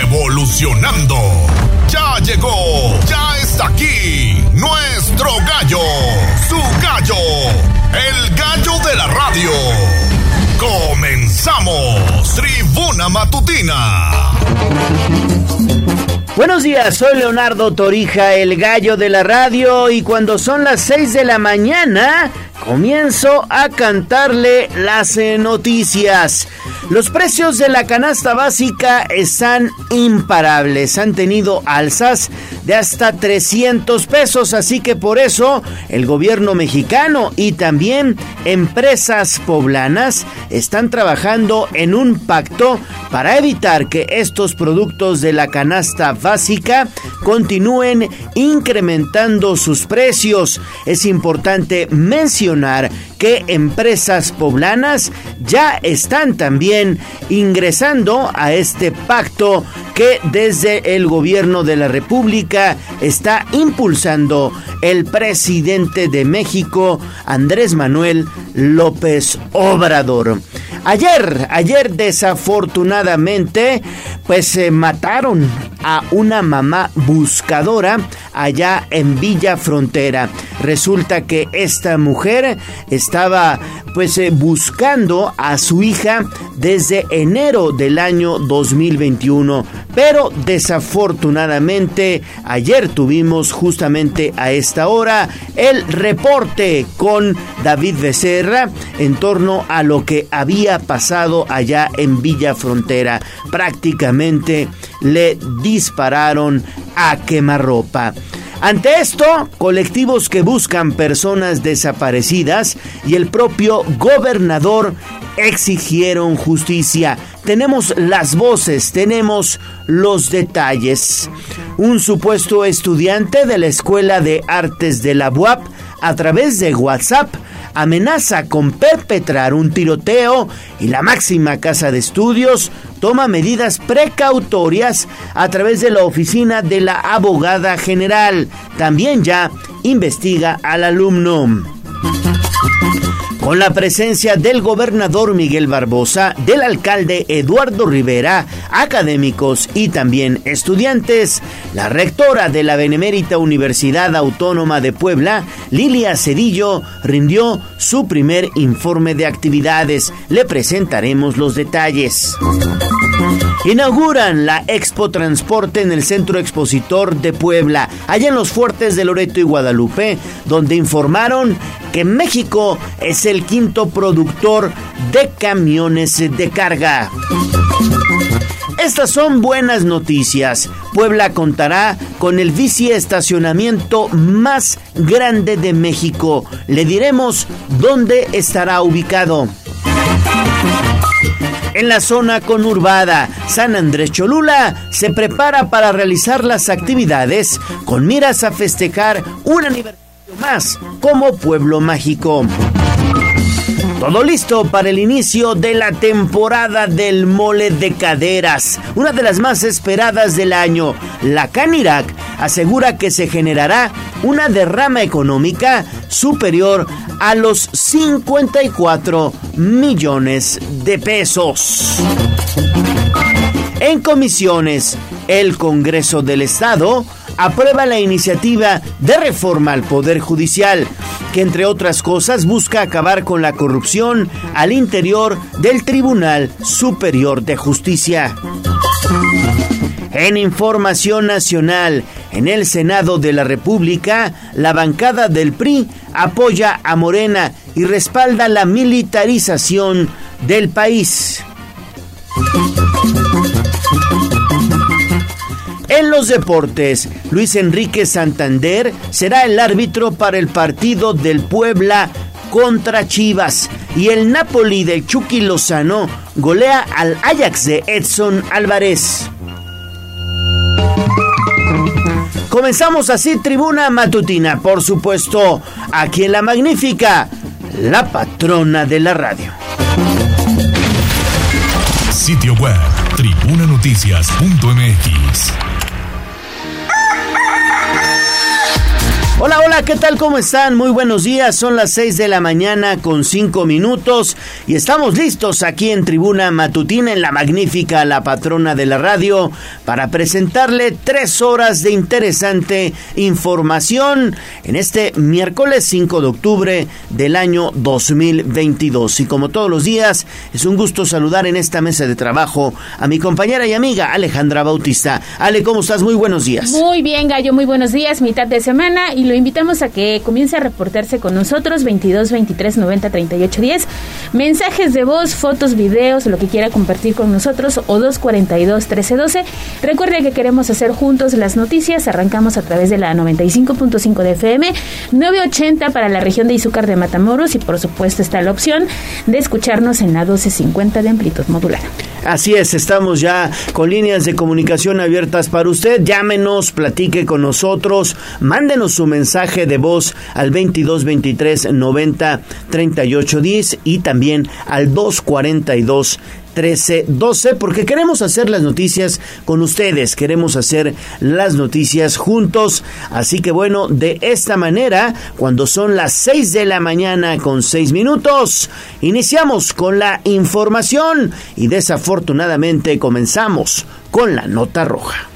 Evolucionando. Ya llegó, ya está aquí nuestro gallo, su gallo, el gallo de la radio. Comenzamos, tribuna matutina. Buenos días, soy Leonardo Torija, el gallo de la radio, y cuando son las 6 de la mañana, comienzo a cantarle las noticias. Los precios de la canasta básica están imparables, han tenido alzas de hasta 300 pesos, así que por eso el gobierno mexicano y también empresas poblanas están trabajando en un pacto para evitar que estos productos de la canasta básica continúen incrementando sus precios. Es importante mencionar que empresas poblanas ya están también ingresando a este pacto que desde el gobierno de la República está impulsando el presidente de México, Andrés Manuel López Obrador. Ayer, ayer desafortunadamente, pues se mataron a una mamá buscadora allá en Villa Frontera. Resulta que esta mujer estaba pues eh, buscando a su hija desde enero del año 2021, pero desafortunadamente ayer tuvimos justamente a esta hora el reporte con David Becerra en torno a lo que había pasado allá en Villa Frontera. Prácticamente le dispararon a quemarropa. Ante esto, colectivos que buscan personas desaparecidas y el propio gobernador exigieron justicia. Tenemos las voces, tenemos los detalles. Un supuesto estudiante de la Escuela de Artes de la UAP a través de WhatsApp amenaza con perpetrar un tiroteo y la máxima casa de estudios toma medidas precautorias a través de la oficina de la abogada general. También ya investiga al alumno con la presencia del gobernador Miguel Barbosa, del alcalde Eduardo Rivera, académicos y también estudiantes. La rectora de la Benemérita Universidad Autónoma de Puebla, Lilia Cedillo, rindió su primer informe de actividades. Le presentaremos los detalles. Inauguran la Expo Transporte en el Centro Expositor de Puebla, allá en los fuertes de Loreto y Guadalupe, donde informaron que México es el quinto productor de camiones de carga. Estas son buenas noticias. Puebla contará con el bici estacionamiento más grande de México. Le diremos dónde estará ubicado. En la zona conurbada, San Andrés Cholula se prepara para realizar las actividades con miras a festejar un aniversario más como pueblo mágico. Todo listo para el inicio de la temporada del mole de caderas, una de las más esperadas del año. La Canirac asegura que se generará una derrama económica superior a los 54 millones de pesos. En comisiones, el Congreso del Estado aprueba la iniciativa de reforma al Poder Judicial, que entre otras cosas busca acabar con la corrupción al interior del Tribunal Superior de Justicia. En información nacional, en el Senado de la República, la bancada del PRI apoya a Morena y respalda la militarización del país. En los deportes, Luis Enrique Santander será el árbitro para el partido del Puebla contra Chivas y el Napoli de Chucky Lozano golea al Ajax de Edson Álvarez. Comenzamos así tribuna matutina, por supuesto, aquí en la magnífica, la patrona de la radio. Sitio web, tribunanoticias.mx. Hola, hola, ¿qué tal? ¿Cómo están? Muy buenos días. Son las 6 de la mañana con 5 minutos y estamos listos aquí en Tribuna Matutina en la magnífica La Patrona de la Radio para presentarle tres horas de interesante información en este miércoles 5 de octubre del año 2022. Y como todos los días, es un gusto saludar en esta mesa de trabajo a mi compañera y amiga Alejandra Bautista. Ale, ¿cómo estás? Muy buenos días. Muy bien, Gallo, muy buenos días, mitad de semana lo invitamos a que comience a reportarse con nosotros 22 23 90 38 10. Mensajes de voz, fotos, videos, lo que quiera compartir con nosotros o 242 13 12. Recuerde que queremos hacer juntos las noticias. Arrancamos a través de la 95.5 de FM, 980 para la región de Izúcar de Matamoros y por supuesto está la opción de escucharnos en la 1250 de amplitud modular. Así es, estamos ya con líneas de comunicación abiertas para usted. Llámenos, platique con nosotros, mándenos su mensaje de voz al 22 23 90 38 10 y también al 242 13 12 porque queremos hacer las noticias con ustedes, queremos hacer las noticias juntos, así que bueno, de esta manera, cuando son las 6 de la mañana con 6 minutos, iniciamos con la información y desafortunadamente comenzamos con la nota roja.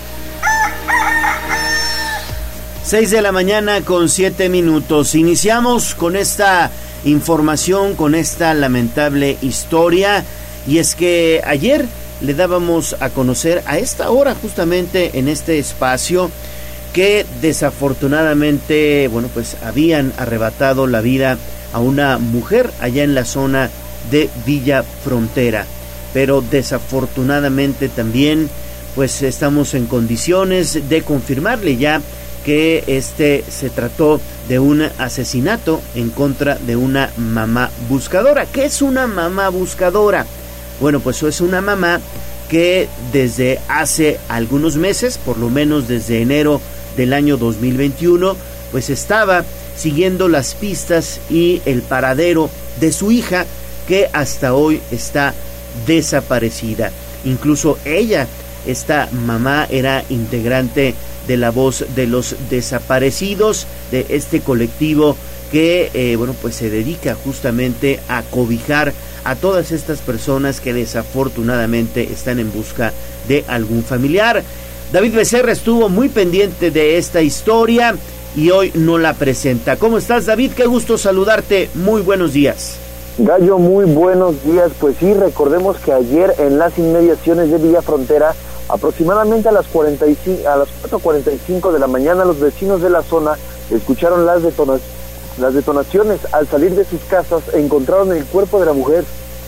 6 de la mañana con 7 minutos. Iniciamos con esta información, con esta lamentable historia. Y es que ayer le dábamos a conocer a esta hora justamente en este espacio que desafortunadamente, bueno, pues habían arrebatado la vida a una mujer allá en la zona de Villa Frontera. Pero desafortunadamente también, pues estamos en condiciones de confirmarle ya que este se trató de un asesinato en contra de una mamá buscadora. ¿Qué es una mamá buscadora? Bueno, pues es una mamá que desde hace algunos meses, por lo menos desde enero del año 2021, pues estaba siguiendo las pistas y el paradero de su hija que hasta hoy está desaparecida. Incluso ella, esta mamá, era integrante de la voz de los desaparecidos de este colectivo que eh, bueno pues se dedica justamente a cobijar a todas estas personas que desafortunadamente están en busca de algún familiar. David Becerra estuvo muy pendiente de esta historia y hoy no la presenta. ¿Cómo estás David? Qué gusto saludarte. Muy buenos días. Gallo, muy buenos días. Pues sí, recordemos que ayer en las inmediaciones de Villa Frontera, aproximadamente a las, 45, a las 4.45 de la mañana, los vecinos de la zona escucharon las las detonaciones al salir de sus casas encontraron el cuerpo de la mujer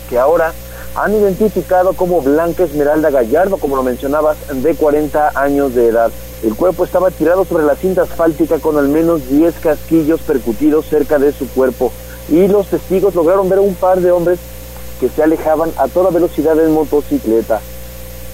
que ahora han identificado como Blanca Esmeralda Gallardo, como lo mencionabas, de 40 años de edad. El cuerpo estaba tirado sobre la cinta asfáltica con al menos 10 casquillos percutidos cerca de su cuerpo y los testigos lograron ver un par de hombres que se alejaban a toda velocidad en motocicleta.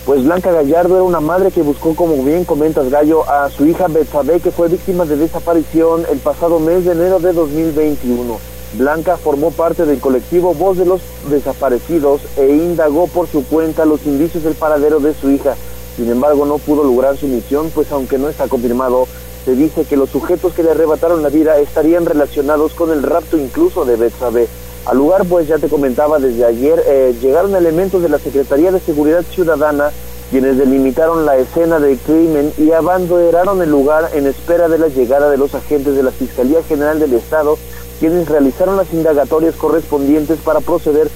Pues Blanca Gallardo era una madre que buscó, como bien comentas Gallo, a su hija Betsabe, que fue víctima de desaparición el pasado mes de enero de 2021. Blanca formó parte del colectivo Voz de los Desaparecidos e indagó por su cuenta los indicios del paradero de su hija. Sin embargo, no pudo lograr su misión, pues aunque no está confirmado, se dice que los sujetos que le arrebataron la vida estarían relacionados con el rapto incluso de Betsabe. Al lugar, pues ya te comentaba desde ayer, eh, llegaron elementos de la Secretaría de Seguridad Ciudadana quienes delimitaron la escena del crimen y abanderaron el lugar en espera de la llegada de los agentes de la Fiscalía General del Estado, quienes realizaron las indagatorias correspondientes para proceder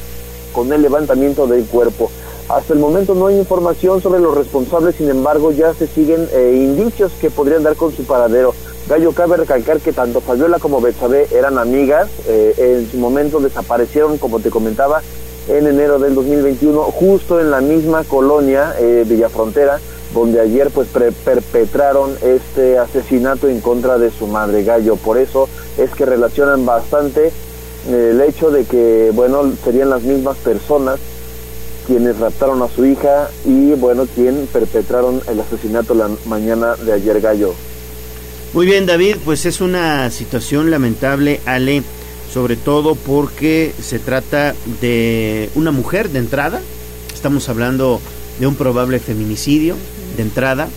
con el levantamiento del cuerpo. Hasta el momento no hay información sobre los responsables, sin embargo ya se siguen eh, indicios que podrían dar con su paradero. Gallo, cabe recalcar que tanto Fabiola como Betsabe eran amigas, eh, en su momento desaparecieron, como te comentaba, en enero del 2021, justo en la misma colonia, eh, Villafrontera, donde ayer pues perpetraron este asesinato en contra de su madre Gallo. Por eso es que relacionan bastante eh, el hecho de que, bueno, serían las mismas personas quienes raptaron a su hija y, bueno, quien perpetraron el asesinato la mañana de ayer Gallo. Muy bien, David, pues es una situación lamentable, Ale, sobre todo porque se trata de una mujer de entrada. Estamos hablando de un probable feminicidio de entrada.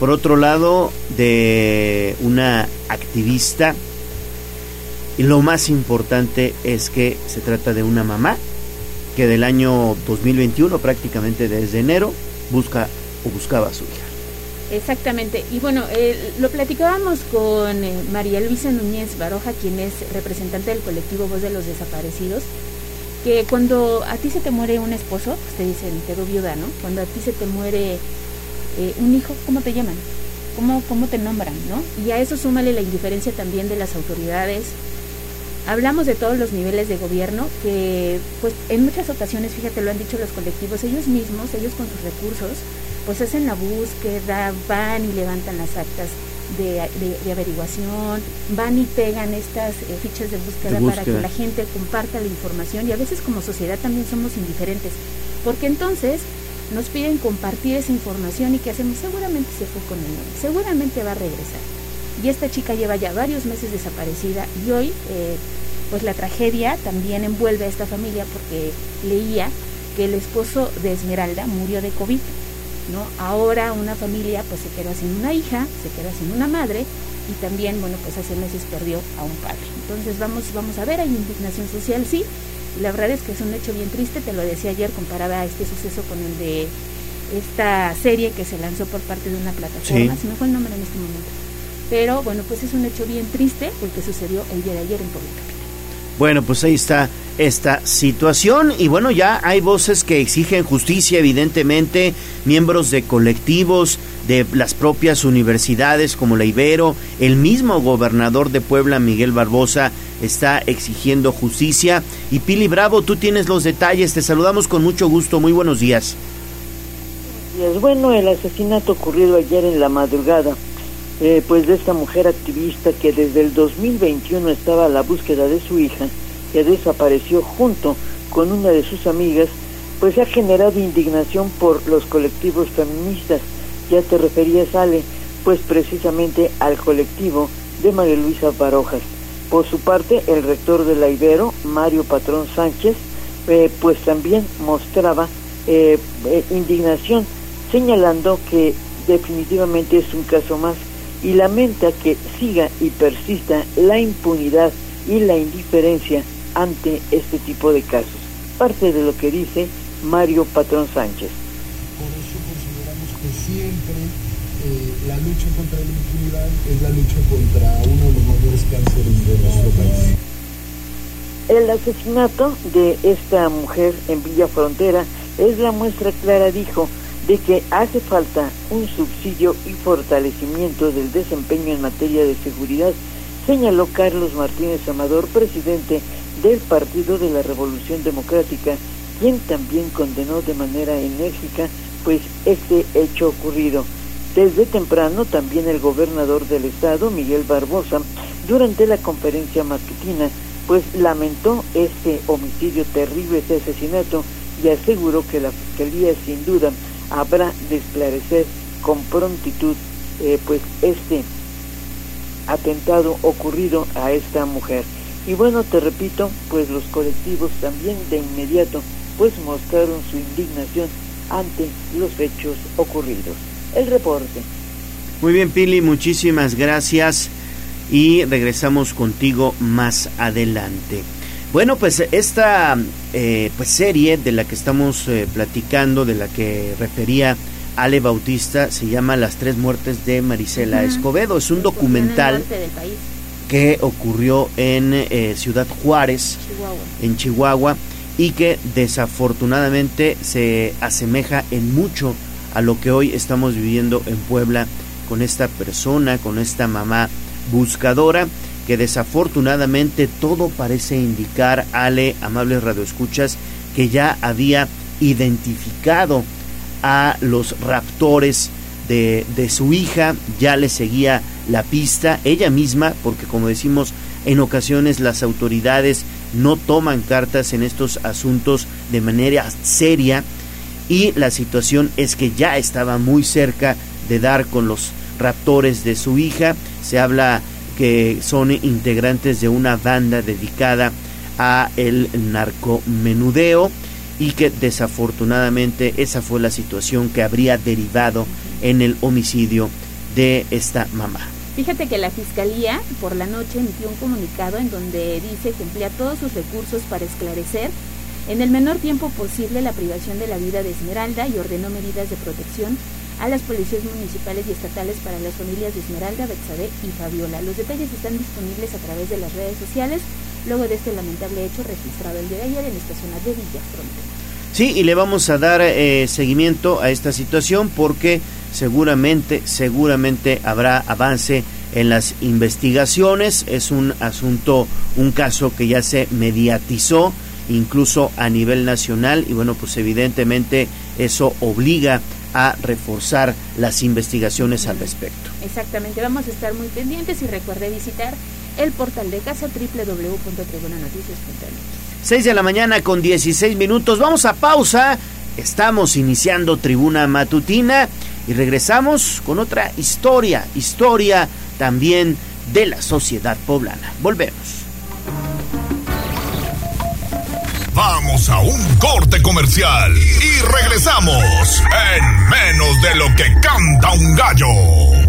Por otro lado, de una activista. Y lo más importante es que se trata de una mamá que del año 2021, prácticamente desde enero, busca o buscaba a su hija. Exactamente. Y bueno, eh, lo platicábamos con eh, María Luisa Núñez Baroja, quien es representante del colectivo Voz de los Desaparecidos, que cuando a ti se te muere un esposo, pues te dicen, quedó viuda, ¿no? Cuando a ti se te muere eh, un hijo, ¿cómo te llaman? ¿Cómo, ¿Cómo te nombran? ¿no? Y a eso súmale la indiferencia también de las autoridades. Hablamos de todos los niveles de gobierno que, pues, en muchas ocasiones, fíjate, lo han dicho los colectivos, ellos mismos, ellos con sus recursos, pues hacen la búsqueda, van y levantan las actas de, averiguación, van y pegan estas eh, fichas de búsqueda, de búsqueda, para que la gente comparta la información y a veces como sociedad también somos indiferentes, porque entonces nos piden compartir esa información y que hacemos, seguramente se fue con el seguramente va a regresar. Y esta chica lleva ya varios meses desaparecida y hoy eh, pues la tragedia también envuelve a esta familia porque leía que el esposo de Esmeralda murió de COVID. ¿No? Ahora una familia pues se queda sin una hija, se queda sin una madre y también, bueno, pues hace meses perdió a un padre. Entonces vamos, vamos a ver, hay indignación social, sí, la verdad es que es un hecho bien triste, te lo decía ayer, comparaba este suceso con el de esta serie que se lanzó por parte de una plataforma, si no fue el nombre en este momento. Pero bueno, pues es un hecho bien triste porque sucedió el día de ayer en Puebla Bueno, pues ahí está esta situación. Y bueno, ya hay voces que exigen justicia, evidentemente, miembros de colectivos, de las propias universidades como la Ibero, el mismo gobernador de Puebla, Miguel Barbosa, está exigiendo justicia. Y Pili Bravo, tú tienes los detalles, te saludamos con mucho gusto, muy buenos días. Bueno el asesinato ocurrido ayer en la madrugada, eh, pues de esta mujer activista que desde el 2021 estaba a la búsqueda de su hija, que desapareció junto con una de sus amigas, pues ha generado indignación por los colectivos feministas ya te referías, Ale, pues precisamente al colectivo de María Luisa Barojas. Por su parte, el rector de la Ibero, Mario Patrón Sánchez, eh, pues también mostraba eh, eh, indignación, señalando que definitivamente es un caso más y lamenta que siga y persista la impunidad y la indiferencia ante este tipo de casos. Parte de lo que dice Mario Patrón Sánchez siempre eh, la lucha contra la impunidad es la lucha contra uno de los mayores cánceres de nuestro país. El asesinato de esta mujer en Villa Frontera es la muestra clara, dijo, de que hace falta un subsidio y fortalecimiento del desempeño en materia de seguridad, señaló Carlos Martínez Amador, presidente del Partido de la Revolución Democrática, quien también condenó de manera enérgica pues este hecho ocurrido. Desde temprano también el gobernador del estado, Miguel Barbosa, durante la conferencia matutina, pues lamentó este homicidio terrible, este asesinato, y aseguró que la Fiscalía sin duda habrá de esclarecer con prontitud eh, pues este atentado ocurrido a esta mujer. Y bueno, te repito, pues los colectivos también de inmediato pues mostraron su indignación ante los hechos ocurridos. El reporte. Muy bien, Pili, muchísimas gracias y regresamos contigo más adelante. Bueno, pues esta eh, pues serie de la que estamos eh, platicando, de la que refería Ale Bautista, se llama Las tres muertes de Marisela Escobedo. Es un documental que ocurrió en eh, Ciudad Juárez, en Chihuahua y que desafortunadamente se asemeja en mucho a lo que hoy estamos viviendo en Puebla con esta persona, con esta mamá buscadora, que desafortunadamente todo parece indicar, Ale, amables radioescuchas, que ya había identificado a los raptores de, de su hija, ya le seguía la pista, ella misma, porque como decimos, en ocasiones las autoridades no toman cartas en estos asuntos de manera seria y la situación es que ya estaba muy cerca de dar con los raptores de su hija. Se habla que son integrantes de una banda dedicada a el narcomenudeo y que desafortunadamente esa fue la situación que habría derivado en el homicidio de esta mamá. Fíjate que la Fiscalía por la noche emitió un comunicado en donde dice que emplea todos sus recursos para esclarecer en el menor tiempo posible la privación de la vida de Esmeralda y ordenó medidas de protección a las policías municipales y estatales para las familias de Esmeralda, Betsabe y Fabiola. Los detalles están disponibles a través de las redes sociales luego de este lamentable hecho registrado el día de ayer en esta zona de Villa Frontera. Sí, y le vamos a dar eh, seguimiento a esta situación porque seguramente, seguramente habrá avance en las investigaciones. Es un asunto, un caso que ya se mediatizó incluso a nivel nacional y bueno, pues evidentemente eso obliga a reforzar las investigaciones al respecto. Exactamente, vamos a estar muy pendientes y recuerde visitar el portal de casa www.tribunanoticias.net. 6 de la mañana con 16 minutos, vamos a pausa, estamos iniciando Tribuna Matutina y regresamos con otra historia, historia también de la sociedad poblana. Volvemos. Vamos a un corte comercial y regresamos en menos de lo que canta un gallo.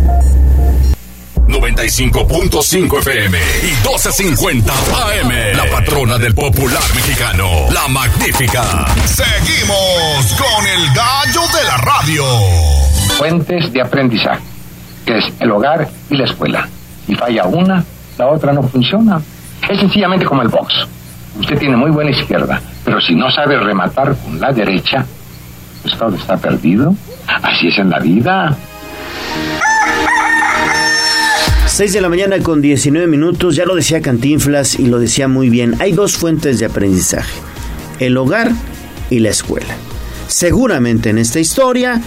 95.5 FM y 12.50 AM. La patrona del popular mexicano, la magnífica. Seguimos con el gallo de la radio. Fuentes de aprendizaje, es el hogar y la escuela. Si falla una, la otra no funciona. Es sencillamente como el box Usted tiene muy buena izquierda, pero si no sabe rematar con la derecha, pues está perdido. Así es en la vida. 6 de la mañana con 19 minutos, ya lo decía Cantinflas y lo decía muy bien, hay dos fuentes de aprendizaje, el hogar y la escuela. Seguramente en esta historia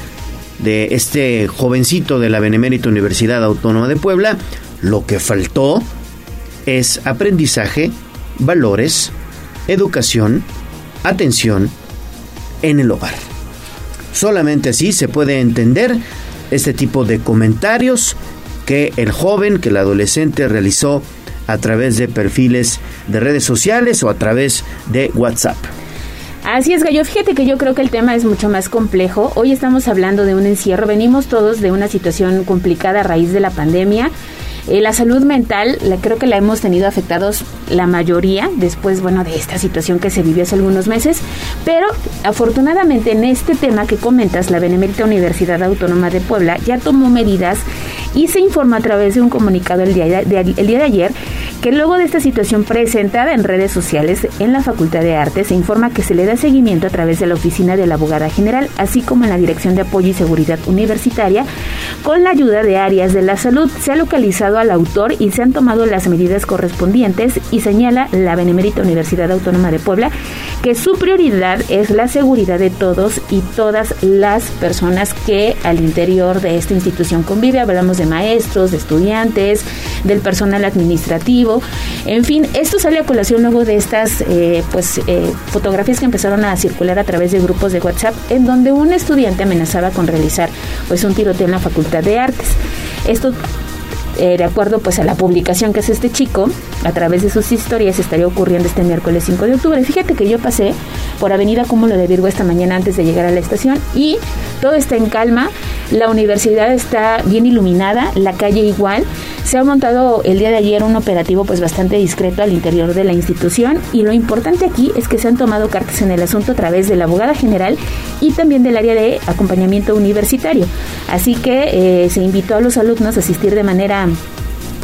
de este jovencito de la Benemérita Universidad Autónoma de Puebla, lo que faltó es aprendizaje, valores, educación, atención en el hogar. Solamente así se puede entender este tipo de comentarios que el joven, que el adolescente realizó a través de perfiles de redes sociales o a través de WhatsApp. Así es, Gallo. Fíjate que yo creo que el tema es mucho más complejo. Hoy estamos hablando de un encierro. Venimos todos de una situación complicada a raíz de la pandemia. Eh, la salud mental, creo que la hemos tenido afectados la mayoría después, bueno, de esta situación que se vivió hace algunos meses, pero afortunadamente en este tema que comentas, la Benemérita Universidad Autónoma de Puebla ya tomó medidas y se informó a través de un comunicado el día de, el día de ayer que luego de esta situación presentada en redes sociales en la Facultad de Artes se informa que se le da seguimiento a través de la oficina de la abogada general, así como en la Dirección de Apoyo y Seguridad Universitaria, con la ayuda de áreas de la salud. Se ha localizado al autor y se han tomado las medidas correspondientes y señala la Benemérita Universidad Autónoma de Puebla que su prioridad es la seguridad de todos y todas las personas que al interior de esta institución convive. Hablamos de maestros, de estudiantes, del personal administrativo. En fin, esto sale a colación luego de estas eh, pues eh, fotografías que empezaron a circular a través de grupos de WhatsApp en donde un estudiante amenazaba con realizar pues un tiroteo en la Facultad de Artes. Esto eh, de acuerdo pues a la publicación que hace este chico, a través de sus historias estaría ocurriendo este miércoles 5 de octubre. Fíjate que yo pasé por Avenida Cúmulo de Virgo esta mañana antes de llegar a la estación y todo está en calma, la universidad está bien iluminada, la calle igual. Se ha montado el día de ayer un operativo pues bastante discreto al interior de la institución y lo importante aquí es que se han tomado cartas en el asunto a través de la abogada general y también del área de acompañamiento universitario. Así que eh, se invitó a los alumnos a asistir de manera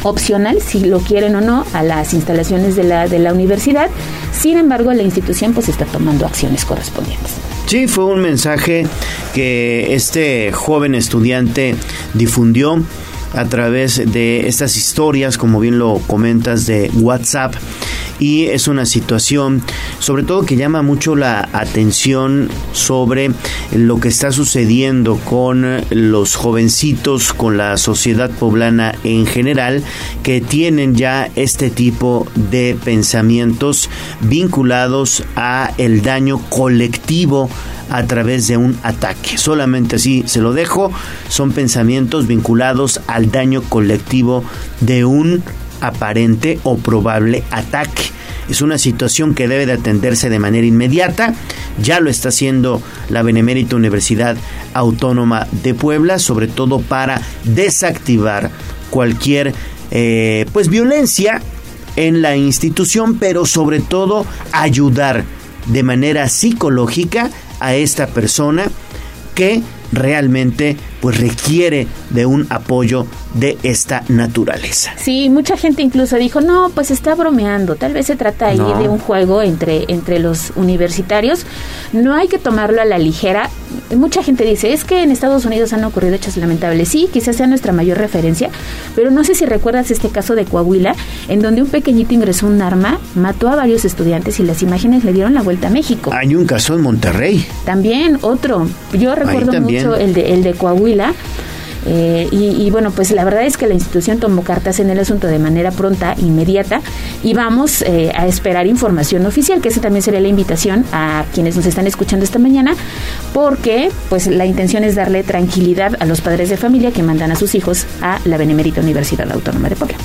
opcional, si lo quieren o no, a las instalaciones de la, de la universidad. Sin embargo, la institución pues está tomando acciones correspondientes. Sí, fue un mensaje que este joven estudiante difundió a través de estas historias, como bien lo comentas, de WhatsApp. Y es una situación, sobre todo, que llama mucho la atención sobre lo que está sucediendo con los jovencitos, con la sociedad poblana en general, que tienen ya este tipo de pensamientos vinculados a el daño colectivo a través de un ataque. Solamente así se lo dejo. Son pensamientos vinculados al daño colectivo de un aparente o probable ataque. Es una situación que debe de atenderse de manera inmediata. Ya lo está haciendo la Benemérita Universidad Autónoma de Puebla, sobre todo para desactivar cualquier eh, pues violencia en la institución, pero sobre todo ayudar de manera psicológica a esta persona que realmente pues requiere de un apoyo de esta naturaleza. Sí, mucha gente incluso dijo, no, pues está bromeando, tal vez se trata ahí de un juego entre, entre los universitarios, no hay que tomarlo a la ligera. Mucha gente dice, es que en Estados Unidos han ocurrido hechos lamentables, sí, quizás sea nuestra mayor referencia, pero no sé si recuerdas este caso de Coahuila, en donde un pequeñito ingresó un arma, mató a varios estudiantes y las imágenes le dieron la vuelta a México. Hay un caso en Monterrey. También otro, yo recuerdo mucho el de, el de Coahuila, mochila eh, y, bueno, pues la verdad es que la institución tomó cartas en el asunto de manera pronta, inmediata, y vamos eh, a esperar información oficial, que esa también sería la invitación a quienes nos están escuchando esta mañana, porque pues la intención es darle tranquilidad a los padres de familia que mandan a sus hijos a la Benemérita Universidad Autónoma de Puebla.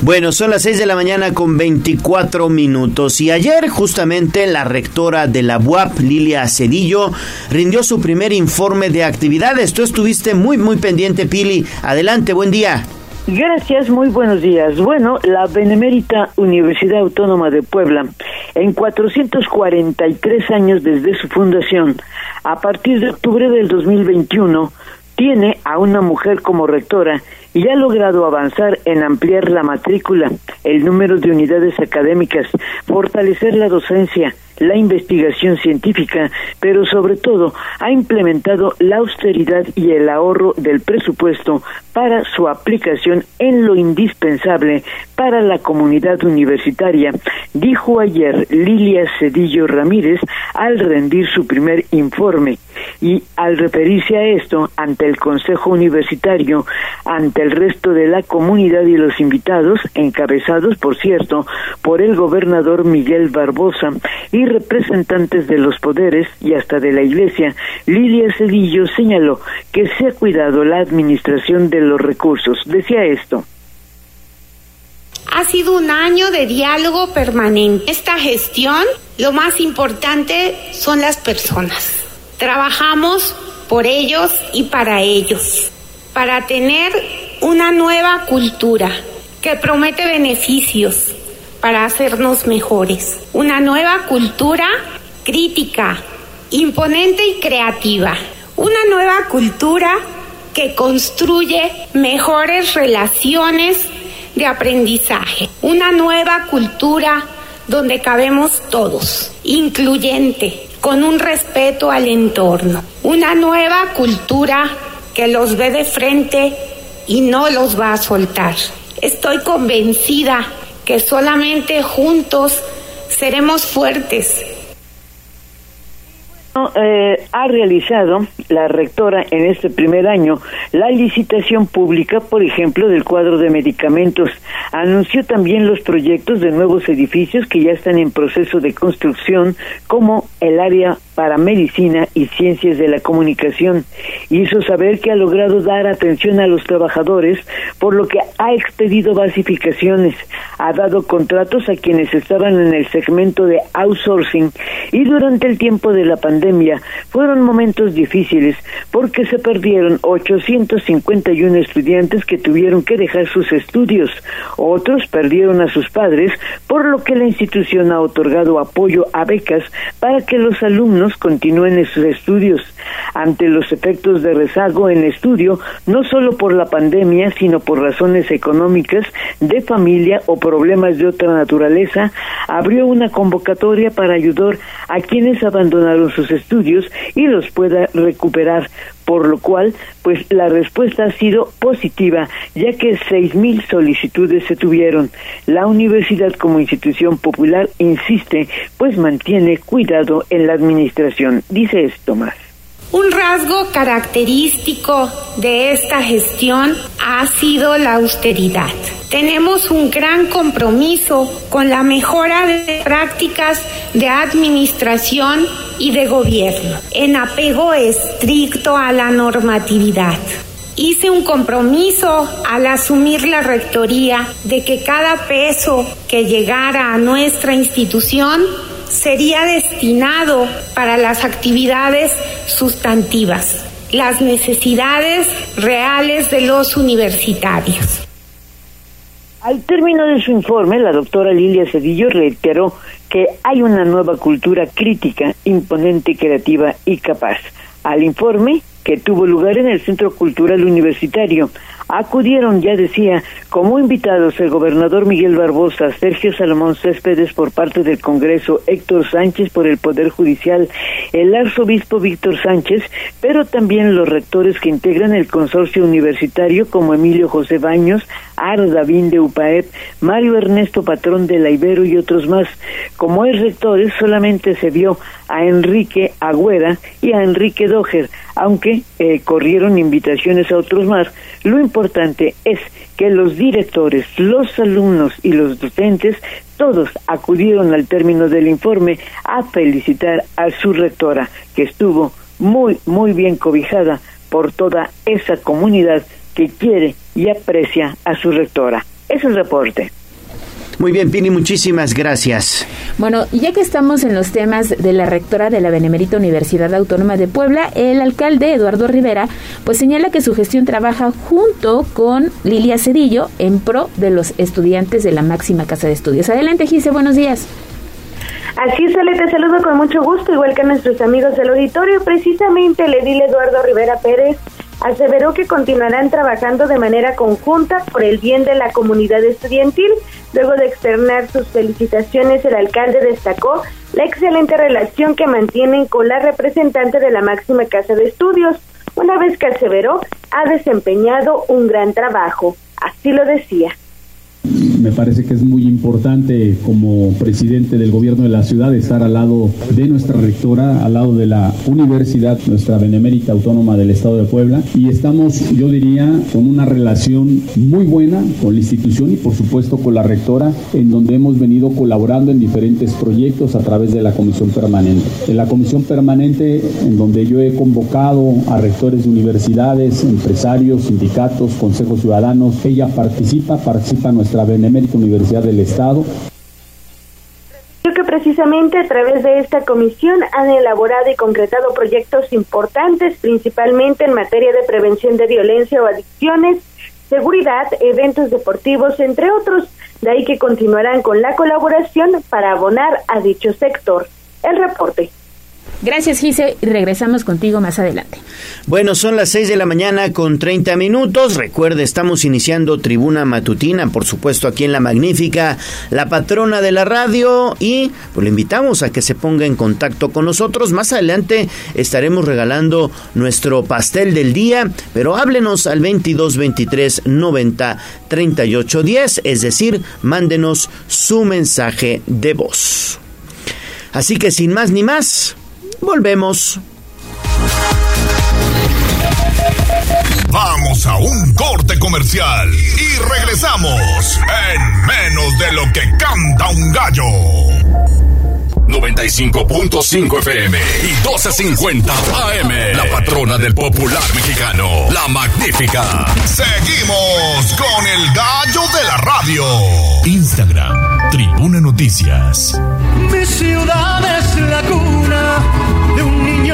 Bueno, son las 6 de la mañana con 24 minutos y ayer justamente la rectora de la UAP, Lilia Cedillo, rindió su primer informe de actividades. Tú estuviste muy, muy pendiente, Pili. Adelante, buen día. Gracias, muy buenos días. Bueno, la Benemérita Universidad Autónoma de Puebla, en 443 años desde su fundación, a partir de octubre del 2021, tiene a una mujer como rectora y ha logrado avanzar en ampliar la matrícula, el número de unidades académicas, fortalecer la docencia, la investigación científica, pero sobre todo ha implementado la austeridad y el ahorro del presupuesto para su aplicación en lo indispensable para la comunidad universitaria, dijo ayer Lilia Cedillo Ramírez al rendir su primer informe. Y al referirse a esto ante el Consejo Universitario, ante el resto de la comunidad y los invitados, encabezados, por cierto, por el gobernador Miguel Barbosa y representantes de los poderes y hasta de la Iglesia, Lilia Cedillo señaló que se ha cuidado la administración de los recursos. Decía esto. Ha sido un año de diálogo permanente. Esta gestión, lo más importante son las personas. Trabajamos por ellos y para ellos, para tener una nueva cultura que promete beneficios para hacernos mejores. Una nueva cultura crítica, imponente y creativa. Una nueva cultura que construye mejores relaciones de aprendizaje. Una nueva cultura donde cabemos todos, incluyente, con un respeto al entorno. Una nueva cultura que los ve de frente y no los va a soltar. Estoy convencida que solamente juntos seremos fuertes. Eh, ha realizado la rectora en este primer año la licitación pública, por ejemplo, del cuadro de medicamentos. Anunció también los proyectos de nuevos edificios que ya están en proceso de construcción, como el área para Medicina y Ciencias de la Comunicación. Hizo saber que ha logrado dar atención a los trabajadores, por lo que ha expedido basificaciones, ha dado contratos a quienes estaban en el segmento de outsourcing y durante el tiempo de la pandemia fueron momentos difíciles porque se perdieron 851 estudiantes que tuvieron que dejar sus estudios. Otros perdieron a sus padres, por lo que la institución ha otorgado apoyo a becas para que los alumnos continúen en sus estudios ante los efectos de rezago en estudio, no solo por la pandemia, sino por razones económicas, de familia o problemas de otra naturaleza, abrió una convocatoria para ayudar a quienes abandonaron sus estudios y los pueda recuperar, por lo cual, pues la respuesta ha sido positiva, ya que seis mil solicitudes se tuvieron. La universidad como institución popular insiste, pues mantiene cuidado en la administración. Dice esto más. Un rasgo característico de esta gestión ha sido la austeridad. Tenemos un gran compromiso con la mejora de prácticas de administración y de gobierno, en apego estricto a la normatividad. Hice un compromiso al asumir la rectoría de que cada peso que llegara a nuestra institución sería destinado para las actividades sustantivas, las necesidades reales de los universitarios. Al término de su informe, la doctora Lilia Cedillo reiteró que hay una nueva cultura crítica, imponente, creativa y capaz. Al informe, que tuvo lugar en el Centro Cultural Universitario. Acudieron, ya decía, como invitados el gobernador Miguel Barbosa, Sergio Salomón Céspedes por parte del Congreso, Héctor Sánchez por el Poder Judicial, el arzobispo Víctor Sánchez, pero también los rectores que integran el consorcio universitario como Emilio José Baños, Aro Davín de UPAEP, Mario Ernesto Patrón de la Ibero y otros más. Como es rectores, solamente se vio a Enrique Agüera y a Enrique Doger, aunque eh, corrieron invitaciones a otros más. Lo importante es que los directores, los alumnos y los docentes, todos acudieron al término del informe a felicitar a su rectora, que estuvo muy, muy bien cobijada por toda esa comunidad que quiere y aprecia a su rectora. Es el reporte. Muy bien, Pini, muchísimas gracias. Bueno, ya que estamos en los temas de la rectora de la Benemérita Universidad Autónoma de Puebla, el alcalde Eduardo Rivera, pues señala que su gestión trabaja junto con Lilia Cedillo en pro de los estudiantes de la máxima casa de estudios. Adelante, Gise, buenos días. Así es, Ale, te saludo con mucho gusto, igual que a nuestros amigos del auditorio. Precisamente le dile Eduardo Rivera Pérez aseveró que continuarán trabajando de manera conjunta por el bien de la comunidad estudiantil. Luego de externar sus felicitaciones, el alcalde destacó la excelente relación que mantienen con la representante de la máxima casa de estudios. Una vez que aseveró, ha desempeñado un gran trabajo. Así lo decía. Me parece que es muy importante como presidente del gobierno de la ciudad estar al lado de nuestra rectora, al lado de la universidad, nuestra benemérita autónoma del estado de Puebla. Y estamos, yo diría, con una relación muy buena con la institución y por supuesto con la rectora, en donde hemos venido colaborando en diferentes proyectos a través de la comisión permanente. En la comisión permanente, en donde yo he convocado a rectores de universidades, empresarios, sindicatos, consejos ciudadanos, ella participa, participa nuestra Benemérita Universidad del Estado. Creo que precisamente a través de esta comisión han elaborado y concretado proyectos importantes, principalmente en materia de prevención de violencia o adicciones, seguridad, eventos deportivos, entre otros. De ahí que continuarán con la colaboración para abonar a dicho sector. El reporte. Gracias, Gise. Regresamos contigo más adelante. Bueno, son las 6 de la mañana con 30 minutos. Recuerde, estamos iniciando tribuna matutina, por supuesto, aquí en La Magnífica, la patrona de la radio. Y pues le invitamos a que se ponga en contacto con nosotros. Más adelante estaremos regalando nuestro pastel del día, pero háblenos al 22 23 90 38 10, es decir, mándenos su mensaje de voz. Así que sin más ni más, Volvemos. Vamos a un corte comercial y regresamos en menos de lo que canta un gallo. 95.5 FM y 12.50 AM. La patrona del popular mexicano, la magnífica. Seguimos con el gallo de la radio. Instagram, Tribuna Noticias. Mi ciudad es la cuna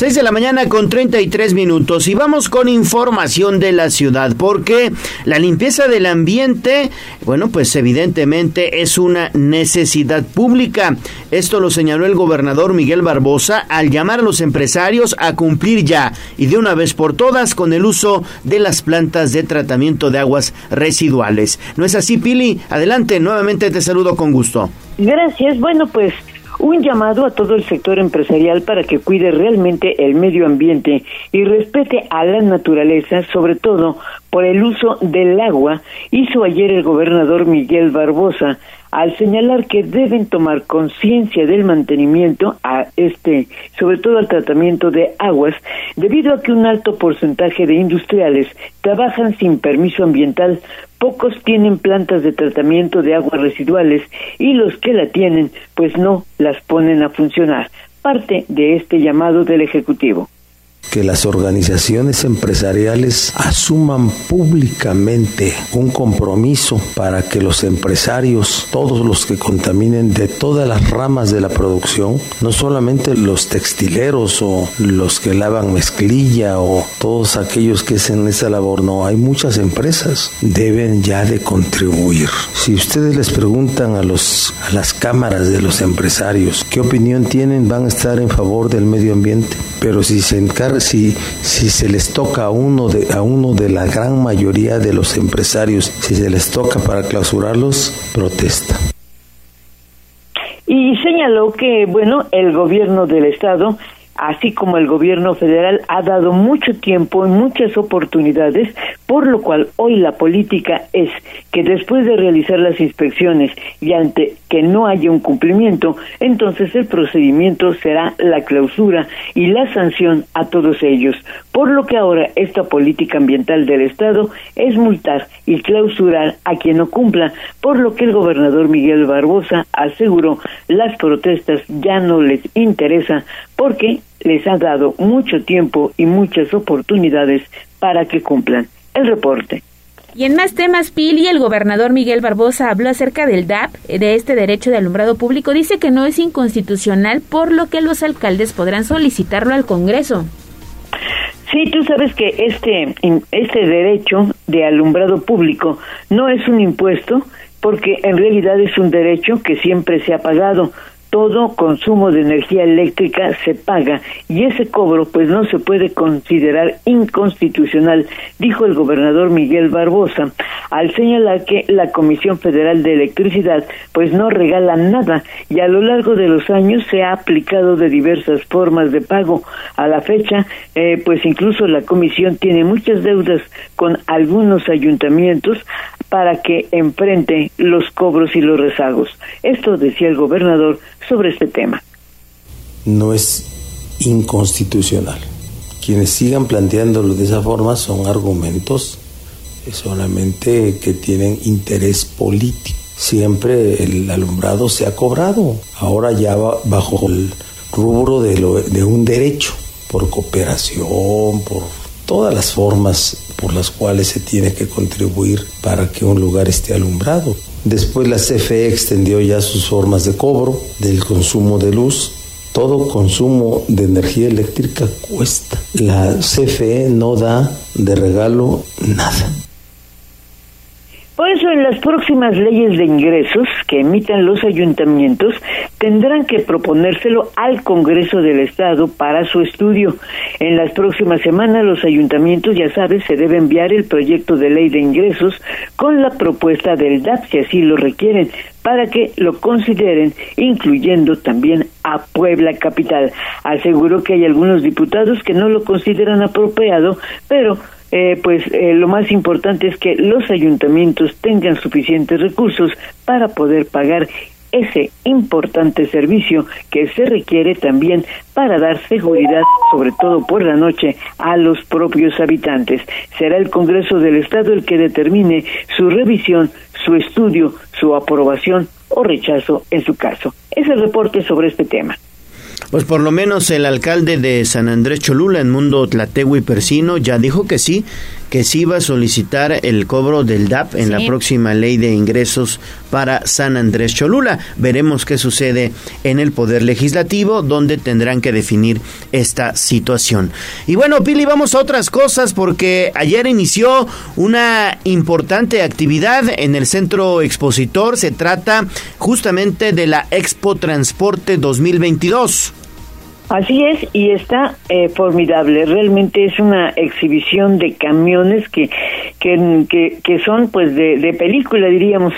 6 de la mañana con 33 minutos y vamos con información de la ciudad porque la limpieza del ambiente, bueno, pues evidentemente es una necesidad pública. Esto lo señaló el gobernador Miguel Barbosa al llamar a los empresarios a cumplir ya y de una vez por todas con el uso de las plantas de tratamiento de aguas residuales. ¿No es así, Pili? Adelante, nuevamente te saludo con gusto. Gracias. Bueno, pues un llamado a todo el sector empresarial para que cuide realmente el medio ambiente y respete a la naturaleza, sobre todo por el uso del agua, hizo ayer el gobernador Miguel Barbosa al señalar que deben tomar conciencia del mantenimiento a este, sobre todo al tratamiento de aguas, debido a que un alto porcentaje de industriales trabajan sin permiso ambiental, pocos tienen plantas de tratamiento de aguas residuales y los que la tienen, pues no las ponen a funcionar. Parte de este llamado del Ejecutivo que las organizaciones empresariales asuman públicamente un compromiso para que los empresarios, todos los que contaminen de todas las ramas de la producción, no solamente los textileros o los que lavan mezclilla o todos aquellos que hacen esa labor, no, hay muchas empresas, deben ya de contribuir. Si ustedes les preguntan a, los, a las cámaras de los empresarios qué opinión tienen, van a estar en favor del medio ambiente, pero si se encargan si, si se les toca a uno, de, a uno de la gran mayoría de los empresarios, si se les toca para clausurarlos, protesta. Y señaló que, bueno, el gobierno del Estado así como el gobierno federal ha dado mucho tiempo y muchas oportunidades, por lo cual hoy la política es que después de realizar las inspecciones y ante que no haya un cumplimiento, entonces el procedimiento será la clausura y la sanción a todos ellos, por lo que ahora esta política ambiental del Estado es multar y clausurar a quien no cumpla, por lo que el gobernador Miguel Barbosa aseguró las protestas ya no les interesa porque les ha dado mucho tiempo y muchas oportunidades para que cumplan. El reporte. Y en más temas, Pili, el gobernador Miguel Barbosa habló acerca del DAP, de este derecho de alumbrado público. Dice que no es inconstitucional, por lo que los alcaldes podrán solicitarlo al Congreso. Sí, tú sabes que este, este derecho de alumbrado público no es un impuesto, porque en realidad es un derecho que siempre se ha pagado todo consumo de energía eléctrica se paga y ese cobro pues no se puede considerar inconstitucional, dijo el gobernador Miguel Barbosa, al señalar que la Comisión Federal de Electricidad pues no regala nada y a lo largo de los años se ha aplicado de diversas formas de pago. A la fecha eh, pues incluso la comisión tiene muchas deudas con algunos ayuntamientos para que enfrente los cobros y los rezagos. Esto decía el gobernador sobre este tema. No es inconstitucional. Quienes sigan planteándolo de esa forma son argumentos solamente que tienen interés político. Siempre el alumbrado se ha cobrado, ahora ya bajo el rubro de, de un derecho, por cooperación, por todas las formas por las cuales se tiene que contribuir para que un lugar esté alumbrado. Después la CFE extendió ya sus formas de cobro del consumo de luz. Todo consumo de energía eléctrica cuesta. La CFE no da de regalo nada. Por eso en las próximas leyes de ingresos que emitan los ayuntamientos tendrán que proponérselo al Congreso del Estado para su estudio. En las próximas semanas los ayuntamientos, ya sabes, se debe enviar el proyecto de ley de ingresos con la propuesta del DAP si así lo requieren para que lo consideren, incluyendo también a Puebla Capital. Aseguró que hay algunos diputados que no lo consideran apropiado, pero eh, pues eh, lo más importante es que los ayuntamientos tengan suficientes recursos para poder pagar ese importante servicio que se requiere también para dar seguridad, sobre todo por la noche, a los propios habitantes. Será el Congreso del Estado el que determine su revisión, su estudio, su aprobación o rechazo en su caso. Es el reporte sobre este tema. Pues por lo menos el alcalde de San Andrés Cholula, en Mundo Tlategui Persino, ya dijo que sí, que sí va a solicitar el cobro del DAP en la próxima ley de ingresos para San Andrés Cholula. Veremos qué sucede en el Poder Legislativo, donde tendrán que definir esta situación. Y bueno, Pili, vamos a otras cosas porque ayer inició una importante actividad en el centro expositor. Se trata justamente de la Expo Transporte 2022. Así es, y está eh, formidable. Realmente es una exhibición de camiones que, que, que, son pues de, de, película, diríamos.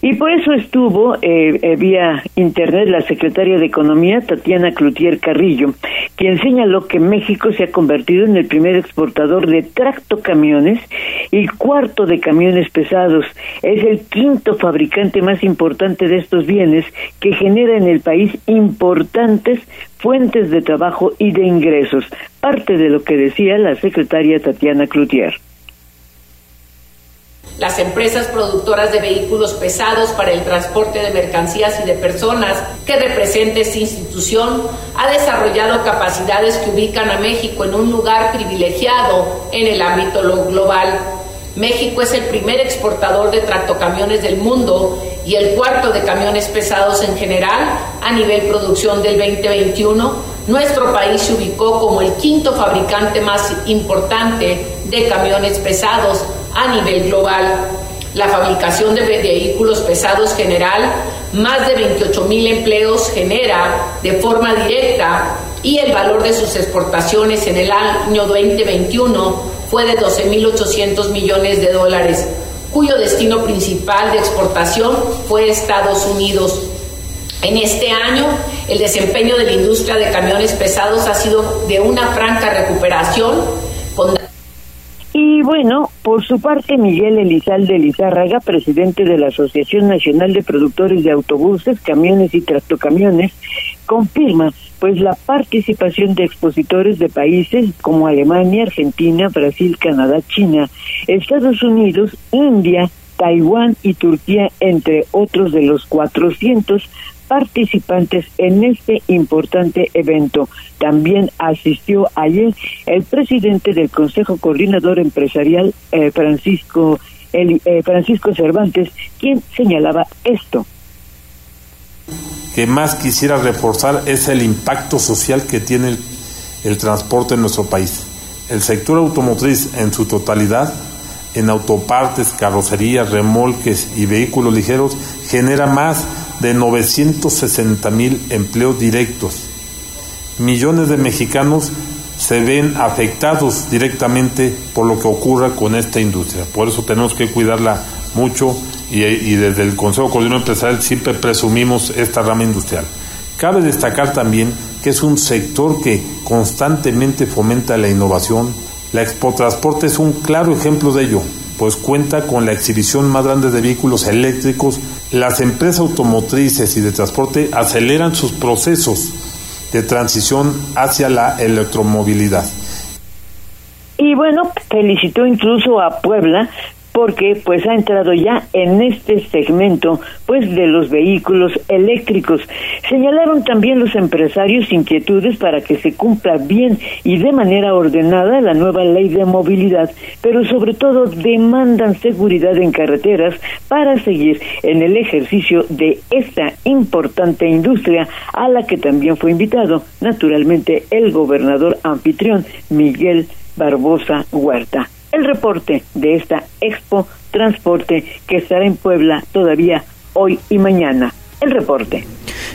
Y por eso estuvo eh, eh, vía internet la secretaria de Economía, Tatiana Cloutier Carrillo, quien señaló que México se ha convertido en el primer exportador de tractocamiones y cuarto de camiones pesados. Es el quinto fabricante más importante de estos bienes que genera en el país importantes fuentes de trabajo y de ingresos, parte de lo que decía la secretaria Tatiana Cloutier. Las empresas productoras de vehículos pesados para el transporte de mercancías y de personas que representa esta institución ha desarrollado capacidades que ubican a México en un lugar privilegiado en el ámbito global México es el primer exportador de tractocamiones del mundo y el cuarto de camiones pesados en general a nivel producción del 2021. Nuestro país se ubicó como el quinto fabricante más importante de camiones pesados a nivel global. La fabricación de vehículos pesados general más de 28 mil empleos genera de forma directa y el valor de sus exportaciones en el año 2021 fue de 12.800 millones de dólares, cuyo destino principal de exportación fue Estados Unidos. En este año, el desempeño de la industria de camiones pesados ha sido de una franca recuperación. Bueno, por su parte, Miguel Elizalde Lizárraga, presidente de la Asociación Nacional de Productores de Autobuses, Camiones y Tractocamiones, confirma pues la participación de expositores de países como Alemania, Argentina, Brasil, Canadá, China, Estados Unidos, India, Taiwán y Turquía, entre otros de los 400 participantes en este importante evento. También asistió ayer el presidente del Consejo Coordinador Empresarial, eh, Francisco, el, eh, Francisco Cervantes, quien señalaba esto que más quisiera reforzar es el impacto social que tiene el, transporte en nuestro país. El sector automotriz en su totalidad, en autopartes, carrocerías, remolques y vehículos ligeros, genera más de 960 mil empleos directos. Millones de mexicanos se ven afectados directamente por lo que ocurra con esta industria. Por eso tenemos que cuidarla mucho y, desde el Consejo Coordinador Empresarial siempre presumimos esta rama industrial. Cabe destacar también que es un sector que constantemente fomenta la innovación. La Expo Transporte es un claro ejemplo de ello, pues cuenta con la exhibición más grande de vehículos eléctricos. Las empresas automotrices y de transporte aceleran sus procesos de transición hacia la electromovilidad. Y bueno, felicitó incluso a Puebla porque pues ha entrado ya en este segmento pues de los vehículos eléctricos. Señalaron también los empresarios inquietudes para que se cumpla bien y de manera ordenada la nueva ley de movilidad, pero sobre todo demandan seguridad en carreteras para seguir en el ejercicio de esta importante industria a la que también fue invitado naturalmente el gobernador anfitrión Miguel Barbosa Huerta el reporte de esta Expo Transporte que estará en Puebla todavía hoy y mañana. El reporte.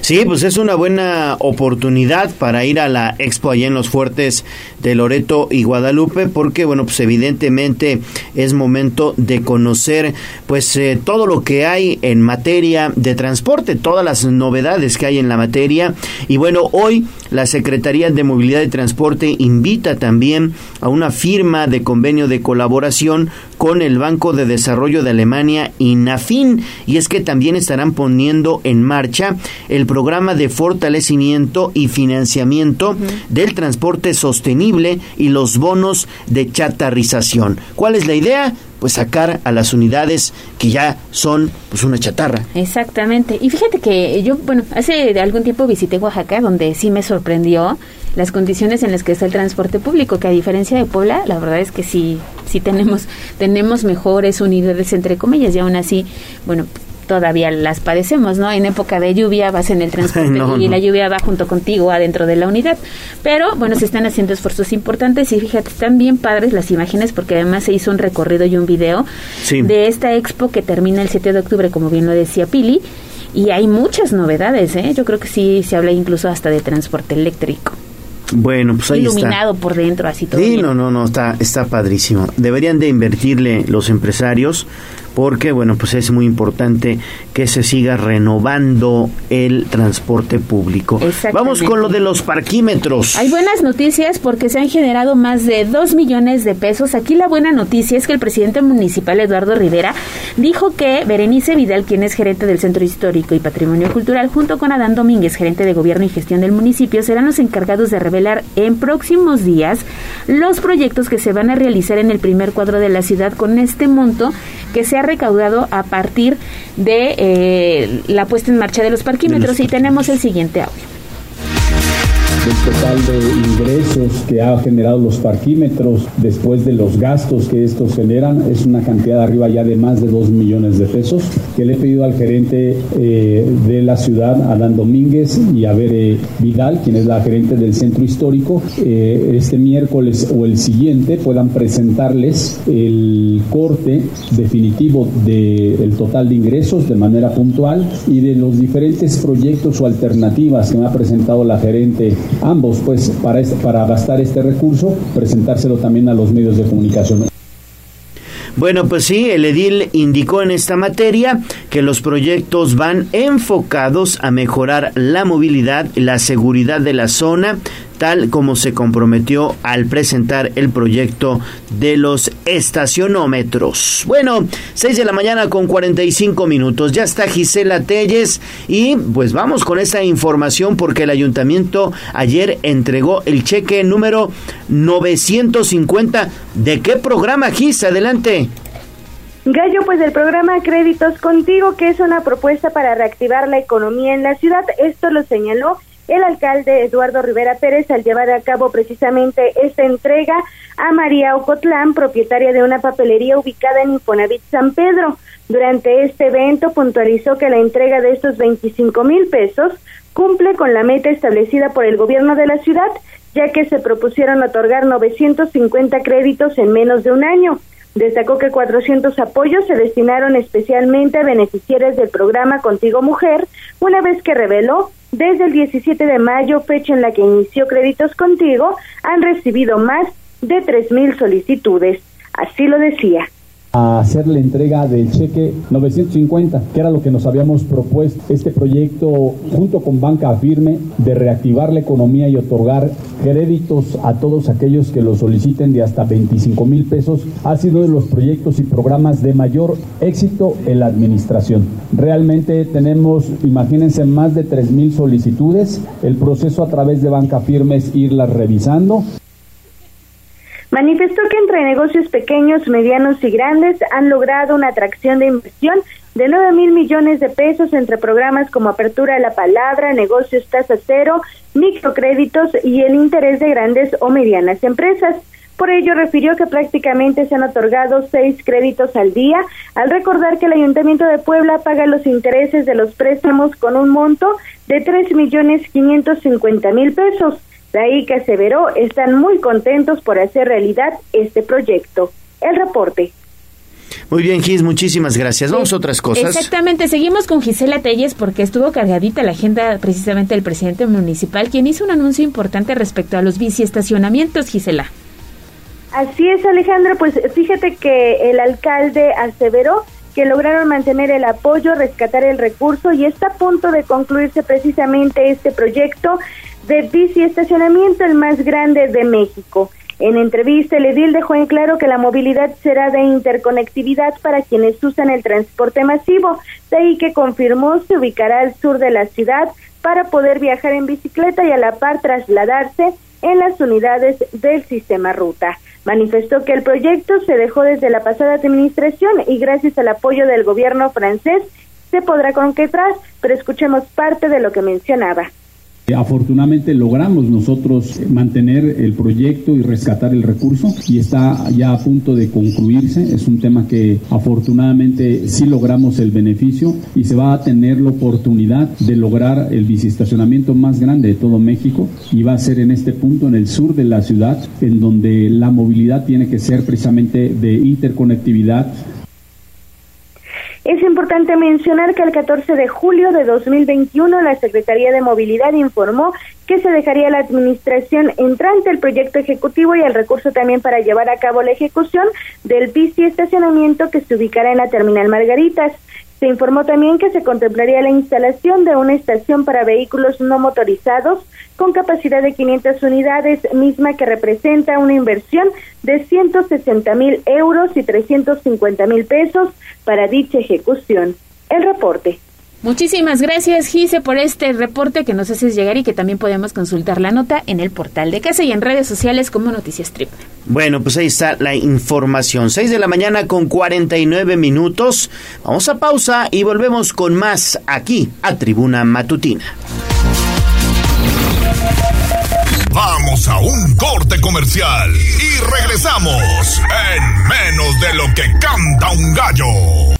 Sí, pues es una buena oportunidad para ir a la expo allá en los fuertes de Loreto y Guadalupe, porque bueno, pues evidentemente es momento de conocer pues eh, todo lo que hay en materia de transporte, todas las novedades que hay en la materia. Y bueno, hoy la Secretaría de Movilidad y Transporte invita también a una firma de convenio de colaboración con el Banco de Desarrollo de Alemania, INAFIN, y es que también estarán poniendo en marcha el programa de fortalecimiento y financiamiento del transporte sostenible y los bonos de chatarrización. ¿Cuál es la idea? pues sacar a las unidades que ya son pues una chatarra. Exactamente. Y fíjate que yo, bueno, hace algún tiempo visité Oaxaca donde sí me sorprendió las condiciones en las que está el transporte público, que a diferencia de Puebla, la verdad es que sí, sí tenemos, tenemos mejores unidades entre comillas, y aún así, bueno, todavía las padecemos, ¿no? En época de lluvia vas en el transporte y la lluvia va junto contigo adentro de la unidad. Pero bueno, se están haciendo esfuerzos importantes y fíjate, están bien padres las imágenes porque además se hizo un recorrido y un video de esta expo que termina el 7 de octubre, como bien lo decía Pili. Y hay muchas novedades, ¿eh? Yo creo que sí se habla incluso hasta de transporte eléctrico. Bueno, pues ahí Iluminado por dentro, así todo. Sí, no, no, no, está, está padrísimo. Deberían de invertirle los empresarios porque bueno, pues es muy importante que se siga renovando el transporte público. Vamos con lo de los parquímetros. Hay buenas noticias porque se han generado más de 2 millones de pesos. Aquí la buena noticia es que el presidente municipal Eduardo Rivera dijo que Berenice Vidal, quien es gerente del Centro Histórico y Patrimonio Cultural, junto con Adán Domínguez, gerente de Gobierno y Gestión del municipio, serán los encargados de revelar en próximos días los proyectos que se van a realizar en el primer cuadro de la ciudad con este monto que se ha recaudado a partir de eh, la puesta en marcha de los parquímetros y tenemos el siguiente audio. El total de ingresos que ha generado los parquímetros después de los gastos que estos generan es una cantidad arriba ya de más de 2 millones de pesos que le he pedido al gerente eh, de la ciudad, Adán Domínguez y a Bere Vidal, quien es la gerente del centro histórico, eh, este miércoles o el siguiente puedan presentarles el corte definitivo del total de ingresos de manera puntual y de los diferentes proyectos o alternativas que me ha presentado la gerente ambos, pues, para, este, para gastar este recurso, presentárselo también a los medios de comunicación. Bueno, pues sí, el edil indicó en esta materia que los proyectos van enfocados a mejorar la movilidad la seguridad de la zona, tal como se comprometió al presentar el proyecto de los estacionómetros. Bueno, 6 de la mañana con 45 minutos. Ya está Gisela Telles y pues vamos con esta información porque el ayuntamiento ayer entregó el cheque número 950. ¿De qué programa, Gis? Adelante. Gallo, pues del programa Créditos Contigo, que es una propuesta para reactivar la economía en la ciudad. Esto lo señaló el alcalde Eduardo Rivera Pérez al llevar a cabo precisamente esta entrega a María Ocotlán, propietaria de una papelería ubicada en Infonavit San Pedro. Durante este evento puntualizó que la entrega de estos 25 mil pesos cumple con la meta establecida por el gobierno de la ciudad, ya que se propusieron otorgar 950 créditos en menos de un año. Destacó que 400 apoyos se destinaron especialmente a beneficiarios del programa Contigo Mujer, una vez que reveló desde el 17 de mayo, fecha en la que inició Créditos Contigo, han recibido más de 3.000 solicitudes. Así lo decía hacer la entrega del cheque 950, que era lo que nos habíamos propuesto. Este proyecto, junto con Banca Firme, de reactivar la economía y otorgar créditos a todos aquellos que lo soliciten de hasta 25 mil pesos, ha sido de los proyectos y programas de mayor éxito en la administración. Realmente tenemos, imagínense, más de 3 mil solicitudes. El proceso a través de Banca Firme es irlas revisando Manifestó que entre negocios pequeños, medianos y grandes han logrado una atracción de inversión de 9 mil millones de pesos entre programas como Apertura de la Palabra, Negocios Tasa Cero, Microcréditos y el interés de grandes o medianas empresas. Por ello, refirió que prácticamente se han otorgado seis créditos al día, al recordar que el Ayuntamiento de Puebla paga los intereses de los préstamos con un monto de tres millones quinientos cincuenta mil pesos. De ahí que aseveró están muy contentos por hacer realidad este proyecto. El reporte. Muy bien, Gis, muchísimas gracias. Vamos a otras cosas. Exactamente, seguimos con Gisela Telles porque estuvo cargadita la agenda precisamente del presidente municipal, quien hizo un anuncio importante respecto a los biciestacionamientos, Gisela. Así es, Alejandra, pues fíjate que el alcalde aseveró que lograron mantener el apoyo, rescatar el recurso y está a punto de concluirse precisamente este proyecto de bici estacionamiento el más grande de México. En entrevista, el edil dejó en claro que la movilidad será de interconectividad para quienes usan el transporte masivo, de ahí que confirmó se ubicará al sur de la ciudad para poder viajar en bicicleta y a la par trasladarse en las unidades del sistema ruta. Manifestó que el proyecto se dejó desde la pasada administración y gracias al apoyo del gobierno francés se podrá concretar, pero escuchemos parte de lo que mencionaba. Afortunadamente logramos nosotros mantener el proyecto y rescatar el recurso y está ya a punto de concluirse. Es un tema que afortunadamente sí logramos el beneficio y se va a tener la oportunidad de lograr el biciestacionamiento más grande de todo México y va a ser en este punto en el sur de la ciudad en donde la movilidad tiene que ser precisamente de interconectividad es importante mencionar que el 14 de julio de 2021 la Secretaría de Movilidad informó que se dejaría la administración entrante el proyecto ejecutivo y el recurso también para llevar a cabo la ejecución del bici estacionamiento que se ubicará en la terminal Margaritas. Se informó también que se contemplaría la instalación de una estación para vehículos no motorizados con capacidad de 500 unidades, misma que representa una inversión de 160 mil euros y 350 mil pesos para dicha ejecución. El reporte. Muchísimas gracias, Gise, por este reporte que nos haces llegar y que también podemos consultar la nota en el portal de casa y en redes sociales como Noticias Trip. Bueno, pues ahí está la información. 6 de la mañana con 49 minutos. Vamos a pausa y volvemos con más aquí a Tribuna Matutina. Vamos a un corte comercial y regresamos en menos de lo que canta un gallo.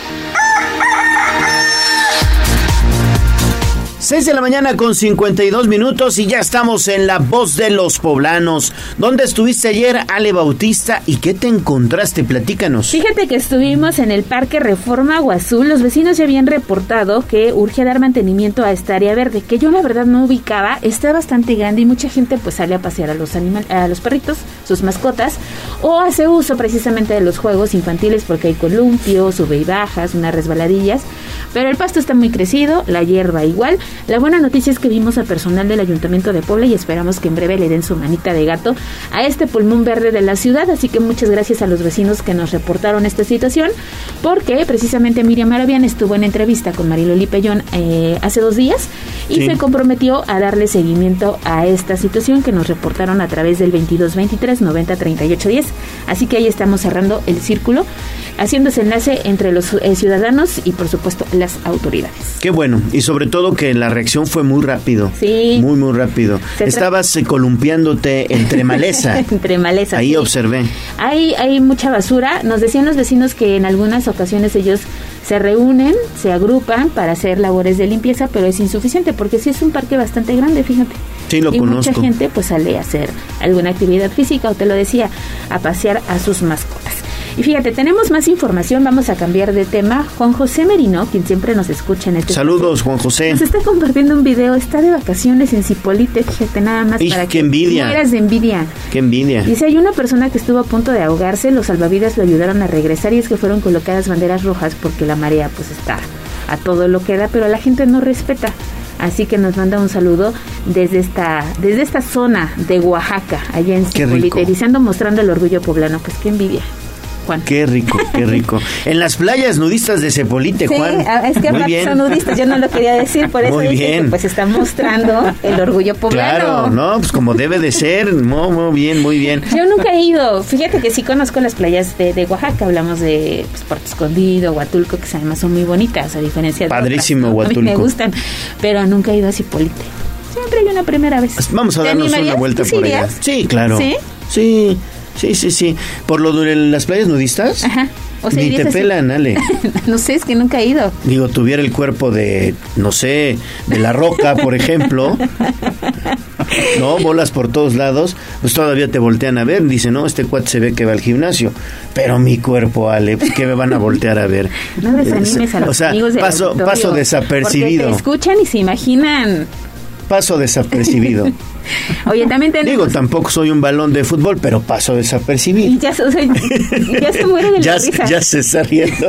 6 de la mañana con 52 minutos y ya estamos en la voz de los poblanos. ¿Dónde estuviste ayer, Ale Bautista? ¿Y qué te encontraste? Platícanos. Fíjate que estuvimos en el Parque Reforma Aguazul. Los vecinos ya habían reportado que urge dar mantenimiento a esta área verde, que yo la verdad no ubicaba. Está bastante grande y mucha gente pues sale a pasear a los, animal a los perritos, sus mascotas, o hace uso precisamente de los juegos infantiles porque hay columpios, sube y bajas, unas resbaladillas. Pero el pasto está muy crecido, la hierba igual. La buena noticia es que vimos al personal del Ayuntamiento de Puebla y esperamos que en breve le den su manita de gato a este pulmón verde de la ciudad. Así que muchas gracias a los vecinos que nos reportaron esta situación, porque precisamente Miriam Maravian estuvo en entrevista con Mariloli Pellón eh, hace dos días y se comprometió a darle seguimiento a esta situación que nos reportaron a través del 22 23 90 38 10. Así que ahí estamos cerrando el círculo, haciendo ese enlace entre los eh, ciudadanos y por supuesto las autoridades. Qué bueno, y sobre todo que la reacción fue muy rápido. Sí. Muy, muy rápido. Estabas eh, columpiándote entre maleza. entre maleza. Ahí observé. Hay, hay mucha basura. Nos decían los vecinos que en algunas ocasiones ellos se reúnen, se agrupan para hacer labores de limpieza, pero es insuficiente porque sí es un parque bastante grande, fíjate. Sí, lo y conozco. mucha gente pues sale a hacer alguna actividad física o te lo decía, a pasear a sus mascotas. Y fíjate, tenemos más información, vamos a cambiar de tema. Juan José Merino, quien siempre nos escucha en este Saludos, Juan José. Nos está compartiendo un video, está de vacaciones en Cipolite, fíjate, nada más Ij, para qué que envidia. de envidia. Qué envidia. Dice, hay una persona que estuvo a punto de ahogarse, los salvavidas lo ayudaron a regresar y es que fueron colocadas banderas rojas porque la marea pues está a todo lo que da, pero la gente no respeta. Así que nos manda un saludo desde esta desde esta zona de Oaxaca, allá en diciendo mostrando el orgullo poblano, pues qué envidia. Juan. Qué rico, qué rico. En las playas nudistas de Cepolite, Sí, Juan. es que Muy bien. son nudistas, yo no lo quería decir, por eso Muy dije bien. que pues está mostrando el orgullo poblano. Claro, no, pues como debe de ser. Muy, muy bien, muy bien. Yo nunca he ido. Fíjate que sí conozco las playas de, de Oaxaca. Hablamos de pues, Puerto Escondido, Huatulco, que además son muy bonitas, a diferencia de Padrísimo otras, ¿no? A mí me Huatulco. gustan, pero nunca he ido a Cipolite. Siempre hay una primera vez. Vamos a ¿Te darnos una vuelta ¿Tú sí por allá. Sí, claro. ¿Sí? Sí, sí, sí, sí. Por lo de las playas nudistas. Ajá. O sea, Ni te así. pelan, Ale. no sé, es que nunca he ido. Digo, tuviera el cuerpo de, no sé, de la roca, por ejemplo. No, bolas por todos lados, pues todavía te voltean a ver. Dice, no, este cuate se ve que va al gimnasio. Pero mi cuerpo, Ale, pues que me van a voltear a ver. No desanimes a los o sea, amigos paso, paso desapercibido. Porque te escuchan y se imaginan paso desapercibido. Oye, también tenemos... Digo, tampoco soy un balón de fútbol, pero paso desapercibido. Y ya, o sea, ya se muere de la ya, risa. ya se está riendo.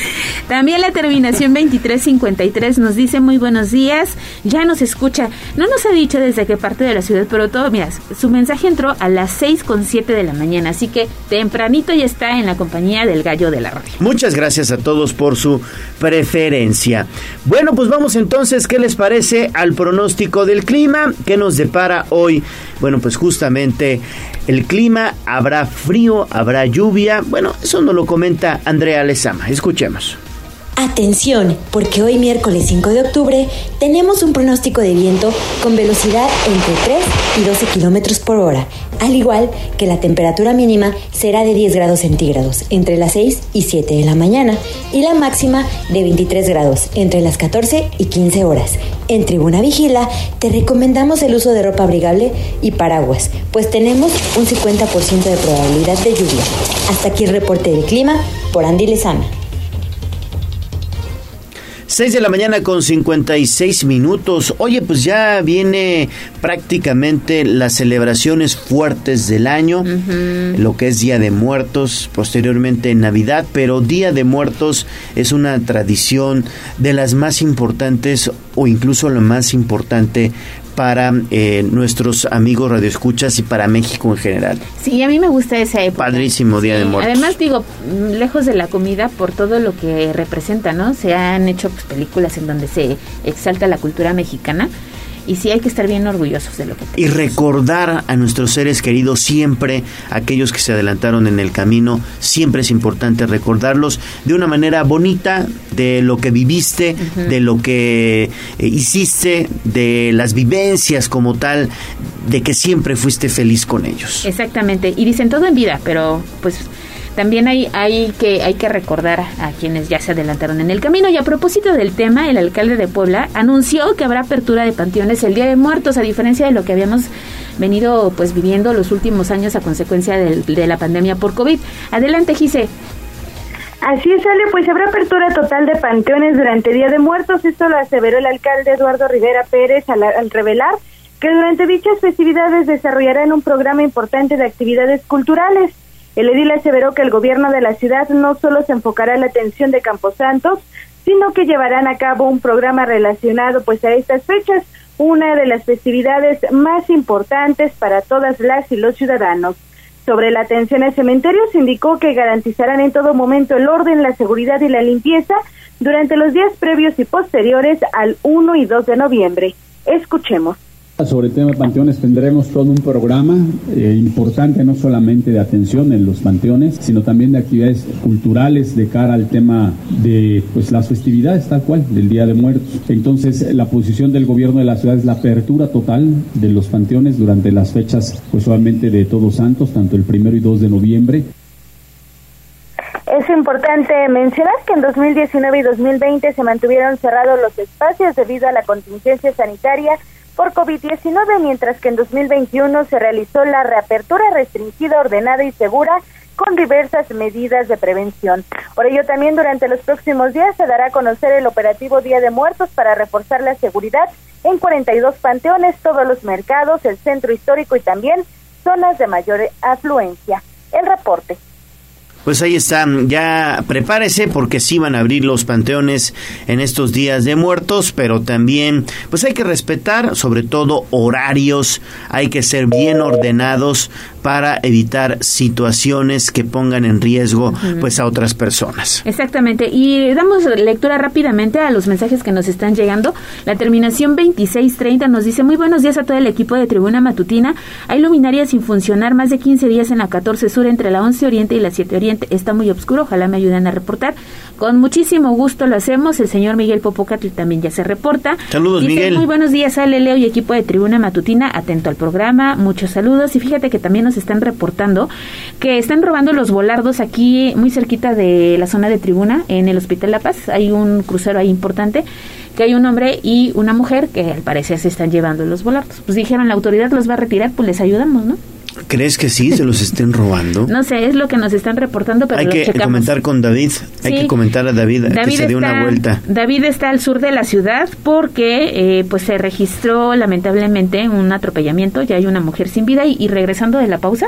También la terminación 2353 nos dice muy buenos días, ya nos escucha. No nos ha dicho desde qué parte de la ciudad, pero todo, mira, su mensaje entró a las 6 con 7 de la mañana, así que tempranito ya está en la compañía del gallo de la radio. Muchas gracias a todos por su preferencia. Bueno, pues vamos entonces, ¿qué les parece al pronóstico del clima? ¿Qué nos depara hoy? Bueno, pues justamente el clima, habrá frío, habrá lluvia. Bueno, eso nos lo comenta Andrea Lezama. Escuchemos. Atención, porque hoy miércoles 5 de octubre tenemos un pronóstico de viento con velocidad entre 3 y 12 kilómetros por hora, al igual que la temperatura mínima será de 10 grados centígrados entre las 6 y 7 de la mañana y la máxima de 23 grados entre las 14 y 15 horas. En Tribuna Vigila te recomendamos el uso de ropa abrigable y paraguas, pues tenemos un 50% de probabilidad de lluvia. Hasta aquí el reporte del clima por Andy Lezama. 6 de la mañana con 56 minutos. Oye, pues ya viene prácticamente las celebraciones fuertes del año, lo que es Día de Muertos, posteriormente Navidad, pero Día de Muertos es una tradición de las más importantes o incluso la más importante para eh, nuestros amigos radioescuchas y para México en general. Sí, a mí me gusta esa época. Padrísimo Día de Muertos. Además, digo, mm, lejos de la comida, por todo lo que representa, ¿no? Se han hecho pues, películas en donde se exalta la cultura mexicana y sí hay que estar bien orgullosos de lo que y recordar a nuestros seres queridos siempre aquellos que se adelantaron en el camino siempre es importante recordarlos de una manera bonita de lo que viviste de lo que eh, hiciste de las vivencias como tal de que siempre fuiste feliz con ellos. Exactamente. Y dicen todo en vida pero pues también hay, hay, que, hay que recordar a quienes ya se adelantaron en el camino. Y a propósito del tema, el alcalde de Puebla anunció que habrá apertura de panteones el Día de Muertos, a diferencia de lo que habíamos venido pues viviendo los últimos años a consecuencia de, de la pandemia por COVID. Adelante, Gise. Así es, Ale, pues habrá apertura total de panteones durante Día de Muertos. Esto lo aseveró el alcalde Eduardo Rivera Pérez al, al revelar que durante dichas festividades desarrollarán un programa importante de actividades culturales. El edil aseveró que el gobierno de la ciudad no solo se enfocará en la atención de Camposantos, sino que llevarán a cabo un programa relacionado pues a estas fechas, una de las festividades más importantes para todas las y los ciudadanos. Sobre la atención a cementerios, indicó que garantizarán en todo momento el orden, la seguridad y la limpieza durante los días previos y posteriores al 1 y 2 de noviembre. Escuchemos. Sobre el tema de panteones tendremos todo un programa eh, importante, no solamente de atención en los panteones, sino también de actividades culturales de cara al tema de pues las festividades tal cual del Día de Muertos. Entonces la posición del gobierno de la ciudad es la apertura total de los panteones durante las fechas pues solamente de Todos Santos, tanto el primero y 2 de noviembre. Es importante mencionar que en 2019 y 2020 se mantuvieron cerrados los espacios debido a la contingencia sanitaria por COVID-19, mientras que en 2021 se realizó la reapertura restringida, ordenada y segura con diversas medidas de prevención. Por ello, también durante los próximos días se dará a conocer el operativo Día de Muertos para reforzar la seguridad en 42 panteones, todos los mercados, el centro histórico y también zonas de mayor afluencia. El reporte. Pues ahí está, ya prepárese porque sí van a abrir los panteones en estos días de muertos, pero también pues hay que respetar sobre todo horarios, hay que ser bien ordenados para evitar situaciones que pongan en riesgo pues a otras personas. Exactamente, y damos lectura rápidamente a los mensajes que nos están llegando. La terminación 2630 nos dice, muy buenos días a todo el equipo de Tribuna Matutina. Hay luminarias sin funcionar más de 15 días en la 14 Sur entre la 11 Oriente y la 7 Oriente. Está muy oscuro, ojalá me ayuden a reportar. Con muchísimo gusto lo hacemos. El señor Miguel Popocatl también ya se reporta. Saludos, Dice, Miguel. Muy buenos días, Ale Leo y equipo de Tribuna Matutina, atento al programa. Muchos saludos. Y fíjate que también nos están reportando que están robando los volardos aquí muy cerquita de la zona de Tribuna, en el Hospital La Paz. Hay un crucero ahí importante que hay un hombre y una mujer que al parecer se están llevando los volardos. Pues dijeron, la autoridad los va a retirar, pues les ayudamos, ¿no? ¿Crees que sí se los estén robando? No sé, es lo que nos están reportando, pero Hay que checamos. comentar con David. Hay que comentar a David, que se dé una está- vuelta. David está al sur de la ciudad porque eh, pues se registró lamentablemente un atropellamiento, ya hay una mujer sin vida y, y regresando de la pausa,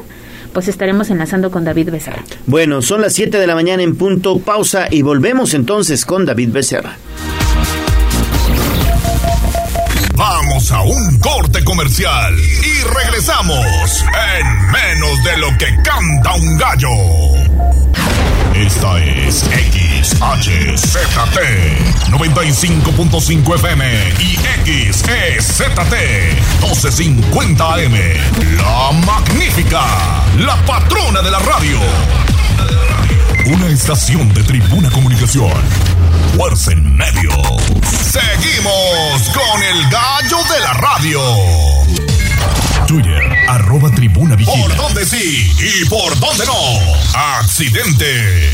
pues estaremos enlazando con David Becerra. Bueno, son las 7 de la mañana en punto, pausa y volvemos entonces con David Becerra. Vamos a un corte comercial y regresamos en menos de lo que canta un gallo. Esta es XHZT 95.5 FM y XEZT 1250 AM. La magnífica, la patrona de la radio. Una estación de Tribuna Comunicación. Fuerza en medio. Seguimos con el gallo de la radio. Twitter, arroba tribuna vigila. ¿Por dónde sí y por dónde no? Accidente.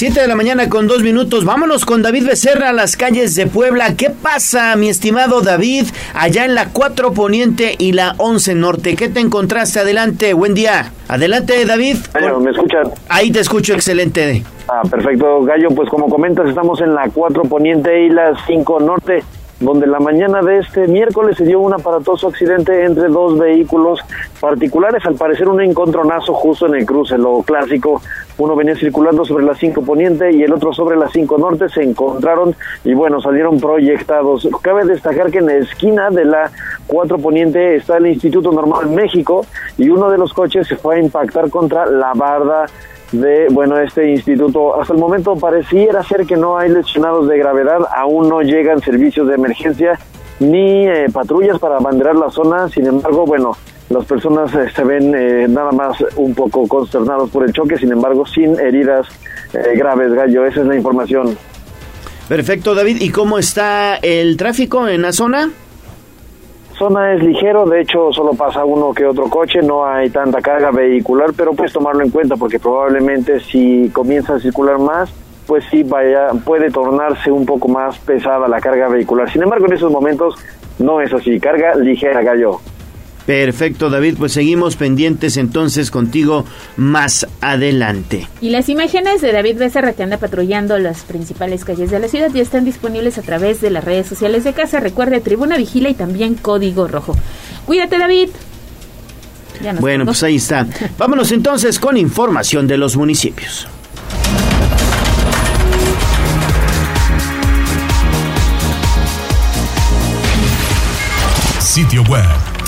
7 de la mañana con dos minutos. Vámonos con David Becerra a las calles de Puebla. ¿Qué pasa, mi estimado David, allá en la 4 Poniente y la 11 Norte? ¿Qué te encontraste? Adelante, buen día. Adelante, David. Gallo, ¿me escuchan? Ahí te escucho, excelente. Ah, perfecto, Gallo. Pues como comentas, estamos en la 4 Poniente y la 5 Norte, donde la mañana de este miércoles se dio un aparatoso accidente entre dos vehículos particulares. Al parecer, un encontronazo justo en el cruce, lo clásico. Uno venía circulando sobre la 5 Poniente y el otro sobre la 5 Norte. Se encontraron y, bueno, salieron proyectados. Cabe destacar que en la esquina de la 4 Poniente está el Instituto Normal México y uno de los coches se fue a impactar contra la barda de bueno este instituto. Hasta el momento pareciera ser que no hay lesionados de gravedad. Aún no llegan servicios de emergencia ni eh, patrullas para abanderar la zona. Sin embargo bueno las personas eh, se ven eh, nada más un poco consternados por el choque. Sin embargo sin heridas eh, graves gallo. Esa es la información. Perfecto, David. ¿Y cómo está el tráfico en la zona? Zona es ligero, de hecho solo pasa uno que otro coche, no hay tanta carga vehicular, pero pues tomarlo en cuenta porque probablemente si comienza a circular más, pues sí vaya, puede tornarse un poco más pesada la carga vehicular. Sin embargo, en esos momentos no es así, carga ligera, gallo. Perfecto, David. Pues seguimos pendientes entonces contigo más adelante. Y las imágenes de David Becerra que anda patrullando las principales calles de la ciudad ya están disponibles a través de las redes sociales de casa. Recuerde Tribuna Vigila y también Código Rojo. Cuídate, David. Ya nos Bueno, pues ahí está. Vámonos entonces con información de los municipios. Sitio web,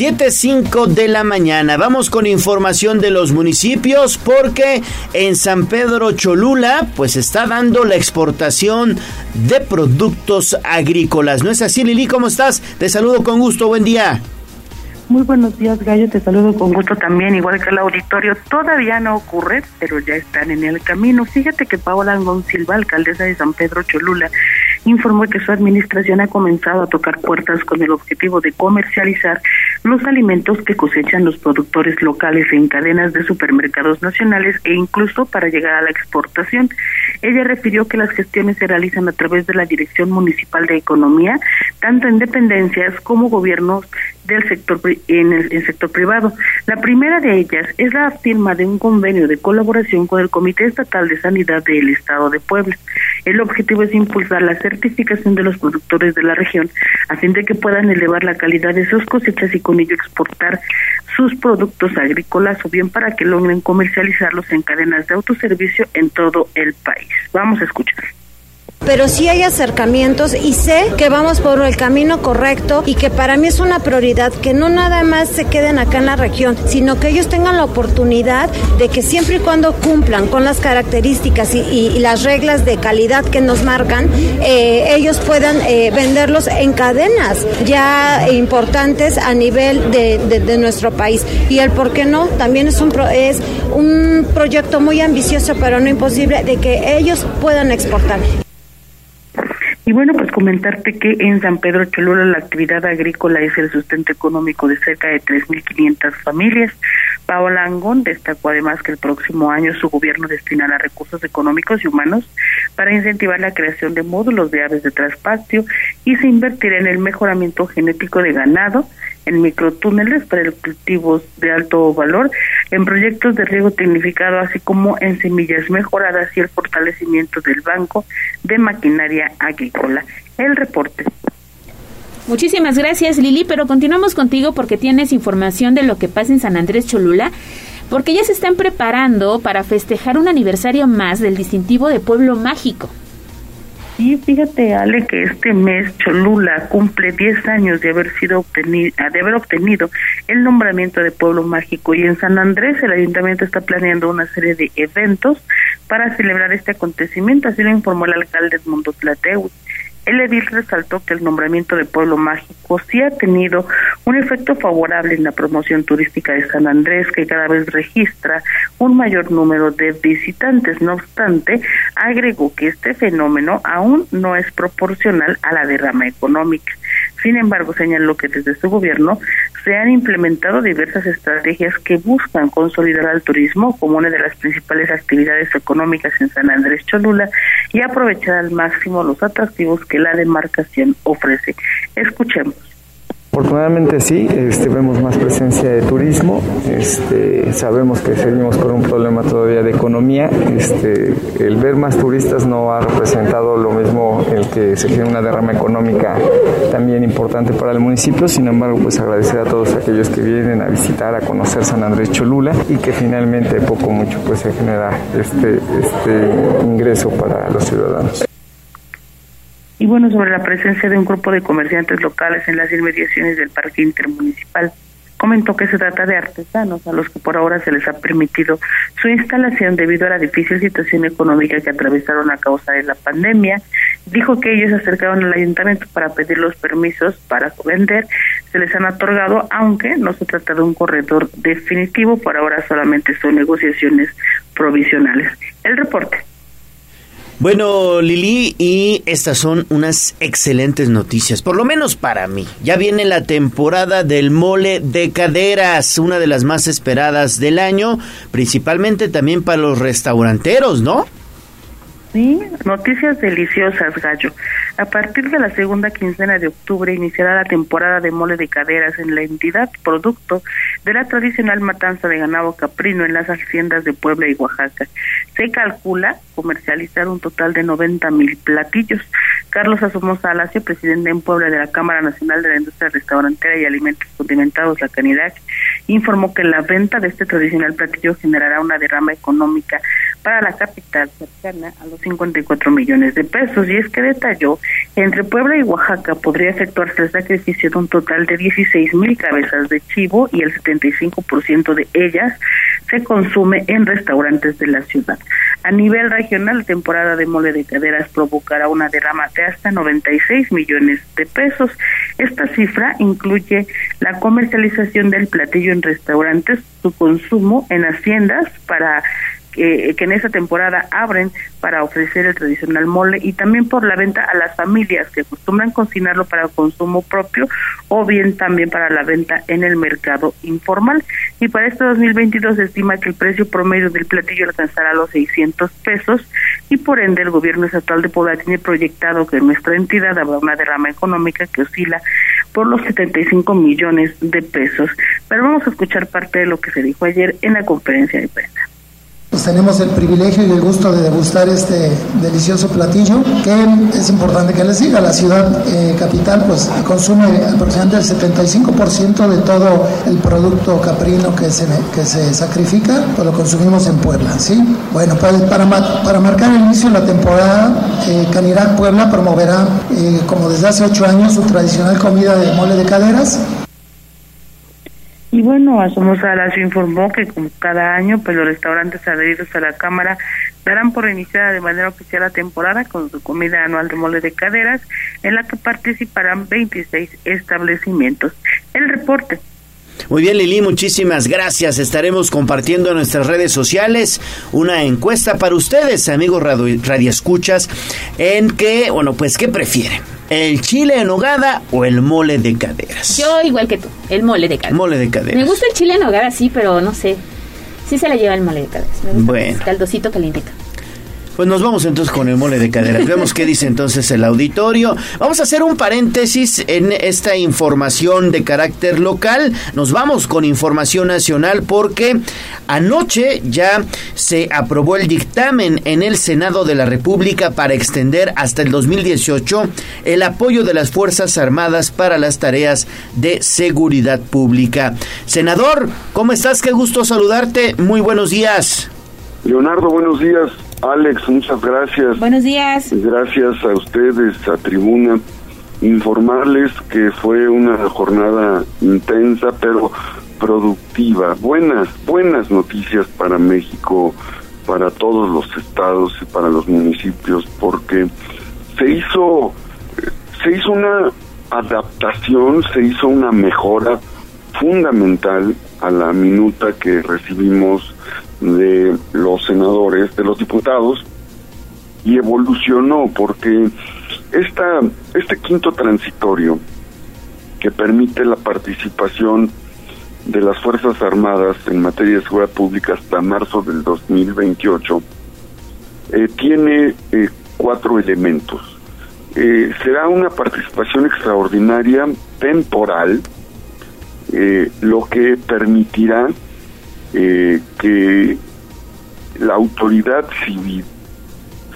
7.05 de la mañana. Vamos con información de los municipios porque en San Pedro Cholula pues está dando la exportación de productos agrícolas. ¿No es así, Lili? ¿Cómo estás? Te saludo con gusto. Buen día. Muy buenos días, Gallo. Te saludo con gusto también, igual que el auditorio. Todavía no ocurre, pero ya están en el camino. Fíjate que Paola Angón Silva, alcaldesa de San Pedro Cholula, informó que su administración ha comenzado a tocar puertas con el objetivo de comercializar los alimentos que cosechan los productores locales en cadenas de supermercados nacionales e incluso para llegar a la exportación. Ella refirió que las gestiones se realizan a través de la Dirección Municipal de Economía, tanto en dependencias como gobiernos del sector en el, en sector privado. La primera de ellas es la firma de un convenio de colaboración con el Comité Estatal de Sanidad del Estado de Puebla. El objetivo es impulsar la certificación de los productores de la región a fin de que puedan elevar la calidad de sus cosechas y con ello exportar sus productos agrícolas o bien para que logren comercializarlos en cadenas de autoservicio en todo el país. Vamos a escuchar. Pero sí hay acercamientos y sé que vamos por el camino correcto y que para mí es una prioridad que no nada más se queden acá en la región, sino que ellos tengan la oportunidad de que siempre y cuando cumplan con las características y, las reglas de calidad que nos marcan, eh, ellos puedan eh, venderlos en cadenas ya importantes a nivel de, de, nuestro país. Y el por qué no, también es un, es un proyecto muy ambicioso, pero no imposible, de que ellos puedan exportar. Y bueno, pues comentarte que en San Pedro Cholula la actividad agrícola es el sustento económico de cerca de 3.500 familias. Paola Angón destacó además que el próximo año su gobierno destinará recursos económicos y humanos para incentivar la creación de módulos de aves de traspatio y se invertirá en el mejoramiento genético de ganado, en microtúneles para el cultivos de alto valor, en proyectos de riego tecnificado, así como en semillas mejoradas y el fortalecimiento del banco de maquinaria agrícola. El reporte. Muchísimas gracias Lili, pero continuamos contigo porque tienes información de lo que pasa en San Andrés Cholula, porque ya se están preparando para festejar un aniversario más del distintivo de Pueblo Mágico. Sí, fíjate, Ale, que este mes Cholula cumple 10 años de haber sido obtenido, de haber obtenido el nombramiento de pueblo mágico y en San Andrés el ayuntamiento está planeando una serie de eventos para celebrar este acontecimiento, así lo informó el alcalde Edmundo Tlateu. El edil resaltó que el nombramiento de Pueblo Mágico sí ha tenido un efecto favorable en la promoción turística de San Andrés, que cada vez registra un mayor número de visitantes. No obstante, agregó que este fenómeno aún no es proporcional a la derrama económica. Sin embargo, señaló que desde su gobierno se han implementado diversas estrategias que buscan consolidar al turismo como una de las principales actividades económicas en San Andrés Cholula y aprovechar al máximo los atractivos que la demarcación ofrece. Escuchemos. Afortunadamente sí, este, vemos más presencia de turismo, este, sabemos que seguimos con un problema todavía de economía, este, el ver más turistas no ha representado lo mismo el que se genere una derrama económica también importante para el municipio, sin embargo pues agradecer a todos aquellos que vienen a visitar, a conocer San Andrés Cholula y que finalmente poco mucho pues se genera este, este ingreso para los ciudadanos y bueno, sobre la presencia de un grupo de comerciantes locales en las inmediaciones del parque intermunicipal. Comentó que se trata de artesanos a los que por ahora se les ha permitido su instalación debido a la difícil situación económica que atravesaron a causa de la pandemia. Dijo que ellos se acercaron al ayuntamiento para pedir los permisos para vender. Se les han otorgado, aunque no se trata de un corredor definitivo, por ahora solamente son negociaciones provisionales. El reporte. Bueno, Lili, y estas son unas excelentes noticias, por lo menos para mí. Ya viene la temporada del mole de caderas, una de las más esperadas del año, principalmente también para los restauranteros, ¿no? Sí, noticias deliciosas, Gallo. A partir de la segunda quincena de octubre iniciará la temporada de mole de caderas en la entidad, producto de la tradicional matanza de ganado caprino en las haciendas de Puebla y Oaxaca. Se calcula comercializar un total de 90 mil platillos. Carlos Asomosa Alacio, presidente en Puebla de la Cámara Nacional de la Industria Restaurantera y Alimentos Condimentados, la Canidad, informó que la venta de este tradicional platillo generará una derrama económica para la capital cercana a los 54 millones de pesos. Y es que detalló, entre Puebla y Oaxaca podría efectuarse el sacrificio de un total de 16 mil cabezas de chivo y el 75% de ellas se consume en restaurantes de la ciudad. A nivel regional, la temporada de mole de caderas provocará una derrama de hasta 96 millones de pesos. Esta cifra incluye la comercialización del platillo en restaurantes, su consumo en haciendas para que, en esta temporada abren para ofrecer el tradicional mole y también por la venta a las familias que acostumbran cocinarlo para consumo propio o bien también para la venta en el mercado informal. Y para este 2022 se estima que el precio promedio del platillo alcanzará los 600 pesos y por ende el gobierno estatal de Puebla tiene proyectado que en nuestra entidad habrá una derrama económica que oscila por los 75 millones de pesos. Pero vamos a escuchar parte de lo que se dijo ayer en la conferencia de prensa pues tenemos el privilegio y el gusto de degustar este delicioso platillo que es importante que les diga, la ciudad eh, capital pues consume aproximadamente el 75% de todo el producto caprino que se, que se sacrifica, pues lo consumimos en Puebla, ¿sí? Bueno, pues para, para marcar el inicio de la temporada, eh, Canirac Puebla promoverá, eh, como desde hace ocho años, su tradicional comida de mole de caderas, y bueno, Asomos se informó que como cada año, pues los restaurantes adheridos a la Cámara darán por iniciada de manera oficial la temporada con su comida anual de mole de caderas, en la que participarán 26 establecimientos. El reporte. Muy bien, Lili, muchísimas gracias. Estaremos compartiendo en nuestras redes sociales una encuesta para ustedes, amigos radioescuchas, en que, bueno, pues, ¿qué prefieren? ¿El chile en nogada o el mole de caderas? Yo igual que tú, el mole de caderas. Mole de caderas. Me gusta el chile en nogada, sí, pero no sé. Sí se la lleva el mole de caderas. Me gusta bueno. Caldosito calientito. Pues nos vamos entonces con el mole de caderas. Vemos qué dice entonces el auditorio. Vamos a hacer un paréntesis en esta información de carácter local. Nos vamos con información nacional porque anoche ya se aprobó el dictamen en el Senado de la República para extender hasta el 2018 el apoyo de las Fuerzas Armadas para las tareas de seguridad pública. Senador, ¿cómo estás? Qué gusto saludarte. Muy buenos días. Leonardo, buenos días. Alex, muchas gracias. Buenos días. Gracias a ustedes, a Tribuna. Informarles que fue una jornada intensa, pero productiva. Buenas, buenas noticias para México, para todos los estados y para los municipios, porque se hizo, se hizo una adaptación, se hizo una mejora fundamental a la minuta que recibimos de los senadores, de los diputados, y evolucionó porque esta, este quinto transitorio que permite la participación de las Fuerzas Armadas en materia de seguridad pública hasta marzo del 2028 eh, tiene eh, cuatro elementos. Eh, será una participación extraordinaria temporal, lo que permitirá eh, que la autoridad civil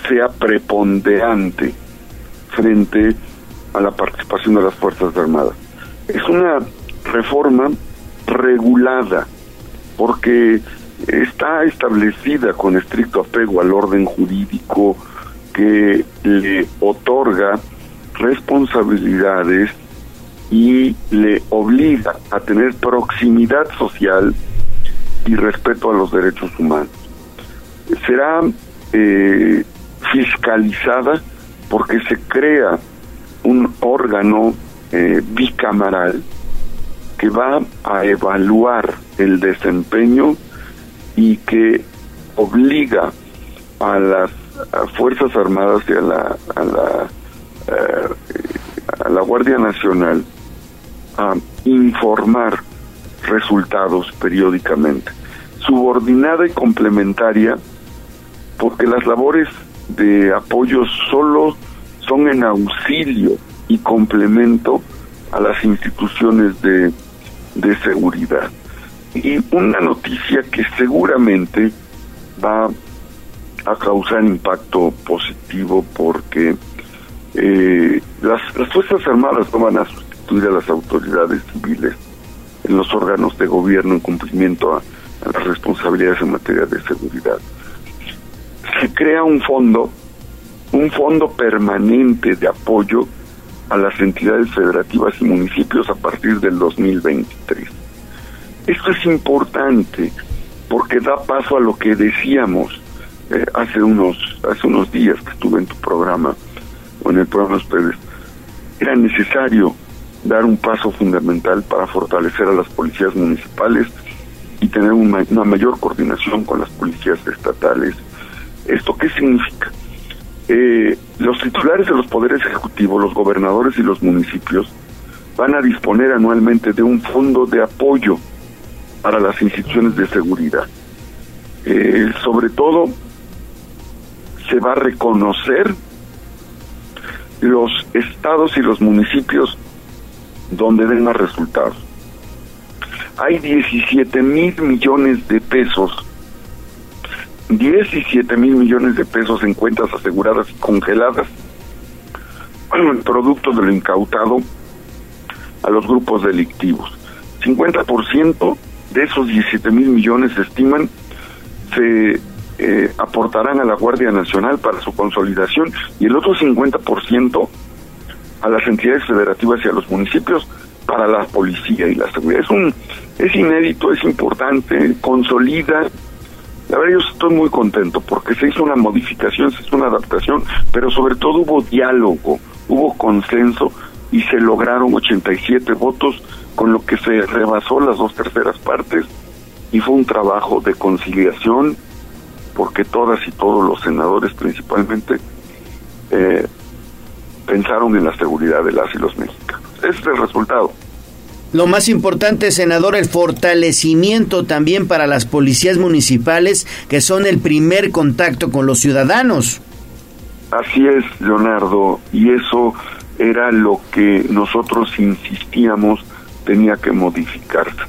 sea preponderante frente a la participación de las Fuerzas Armadas. Es una reforma regulada porque está establecida con estricto apego al orden jurídico que le otorga responsabilidades y le obliga a tener proximidad social y respeto a los derechos humanos. Será eh, fiscalizada porque se crea un órgano eh, bicamaral que va a evaluar el desempeño y que obliga a las Fuerzas Armadas y a la, a la, eh, a la Guardia Nacional a informar resultados periódicamente, subordinada y complementaria, porque las labores de apoyo solo son en auxilio y complemento a las instituciones de, de seguridad. Y una noticia que seguramente va a causar impacto positivo porque eh, las, las Fuerzas Armadas no van a sustituir a las autoridades civiles en los órganos de gobierno en cumplimiento a, las responsabilidades en materia de seguridad. Se crea un fondo, un fondo permanente de apoyo a las entidades federativas y municipios a partir del 2023. Esto es importante porque da paso a lo que decíamos eh, hace unos hace unos días que estuve en tu programa o en el programa de ustedes. Era necesario dar un paso fundamental para fortalecer a las policías municipales y tener una, mayor coordinación con las policías estatales. ¿Esto qué significa? Eh, los titulares de los poderes ejecutivos, los gobernadores y los municipios van a disponer anualmente de un fondo de apoyo para las instituciones de seguridad. Eh, sobre todo, se va a reconocer los estados y los municipios donde den más resultados. Hay 17 mil millones de pesos 17 mil millones de pesos en cuentas aseguradas y congeladas, producto de lo incautado a los grupos delictivos. 50% de esos 17 mil millones se estiman se eh, aportarán a la Guardia Nacional para su consolidación y el otro 50% a las entidades federativas y a los municipios para la policía y la seguridad. Es un es inédito, es importante, consolida. La verdad yo estoy muy contento porque se hizo una modificación, se hizo una adaptación, pero sobre todo hubo diálogo, hubo consenso y se lograron 87 votos con lo que se rebasó las dos terceras partes y fue un trabajo de conciliación porque todas y todos los senadores principalmente eh, pensaron en la seguridad de las y los mexicanos. Ese es el resultado. Lo más importante, senador, el fortalecimiento también para las policías municipales, que son el primer contacto con los ciudadanos. Así es, Leonardo, y eso era lo que nosotros insistíamos tenía que modificarse.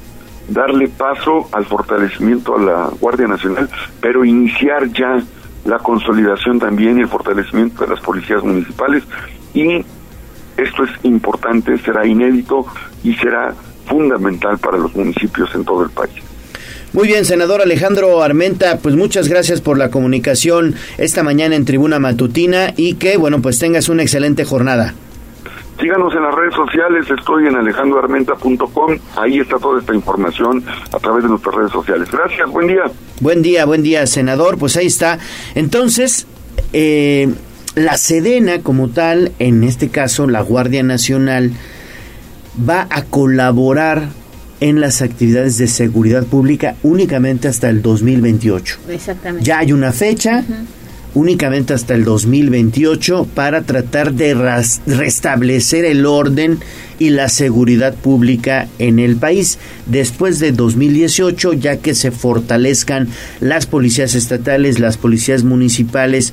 Darle paso al fortalecimiento a la Guardia Nacional, pero iniciar ya la consolidación también y el fortalecimiento de las policías municipales y esto es importante, será inédito y será fundamental para los municipios en todo el país. Muy bien, senador Alejandro Armenta, pues muchas gracias por la comunicación esta mañana en Tribuna Matutina y que, bueno, pues tengas una excelente jornada. Síganos en las redes sociales, estoy en alejandroarmenta.com, ahí está toda esta información a través de nuestras redes sociales. Gracias, buen día. Buen día, buen día, senador, pues ahí está. Entonces, eh, la Sedena como tal, en este caso la Guardia Nacional, va a colaborar en las actividades de seguridad pública únicamente hasta el 2028. Exactamente. Ya hay una fecha, únicamente hasta el 2028, para tratar de restablecer el orden y la seguridad pública en el país. Después de 2018, ya que se fortalezcan las policías estatales, las policías municipales,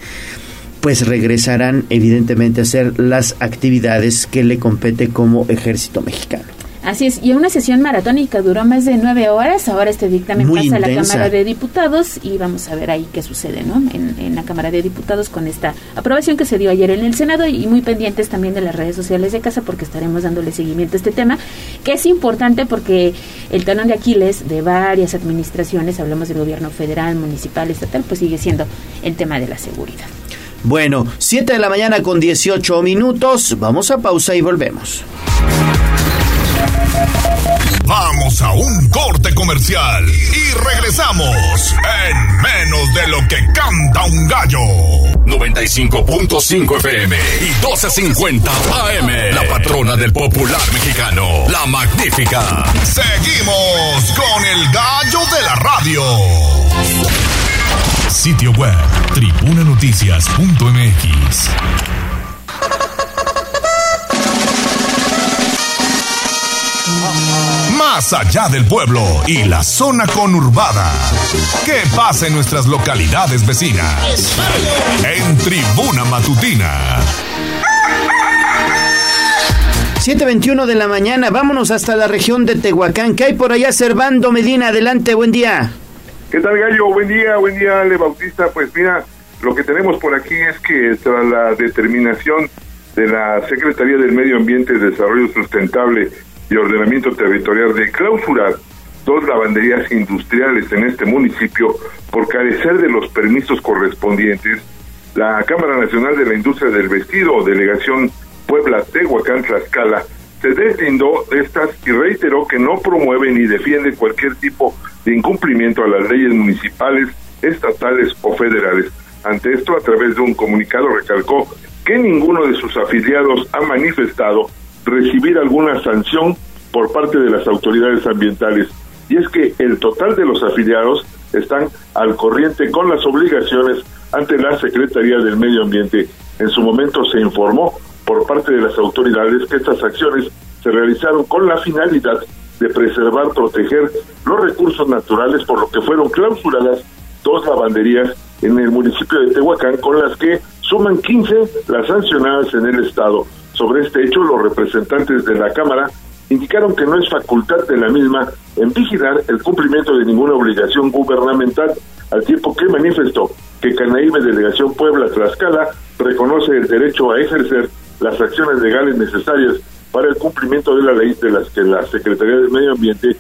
pues regresarán evidentemente a hacer las actividades que le compete como ejército mexicano. Así es, y una sesión maratónica duró más de nueve horas. Ahora este dictamen pasa a la Cámara de Diputados y vamos a ver ahí qué sucede, ¿no? En, en, la Cámara de Diputados con esta aprobación que se dio ayer en el Senado y muy pendientes también de las redes sociales de casa porque estaremos dándole seguimiento a este tema, que es importante porque el talón de Aquiles de varias administraciones, hablamos del gobierno federal, municipal, estatal, pues sigue siendo el tema de la seguridad. Bueno, 7 de la mañana con 18 minutos. Vamos a pausa y volvemos. Vamos a un corte comercial y regresamos en menos de lo que canta un gallo. 95.5 FM y 12.50 AM. La patrona del popular mexicano, la magnífica. Seguimos con el gallo de la radio. Sitio web, tribunanoticias.mx. Más allá del pueblo y la zona conurbada. ¿Qué pasa en nuestras localidades vecinas? En Tribuna Matutina. 7.21 de la mañana, vámonos hasta la región de Tehuacán. ¿Qué hay por allá, Servando Medina? Adelante, buen día. ¿Qué tal, Gallo? Buen día, buen día, Ale Bautista. Pues mira, lo que tenemos por aquí es que tras la determinación de la Secretaría del Medio Ambiente, Desarrollo Sustentable y Ordenamiento Territorial de clausurar dos lavanderías industriales en este municipio por carecer de los permisos correspondientes, la Cámara Nacional de la Industria del Vestido, Delegación Puebla Tehuacán Tlaxcala, se deslindó de estas y reiteró que no promueve ni defiende cualquier tipo de incumplimiento a las leyes municipales, estatales o federales. Ante esto, a través de un comunicado, recalcó que ninguno de sus afiliados ha manifestado recibir alguna sanción por parte de las autoridades ambientales. Y es que el total de los afiliados están al corriente con las obligaciones ante la Secretaría del Medio Ambiente. En su momento se informó por parte de las autoridades que estas acciones se realizaron con la finalidad de preservar, proteger los recursos naturales, por lo que fueron clausuradas dos lavanderías en el municipio de Tehuacán, con las que suman 15 las sancionadas en el estado. Sobre este hecho, los representantes de la Cámara indicaron que no es facultad de la misma en vigilar el cumplimiento de ninguna obligación gubernamental, al tiempo que manifestó que Canaíbe Delegación Puebla Tlaxcala reconoce el derecho a ejercer las acciones legales necesarias para el cumplimiento de la ley de las que la Secretaría del Medio Ambiente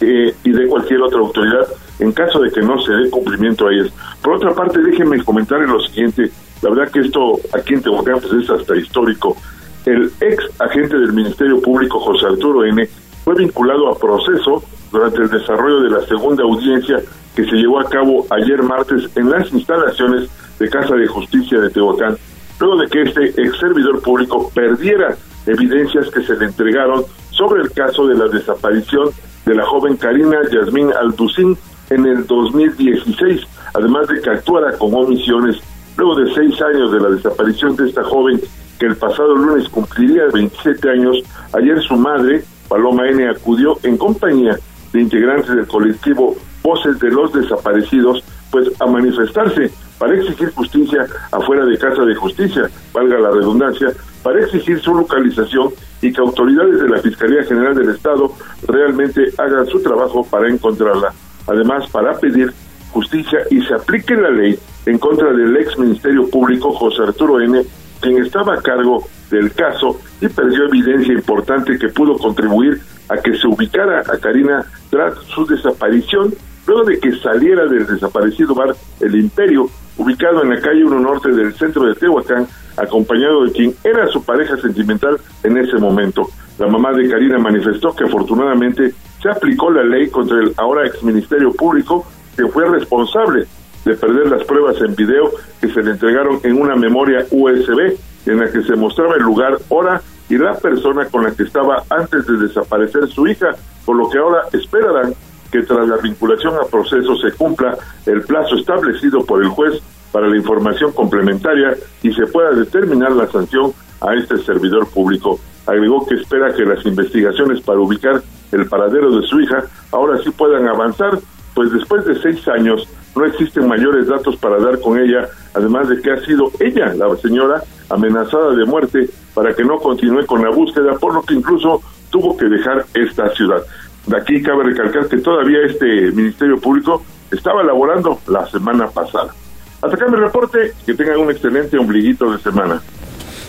eh, y de cualquier otra autoridad en caso de que no se dé cumplimiento a ellas. Por otra parte, déjenme comentar en lo siguiente, la verdad que esto aquí en Tehuacán pues, es hasta histórico. El ex agente del Ministerio Público, José Arturo N., fue vinculado a proceso durante el desarrollo de la segunda audiencia que se llevó a cabo ayer martes en las instalaciones de Casa de Justicia de Tehuacán, luego de que este ex servidor público perdiera evidencias que se le entregaron sobre el caso de la desaparición de la joven Karina Yasmín Alducín en el 2016, además de que actuara con omisiones luego de seis años de la desaparición de esta joven que el pasado lunes cumpliría 27 años, ayer su madre, Paloma N., acudió en compañía de integrantes del colectivo Voces de los Desaparecidos, pues a manifestarse para exigir justicia afuera de Casa de Justicia, valga la redundancia, para exigir su localización y que autoridades de la Fiscalía General del Estado realmente hagan su trabajo para encontrarla. Además, para pedir justicia y se aplique la ley en contra del ex Ministerio Público José Arturo N., quien estaba a cargo del caso y perdió evidencia importante que pudo contribuir a que se ubicara a Karina tras su desaparición, luego de que saliera del desaparecido bar El Imperio, ubicado en la calle 1 Norte del centro de Tehuacán, acompañado de quien era su pareja sentimental en ese momento. La mamá de Karina manifestó que afortunadamente se aplicó la ley contra el ahora ex Ministerio Público, que fue responsable de perder las pruebas en video que se le entregaron en una memoria USB en la que se mostraba el lugar, hora y la persona con la que estaba antes de desaparecer su hija, por lo que ahora esperarán que tras la vinculación a proceso se cumpla el plazo establecido por el juez para la información complementaria y se pueda determinar la sanción a este servidor público. Agregó que espera que las investigaciones para ubicar el paradero de su hija ahora sí puedan avanzar, pues después de seis años no existen mayores datos para dar con ella, además de que ha sido ella, la señora, amenazada de muerte para que no continúe con la búsqueda, por lo que incluso tuvo que dejar esta ciudad. De aquí cabe recalcar que todavía este Ministerio Público estaba elaborando la semana pasada. Hasta acá mi reporte, que tengan un excelente ombliguito de semana.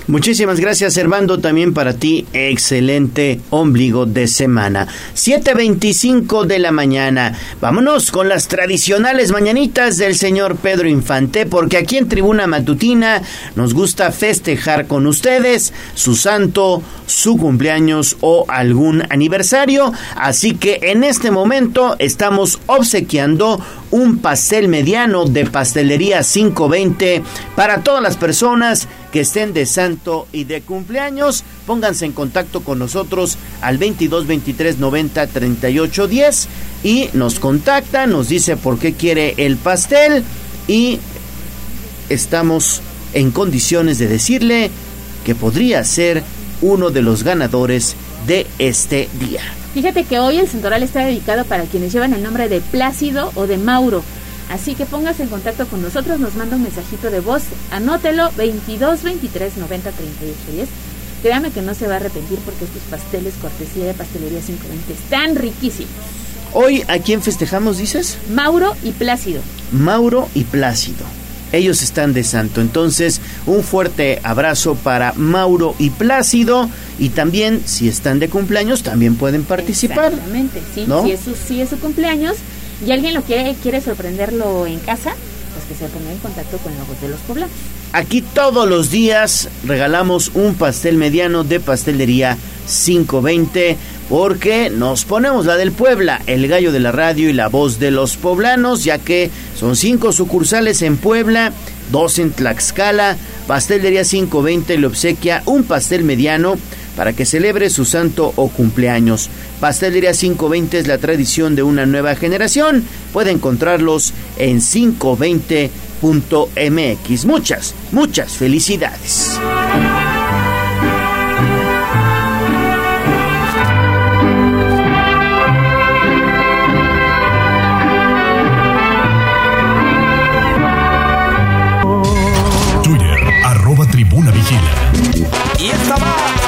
Muchísimas gracias, Hermando. También para ti, excelente ombligo de semana. 7.25 de la mañana. Vámonos con las tradicionales mañanitas del señor Pedro Infante, porque aquí en Tribuna Matutina nos gusta festejar con ustedes su santo, su cumpleaños o algún aniversario. Así que en este momento estamos obsequiando un pastel mediano de pastelería 520 para todas las personas que estén de santo y de cumpleaños. Pónganse en contacto con nosotros al 22 23 90 38 10 y nos contacta, nos dice por qué quiere el pastel y estamos en condiciones de decirle que podría ser uno de los ganadores de este día. Fíjate que hoy el Santoral está dedicado para quienes llevan el nombre de Plácido o de Mauro. Así que póngase en contacto con nosotros, nos manda un mensajito de voz, anótelo 22 23 90 38 10. Créame que no se va a arrepentir porque estos pasteles cortesía de Pastelería 520 están riquísimos. Hoy, ¿a quién festejamos, dices? Mauro y Plácido. Mauro y Plácido. Ellos están de santo. Entonces, un fuerte abrazo para Mauro y Plácido. Y también, si están de cumpleaños, también pueden participar. Exactamente, sí. Si, es su, si es su cumpleaños, y alguien lo quiere, quiere sorprenderlo en casa, pues que se ponga en contacto con voz de los poblanos. Aquí todos los días regalamos un pastel mediano de pastelería 520 porque nos ponemos la del Puebla, el gallo de la radio y la voz de los poblanos, ya que son cinco sucursales en Puebla, dos en Tlaxcala, pastelería 520 le obsequia un pastel mediano para que celebre su santo o cumpleaños. Pastelería 520 es la tradición de una nueva generación. Puede encontrarlos en 520.mx. Muchas, muchas felicidades. Twitter, arroba tribuna vigila. Y esta va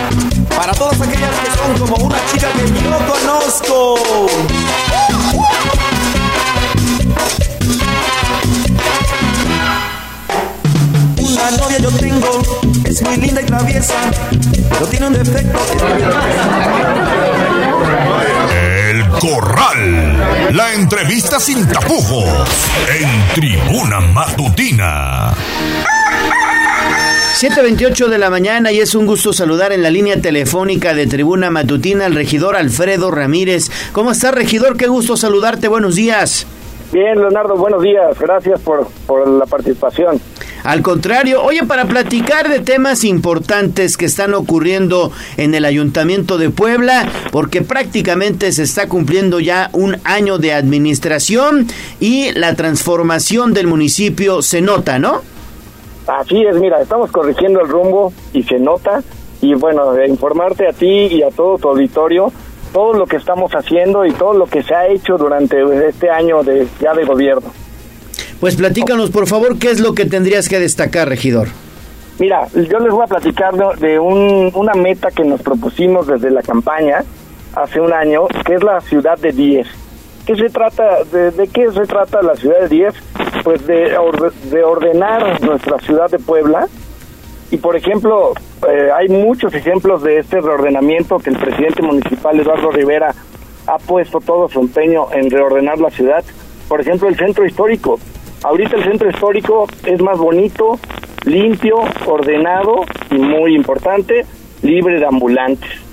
todas aquellas que son como una chica que yo conozco. Una novia yo tengo, es muy linda y traviesa, pero tiene un defecto. El Corral, la entrevista sin tapujos, en tribuna matutina. 7.28 de la mañana y es un gusto saludar en la línea telefónica de Tribuna Matutina al regidor Alfredo Ramírez. ¿Cómo está, regidor? Qué gusto saludarte. Buenos días. Bien, Leonardo, buenos días. Gracias por, por la participación. Al contrario, oye, para platicar de temas importantes que están ocurriendo en el Ayuntamiento de Puebla, porque prácticamente se está cumpliendo ya un año de administración y la transformación del municipio se nota, ¿no? Así es, mira, estamos corrigiendo el rumbo y se nota. Y bueno, informarte a ti y a todo tu auditorio todo lo que estamos haciendo y todo lo que se ha hecho durante este año de ya de gobierno. Pues platícanos, por favor, qué es lo que tendrías que destacar, regidor. Mira, yo les voy a platicar de, un, una meta que nos propusimos desde la campaña hace un año, que es la ciudad de 10. ¿Qué se trata? De, qué se trata la ciudad de 10? Pues de, de ordenar nuestra ciudad de Puebla. Y por ejemplo, eh, hay muchos ejemplos de este reordenamiento que el presidente municipal Eduardo Rivera ha puesto todo su empeño en reordenar la ciudad. Por ejemplo, el centro histórico. Ahorita el centro histórico es más bonito, limpio, ordenado y muy importante, libre de ambulantes.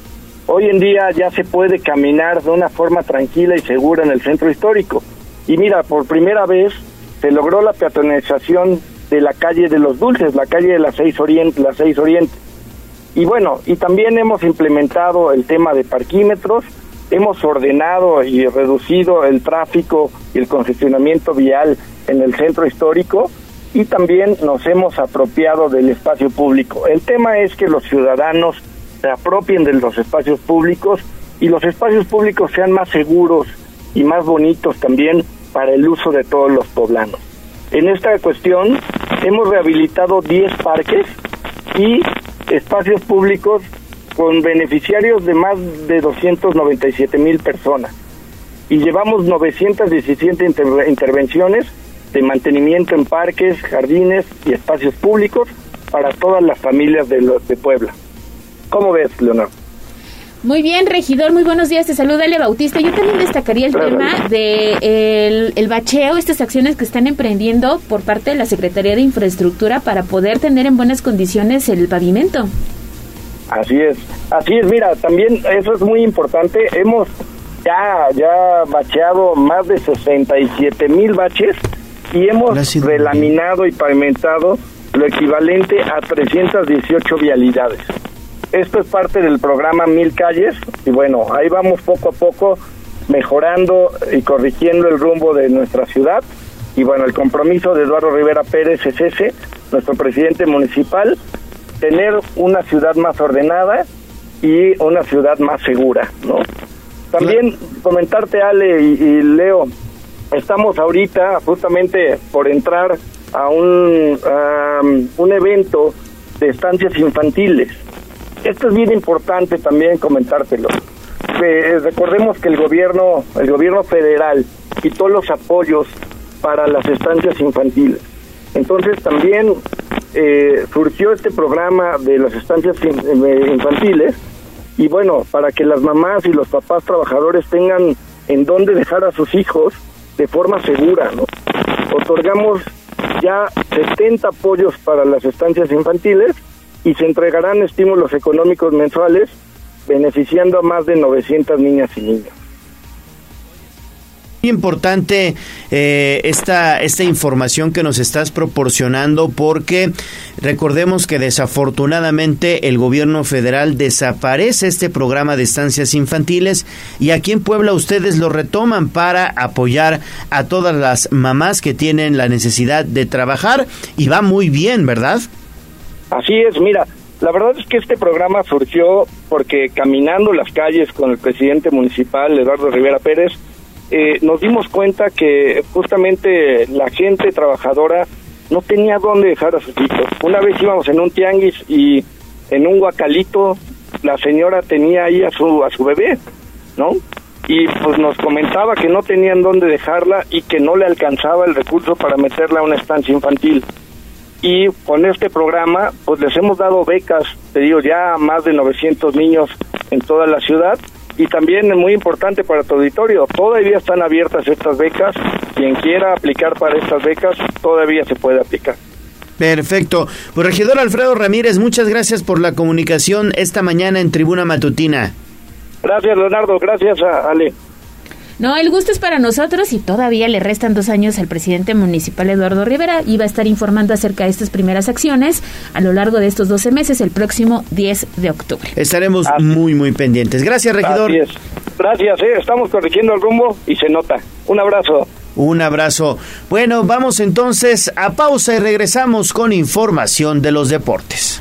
Hoy en día ya se puede caminar de una forma tranquila y segura en el centro histórico. Y mira, por primera vez se logró la peatonalización de la calle de los Dulces, la calle de las seis Oriente. Y bueno, y también hemos implementado el tema de parquímetros, hemos ordenado y reducido el tráfico y el congestionamiento vial en el centro histórico y también nos hemos apropiado del espacio público. El tema es que los ciudadanos se apropien de los espacios públicos y los espacios públicos sean más seguros y más bonitos también para el uso de todos los poblanos. En esta cuestión hemos rehabilitado 10 parques y espacios públicos con beneficiarios de más de 297 mil personas y llevamos 917 intervenciones de mantenimiento en parques, jardines y espacios públicos para todas las familias de, de Puebla. ¿Cómo ves, Leonardo? Muy bien, regidor, muy buenos días. Te saluda Ale Bautista. Yo también destacaría el tema de el, bacheo, estas acciones que están emprendiendo por parte de la Secretaría de Infraestructura para poder tener en buenas condiciones el pavimento. Así es, así es. Mira, también eso es muy importante. Hemos ya ya bacheado más de 67 mil baches y hemos relaminado y pavimentado lo equivalente a 318 vialidades. Esto es parte del programa Mil Calles y bueno, ahí vamos poco a poco mejorando y corrigiendo el rumbo de nuestra ciudad. Y bueno, el compromiso de Eduardo Rivera Pérez es ese, nuestro presidente municipal, tener una ciudad más ordenada y una ciudad más segura, ¿no? También comentarte, Ale y Leo, estamos ahorita justamente por entrar a un, un evento de estancias infantiles. Esto es bien importante también comentártelo. Eh, recordemos que el gobierno, el gobierno federal quitó los apoyos para las estancias infantiles. Entonces también eh, surgió este programa de las estancias eh, infantiles y bueno, para que las mamás y los papás trabajadores tengan en dónde dejar a sus hijos de forma segura, ¿no? Otorgamos ya 70 apoyos para las estancias infantiles y se entregarán estímulos económicos mensuales beneficiando a más de 900 niñas y niños importante eh, esta, esta información que nos estás proporcionando porque recordemos que desafortunadamente el gobierno federal desaparece este programa de estancias infantiles y aquí en Puebla ustedes lo retoman para apoyar a todas las mamás que tienen la necesidad de trabajar y va muy bien, ¿verdad? Así es, mira, la verdad es que este programa surgió porque caminando las calles con el presidente municipal, Eduardo Rivera Pérez, eh, nos dimos cuenta que justamente la gente trabajadora no tenía dónde dejar a sus hijos. Una vez íbamos en un tianguis y en un guacalito la señora tenía ahí a su a su bebé, ¿no? Y pues nos comentaba que no tenían dónde dejarla y que no le alcanzaba el recurso para meterla a una estancia infantil. Y con este programa pues les hemos dado becas, te digo, ya a más de 900 niños en toda la ciudad y también es muy importante para tu auditorio, todavía están abiertas estas becas, quien quiera aplicar para estas becas todavía se puede aplicar. Perfecto. Pues regidor Alfredo Ramírez, muchas gracias por la comunicación esta mañana en Tribuna Matutina. Gracias Leonardo, gracias a Ale. No, el gusto es para nosotros y todavía le restan dos años al presidente municipal Eduardo Rivera y va a estar informando acerca de estas primeras acciones a lo largo de estos 12 meses, el próximo 10 de octubre. Estaremos muy, muy pendientes. Gracias, regidor. Gracias, Gracias eh, estamos corrigiendo el rumbo y se nota. Un abrazo. Un abrazo. Bueno, vamos entonces a pausa y regresamos con información de los deportes.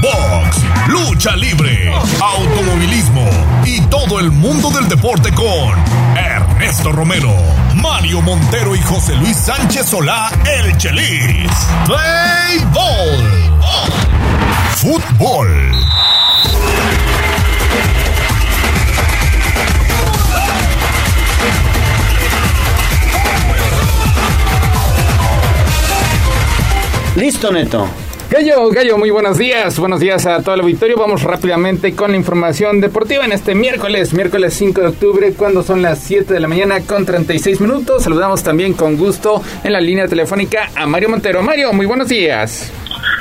Box, lucha libre, automovilismo y todo el mundo del deporte con Ernesto Romero, Mario Montero y José Luis Sánchez Solá, el Chelis. Béisbol, fútbol. Listo, Neto. Gallo, Gallo, muy buenos días. Buenos días a todo el auditorio. Vamos rápidamente con la información deportiva en este miércoles, miércoles 5 de octubre, cuando son las 7 de la mañana con 36 minutos. Saludamos también con gusto en la línea telefónica a Mario Montero. Mario, muy buenos días.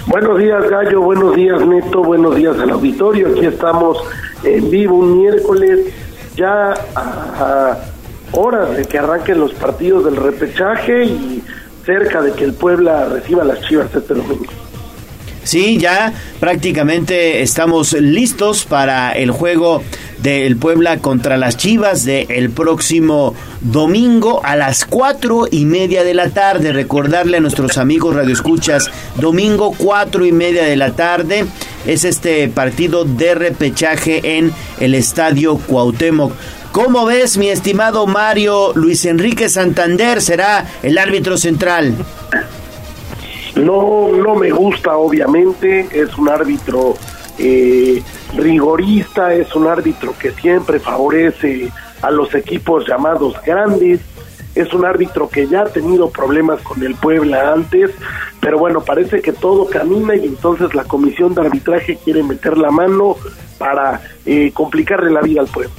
Buenos días, Gallo. Buenos días, Neto. Buenos días al auditorio. Aquí estamos en vivo un miércoles, ya a, horas de que arranquen los partidos del repechaje y cerca de que el Puebla reciba las chivas este domingo. Sí, ya prácticamente estamos listos para el juego del Puebla contra las Chivas del el próximo domingo a las cuatro y media de la tarde. Recordarle a nuestros amigos radioescuchas, domingo cuatro y media de la tarde es este partido de repechaje en el Estadio Cuauhtémoc. ¿Cómo ves, mi estimado Mario Luis Enrique Santander será el árbitro central? No, no me gusta, obviamente, es un árbitro eh, rigorista, es un árbitro que siempre favorece a los equipos llamados grandes, es un árbitro que ya ha tenido problemas con el Puebla antes, pero bueno, parece que todo camina y entonces la comisión de arbitraje quiere meter la mano para eh, complicarle la vida al Puebla.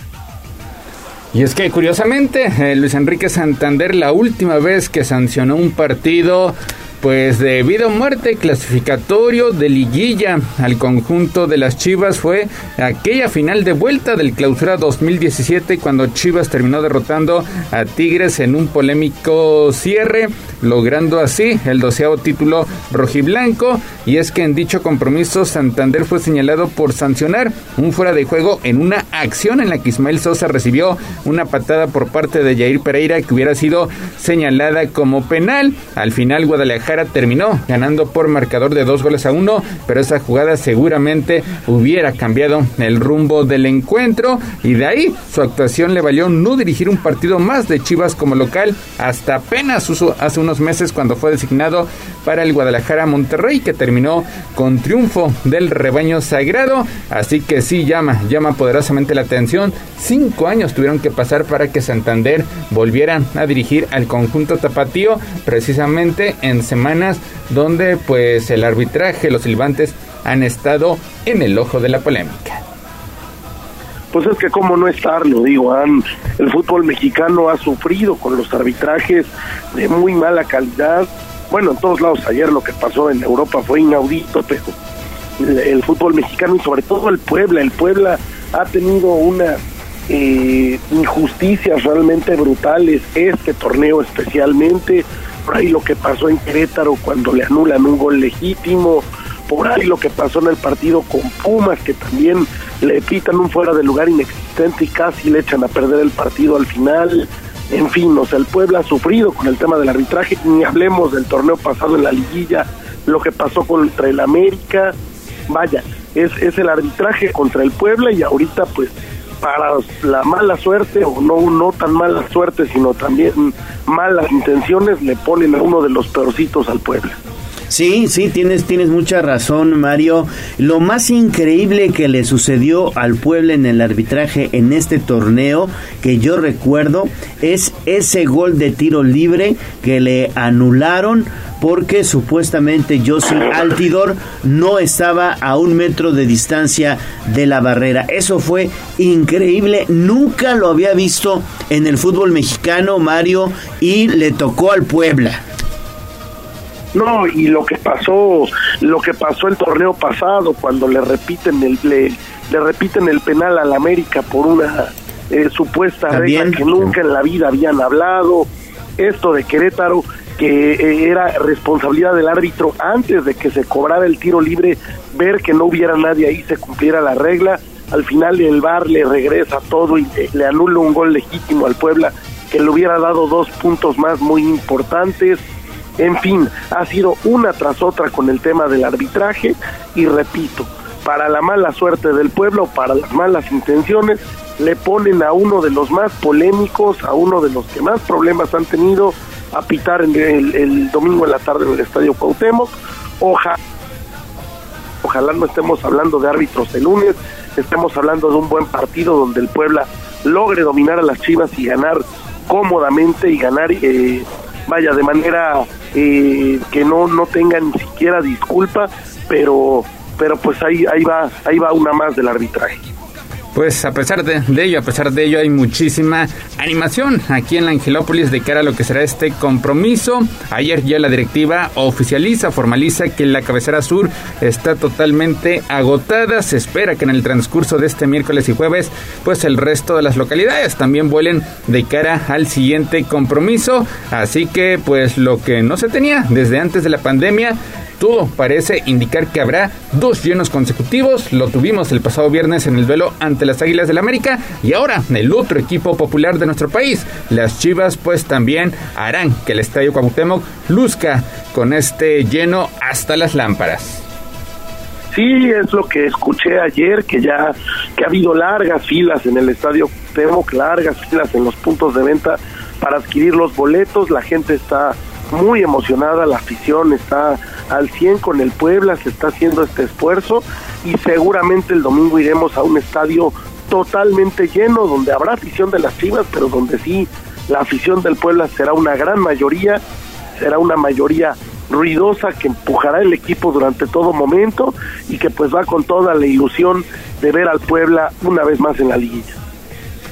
Y es que curiosamente, eh, Luis Enrique Santander, la última vez que sancionó un partido pues de vida o muerte clasificatorio de liguilla al conjunto de las Chivas fue aquella final de vuelta del clausura 2017 cuando Chivas terminó derrotando a Tigres en un polémico cierre, logrando así el doceavo título rojiblanco y es que en dicho compromiso Santander fue señalado por sancionar un fuera de juego en una acción en la que Ismael Sosa recibió una patada por parte de Jair Pereira que hubiera sido señalada como penal. Al final Guadalajara terminó ganando por marcador de dos goles a uno, pero esa jugada seguramente hubiera cambiado el rumbo del encuentro y de ahí su actuación le valió no dirigir un partido más de Chivas como local hasta apenas hace unos meses cuando fue designado para el Guadalajara Monterrey que terminó con triunfo del rebaño sagrado, así que sí llama, llama poderosamente la atención. Cinco años tuvieron que pasar para que Santander volviera a dirigir al conjunto tapatío precisamente en semanas donde pues el arbitraje, los silbantes han estado en el ojo de la polémica. Pues es que cómo no estarlo, digo, han, el fútbol mexicano ha sufrido con los arbitrajes de muy mala calidad. Bueno, en todos lados ayer lo que pasó en Europa fue inaudito, pero el, fútbol mexicano y sobre todo el Puebla, el Puebla ha tenido una eh, injusticias realmente brutales este torneo especialmente por ahí lo que pasó en Querétaro cuando le anulan un gol legítimo, por ahí lo que pasó en el partido con Pumas, que también le pitan un fuera de lugar inexistente y casi le echan a perder el partido al final. En fin, o sea, el pueblo ha sufrido con el tema del arbitraje, ni hablemos del torneo pasado en la liguilla, lo que pasó contra el América, vaya, es, es el arbitraje contra el Puebla y ahorita pues para la mala suerte o no no tan mala suerte sino también malas intenciones le ponen a uno de los peorcitos al Puebla. Sí, sí, tienes, tienes mucha razón, Mario. Lo más increíble que le sucedió al pueblo en el arbitraje en este torneo, que yo recuerdo, es ese gol de tiro libre que le anularon porque supuestamente Josi Altidor no estaba a un metro de distancia de la barrera. Eso fue increíble, nunca lo había visto en el fútbol mexicano, Mario, y le tocó al Puebla. No, y lo que pasó, lo que pasó el torneo pasado cuando le repiten el le, le repiten el penal al América por una eh, supuesta regla que nunca en la vida habían hablado, esto de Querétaro que eh, era responsabilidad del árbitro antes de que se cobrara el tiro libre ver que no hubiera nadie ahí se cumpliera la regla, al final el VAR le regresa todo y le anula un gol legítimo al Puebla que le hubiera dado dos puntos más muy importantes. En fin, ha sido una tras otra con el tema del arbitraje. Y repito, para la mala suerte del pueblo, para las malas intenciones, le ponen a uno de los más polémicos, a uno de los que más problemas han tenido a pitar el, domingo en la tarde en el Estadio Cuauhtémoc. Ojalá, ojalá no estemos hablando de árbitros el lunes, estemos hablando de un buen partido donde el Puebla logre dominar a las Chivas y ganar cómodamente y ganar, eh, vaya, de manera eh, que no no tengan ni siquiera disculpa, pero pero pues ahí ahí va ahí va una más del arbitraje. Pues a pesar de, ello, a pesar de ello, hay muchísima animación aquí en la Angelópolis de cara a lo que será este compromiso. Ayer ya la directiva oficializa, formaliza que la cabecera sur está totalmente agotada. Se espera que en el transcurso de este miércoles y jueves, pues el resto de las localidades también vuelen de cara al siguiente compromiso. Así que, pues lo que no se tenía desde antes de la pandemia todo parece indicar que habrá dos llenos consecutivos. Lo tuvimos el pasado viernes en el duelo ante las Águilas del América y ahora el otro equipo popular de nuestro país, las Chivas, pues también harán que el Estadio Cuauhtémoc luzca con este lleno hasta las lámparas. Sí, es lo que escuché ayer, que ya que ha habido largas filas en el Estadio Cuauhtémoc, largas filas en los puntos de venta para adquirir los boletos. La gente está muy emocionada, la afición está al 100 con el Puebla, se está haciendo este esfuerzo y seguramente el domingo iremos a un estadio totalmente lleno, donde habrá afición de las Chivas, pero donde sí la afición del Puebla será una gran mayoría, será una mayoría ruidosa que empujará el equipo durante todo momento y que pues va con toda la ilusión de ver al Puebla una vez más en la liguilla.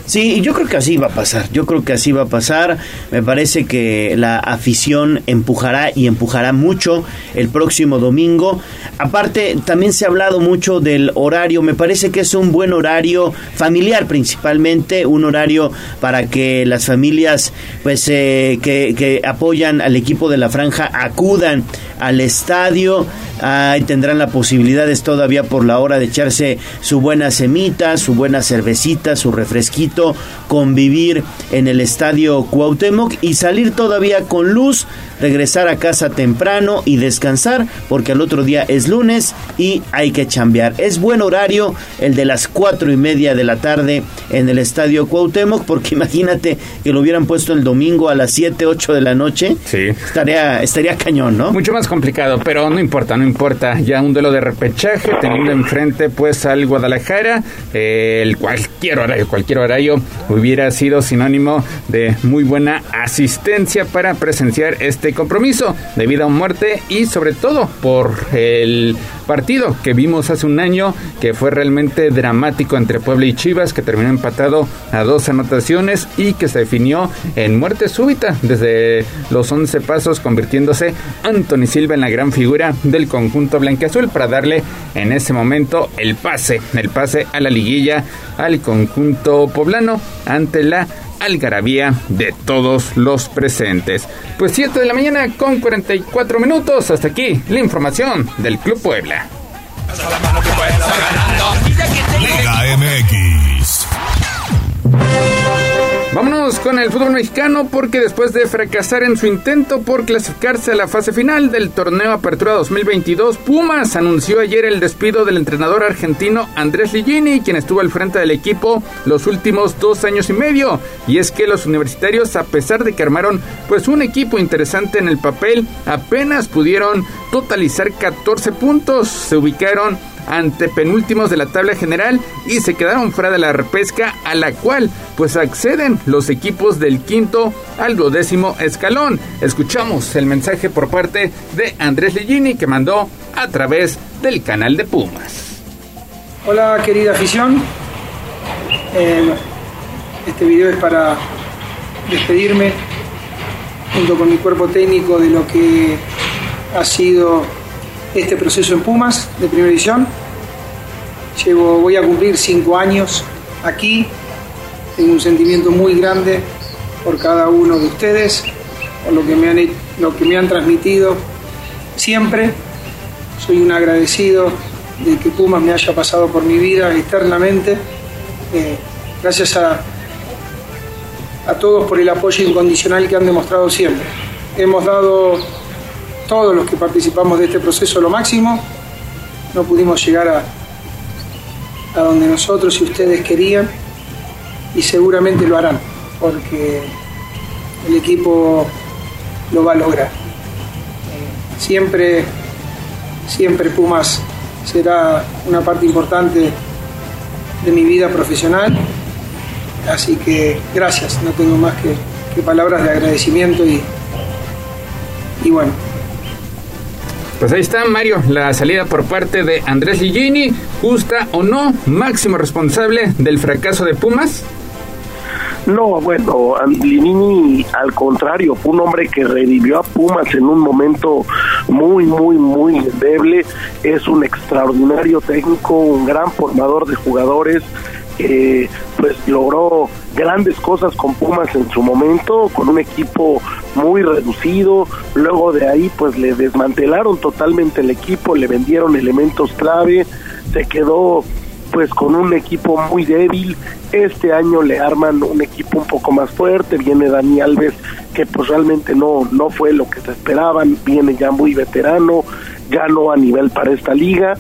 Sí, yo creo que así va a pasar. Yo creo que así va a pasar. Me parece que la afición empujará y empujará mucho el próximo domingo. Aparte, también se ha hablado mucho del horario. Me parece que es un buen horario familiar, principalmente un horario para que las familias, pues, eh, que, que apoyan al equipo de la franja acudan al estadio. Ahí tendrán la posibilidad todavía por la hora de echarse su buena semita, su buena cervecita, su refresquito, convivir en el estadio Cuauhtémoc y salir todavía con luz, regresar a casa temprano y descansar porque al otro día es lunes y hay que chambear. Es buen horario el de las cuatro y media de la tarde en el estadio Cuauhtémoc porque imagínate que lo hubieran puesto el domingo a las 7, 8 de la noche. Sí. Estaría, estaría cañón, ¿no? Mucho más complicado, pero no importa, no importa. Ya un duelo de repechaje teniendo enfrente pues al Guadalajara, el cualquier horario, cualquier horario hubiera sido sinónimo de muy buena asistencia para presenciar este compromiso de vida o muerte y sobre todo por el partido que vimos hace un año que fue realmente dramático entre Puebla y Chivas que terminó empatado a dos anotaciones y que se definió en muerte súbita desde los 11 pasos convirtiéndose Anthony Silva en la gran figura del conjunto blanqueazul para darle en ese momento el pase, el pase a la liguilla al conjunto poblano ante la algarabía de todos los presentes. Pues 7 de la mañana con 44 minutos. Hasta aquí la información del Club Puebla. Liga MX. Vámonos con el fútbol mexicano porque después de fracasar en su intento por clasificarse a la fase final del torneo Apertura 2022, Pumas anunció ayer el despido del entrenador argentino Andrés Ligini, quien estuvo al frente del equipo los últimos dos años y medio. Y es que los universitarios, a pesar de que armaron pues un equipo interesante en el papel, apenas pudieron totalizar 14 puntos. Se ubicaron ante penúltimos de la tabla general y se quedaron fuera de la repesca a la cual pues acceden los equipos del quinto al duodécimo escalón. Escuchamos el mensaje por parte de Andrés Legini que mandó a través del canal de Pumas. Hola querida afición, eh, este video es para despedirme junto con mi cuerpo técnico de lo que ha sido este proceso en Pumas de primera edición. Llevo, voy a cumplir cinco años aquí. Tengo un sentimiento muy grande por cada uno de ustedes, por lo que me han, lo que me han transmitido siempre. Soy un agradecido de que Pumas me haya pasado por mi vida externamente. Eh, gracias a, a todos por el apoyo incondicional que han demostrado siempre. Hemos dado todos los que participamos de este proceso lo máximo. No pudimos llegar a, a donde nosotros y ustedes querían y seguramente lo harán porque el equipo lo va a lograr. Siempre, siempre Pumas será una parte importante de mi vida profesional, así que gracias, no tengo más que, que palabras de agradecimiento y, y bueno, pues ahí está, Mario, la salida por parte de Andrés Ligini, justa o no, máximo responsable del fracaso de Pumas. No, bueno, Ligini al contrario, fue un hombre que revivió a Pumas en un momento muy, muy, muy endeble. Es un extraordinario técnico, un gran formador de jugadores, que pues logró grandes cosas con Pumas en su momento, con un equipo muy reducido, luego de ahí pues le desmantelaron totalmente el equipo, le vendieron elementos clave, se quedó pues con un equipo muy débil, este año le arman un equipo un poco más fuerte, viene Dani Alves que pues realmente no, no fue lo que se esperaban, viene ya muy veterano, ganó a nivel para esta liga,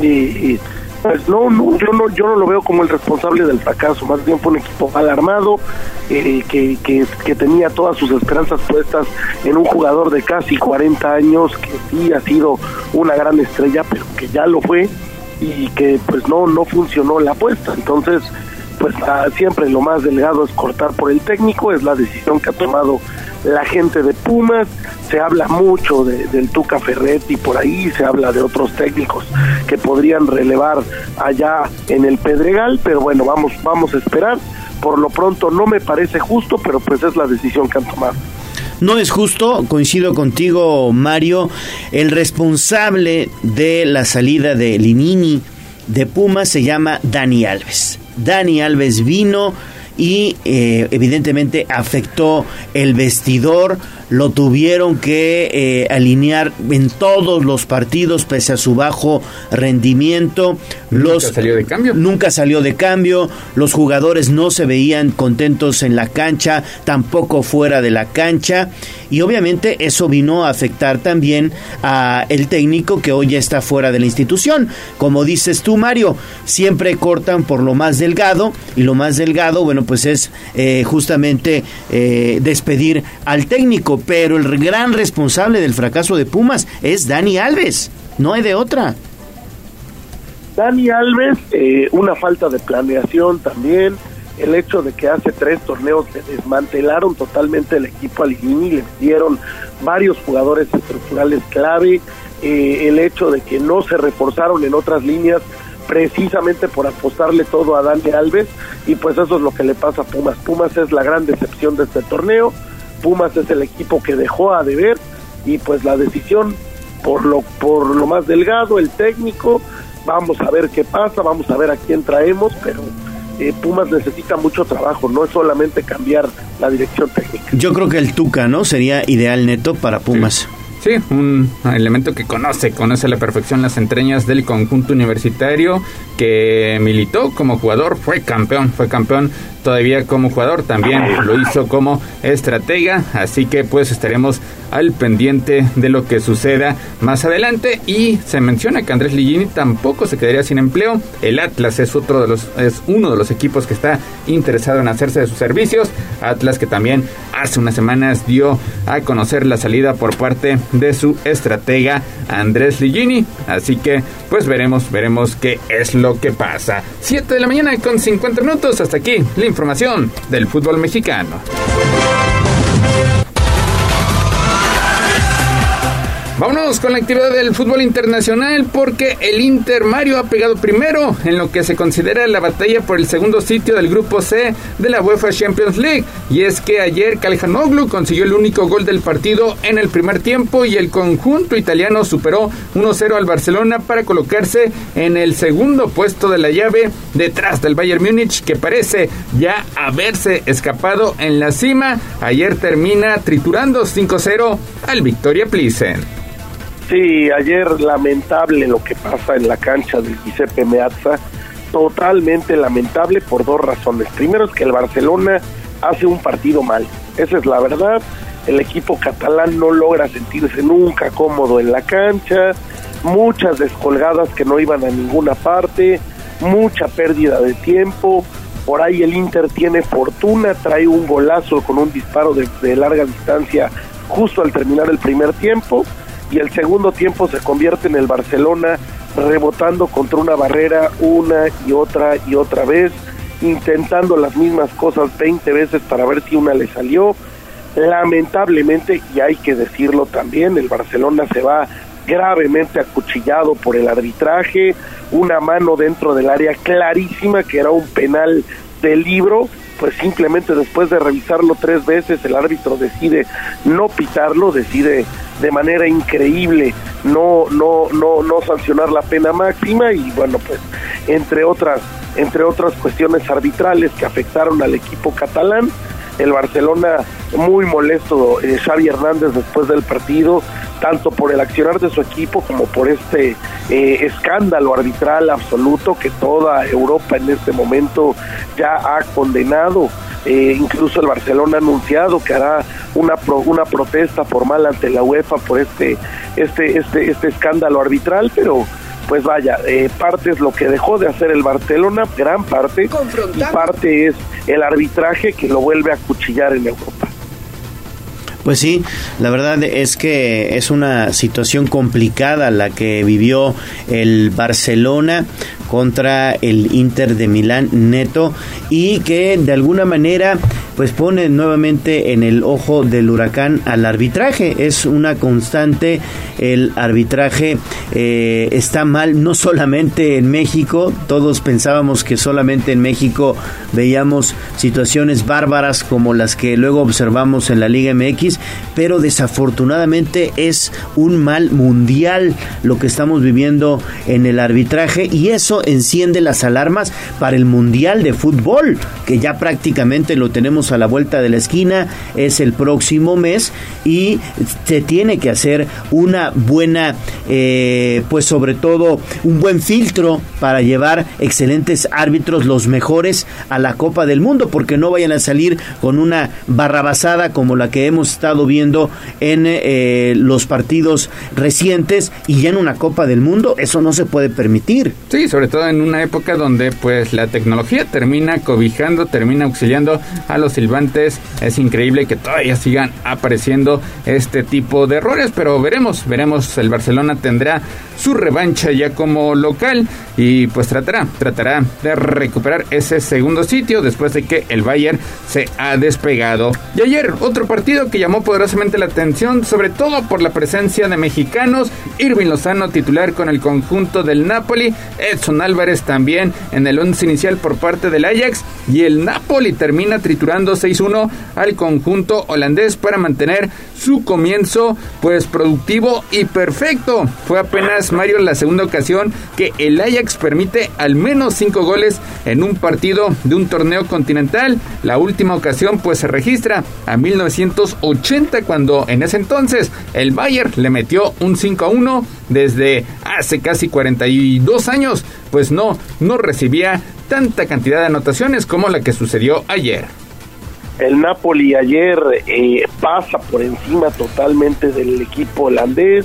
y pues no, no, yo no, yo no lo veo como el responsable del fracaso, más bien fue un equipo mal armado, eh, que, que, que, tenía todas sus esperanzas puestas en un jugador de casi 40 años, que sí ha sido una gran estrella, pero que ya lo fue, y que pues no, no funcionó la apuesta. Entonces, pues ah, siempre lo más delegado es cortar por el técnico, es la decisión que ha tomado la gente de Pumas, se habla mucho de, del Tuca Ferretti por ahí, se habla de otros técnicos que podrían relevar allá en el Pedregal, pero bueno, vamos, vamos a esperar. Por lo pronto no me parece justo, pero pues es la decisión que han tomado. No es justo, coincido contigo Mario, el responsable de la salida de Linini de Pumas se llama Dani Alves. Dani Alves vino y eh, evidentemente afectó el vestidor, lo tuvieron que eh, alinear en todos los partidos pese a su bajo rendimiento. Nunca salió de cambio. Nunca salió de cambio. Los jugadores no se veían contentos en la cancha, tampoco fuera de la cancha. Y obviamente eso vino a afectar también a el técnico que hoy ya está fuera de la institución. Como dices tú, Mario, siempre cortan por lo más delgado y lo más delgado, bueno, pues es eh, justamente eh, despedir al técnico pero el gran responsable del fracaso de Pumas es Dani Alves, no hay de otra. Dani Alves, eh, una falta de planeación también, el hecho de que hace tres torneos le desmantelaron totalmente el equipo a Ligini, le dieron varios jugadores estructurales clave, eh, el hecho de que no se reforzaron en otras líneas precisamente por apostarle todo a Dani Alves y pues eso es lo que le pasa a Pumas. Pumas es la gran decepción de este torneo, Pumas es el equipo que dejó a deber y pues la decisión por lo por lo más delgado, el técnico, vamos a ver qué pasa, vamos a ver a quién traemos, pero eh, Pumas necesita mucho trabajo, no es solamente cambiar la dirección técnica. Yo creo que el Tuca, ¿no? Sería ideal neto para Pumas. Sí, un elemento que conoce, conoce a la perfección las entrañas del conjunto universitario, que militó como jugador, fue campeón, fue campeón todavía como jugador, también lo hizo como estratega, así que pues estaremos al pendiente de lo que suceda más adelante y se menciona que Andrés Ligini tampoco se quedaría sin empleo. El Atlas es otro de los es uno de los equipos que está interesado en hacerse de sus servicios. Atlas que también hace unas semanas dio a conocer la salida por parte de su estratega Andrés Ligini, así que pues veremos veremos qué es lo que pasa. 7 de la mañana con 50 minutos hasta aquí la información del fútbol mexicano. Vámonos con la actividad del fútbol internacional porque el Inter Mario ha pegado primero en lo que se considera la batalla por el segundo sitio del grupo C de la UEFA Champions League. Y es que ayer Calhanoglu consiguió el único gol del partido en el primer tiempo y el conjunto italiano superó 1-0 al Barcelona para colocarse en el segundo puesto de la llave detrás del Bayern Múnich que parece ya haberse escapado en la cima. Ayer termina triturando 5-0 al Victoria Plissen. Sí, ayer lamentable lo que pasa en la cancha del Giuseppe Meazza, totalmente lamentable por dos razones. Primero es que el Barcelona hace un partido mal, esa es la verdad. El equipo catalán no logra sentirse nunca cómodo en la cancha, muchas descolgadas que no iban a ninguna parte, mucha pérdida de tiempo. Por ahí el Inter tiene fortuna, trae un golazo con un disparo de, de larga distancia justo al terminar el primer tiempo y el segundo tiempo se convierte en el Barcelona rebotando contra una barrera una y otra y otra vez, intentando las mismas cosas 20 veces para ver si una le salió. Lamentablemente, y hay que decirlo también, el Barcelona se va gravemente acuchillado por el arbitraje, una mano dentro del área clarísima que era un penal de libro, pues simplemente después de revisarlo tres veces el árbitro decide no pitarlo, decide de manera increíble no no no no sancionar la pena máxima y bueno pues entre otras entre otras cuestiones arbitrales que afectaron al equipo catalán el Barcelona muy molesto eh, Xavi Hernández después del partido tanto por el accionar de su equipo como por este eh, escándalo arbitral absoluto que toda Europa en este momento ya ha condenado. Eh, incluso el Barcelona ha anunciado que hará una una protesta formal ante la UEFA por este este este este escándalo arbitral, pero pues vaya, eh, parte es lo que dejó de hacer el Barcelona, gran parte, y parte es el arbitraje que lo vuelve a cuchillar en Europa. Pues sí, la verdad es que es una situación complicada la que vivió el Barcelona contra el Inter de Milán neto y que de alguna manera pues pone nuevamente en el ojo del huracán al arbitraje. Es una constante, el arbitraje eh, está mal no solamente en México, todos pensábamos que solamente en México veíamos situaciones bárbaras como las que luego observamos en la Liga MX, pero desafortunadamente es un mal mundial lo que estamos viviendo en el arbitraje y eso enciende las alarmas para el Mundial de Fútbol, que ya prácticamente lo tenemos a la vuelta de la esquina, es el próximo mes y se tiene que hacer una buena, eh, pues sobre todo un buen filtro para llevar excelentes árbitros, los mejores a la Copa del Mundo, porque no vayan a salir con una barrabasada como la que hemos estado viendo en eh, los partidos recientes y ya en una Copa del Mundo, eso no se puede permitir. Sí, sobre todo en una época donde pues la tecnología termina cobijando, termina auxiliando a los silbantes. Es increíble que todavía sigan apareciendo este tipo de errores, pero veremos, veremos, el Barcelona tendrá su revancha ya como local y pues tratará, tratará de recuperar ese segundo sitio después de que el Bayern se ha despegado. Y ayer otro partido que llamó poderosamente la atención, sobre todo por la presencia de mexicanos, Irving Lozano titular con el conjunto del Napoli, Edson Álvarez también en el once inicial por parte del Ajax y el Napoli termina triturando 6-1 al conjunto holandés para mantener su comienzo pues productivo y perfecto. Fue apenas Mario la segunda ocasión que el Ajax permite al menos cinco goles en un partido de un torneo continental. La última ocasión pues se registra a 1980 cuando en ese entonces el Bayern le metió un 5 a 1 desde hace casi 42 años, pues no, no recibía tanta cantidad de anotaciones como la que sucedió ayer. El Napoli ayer eh, pasa por encima totalmente del equipo holandés,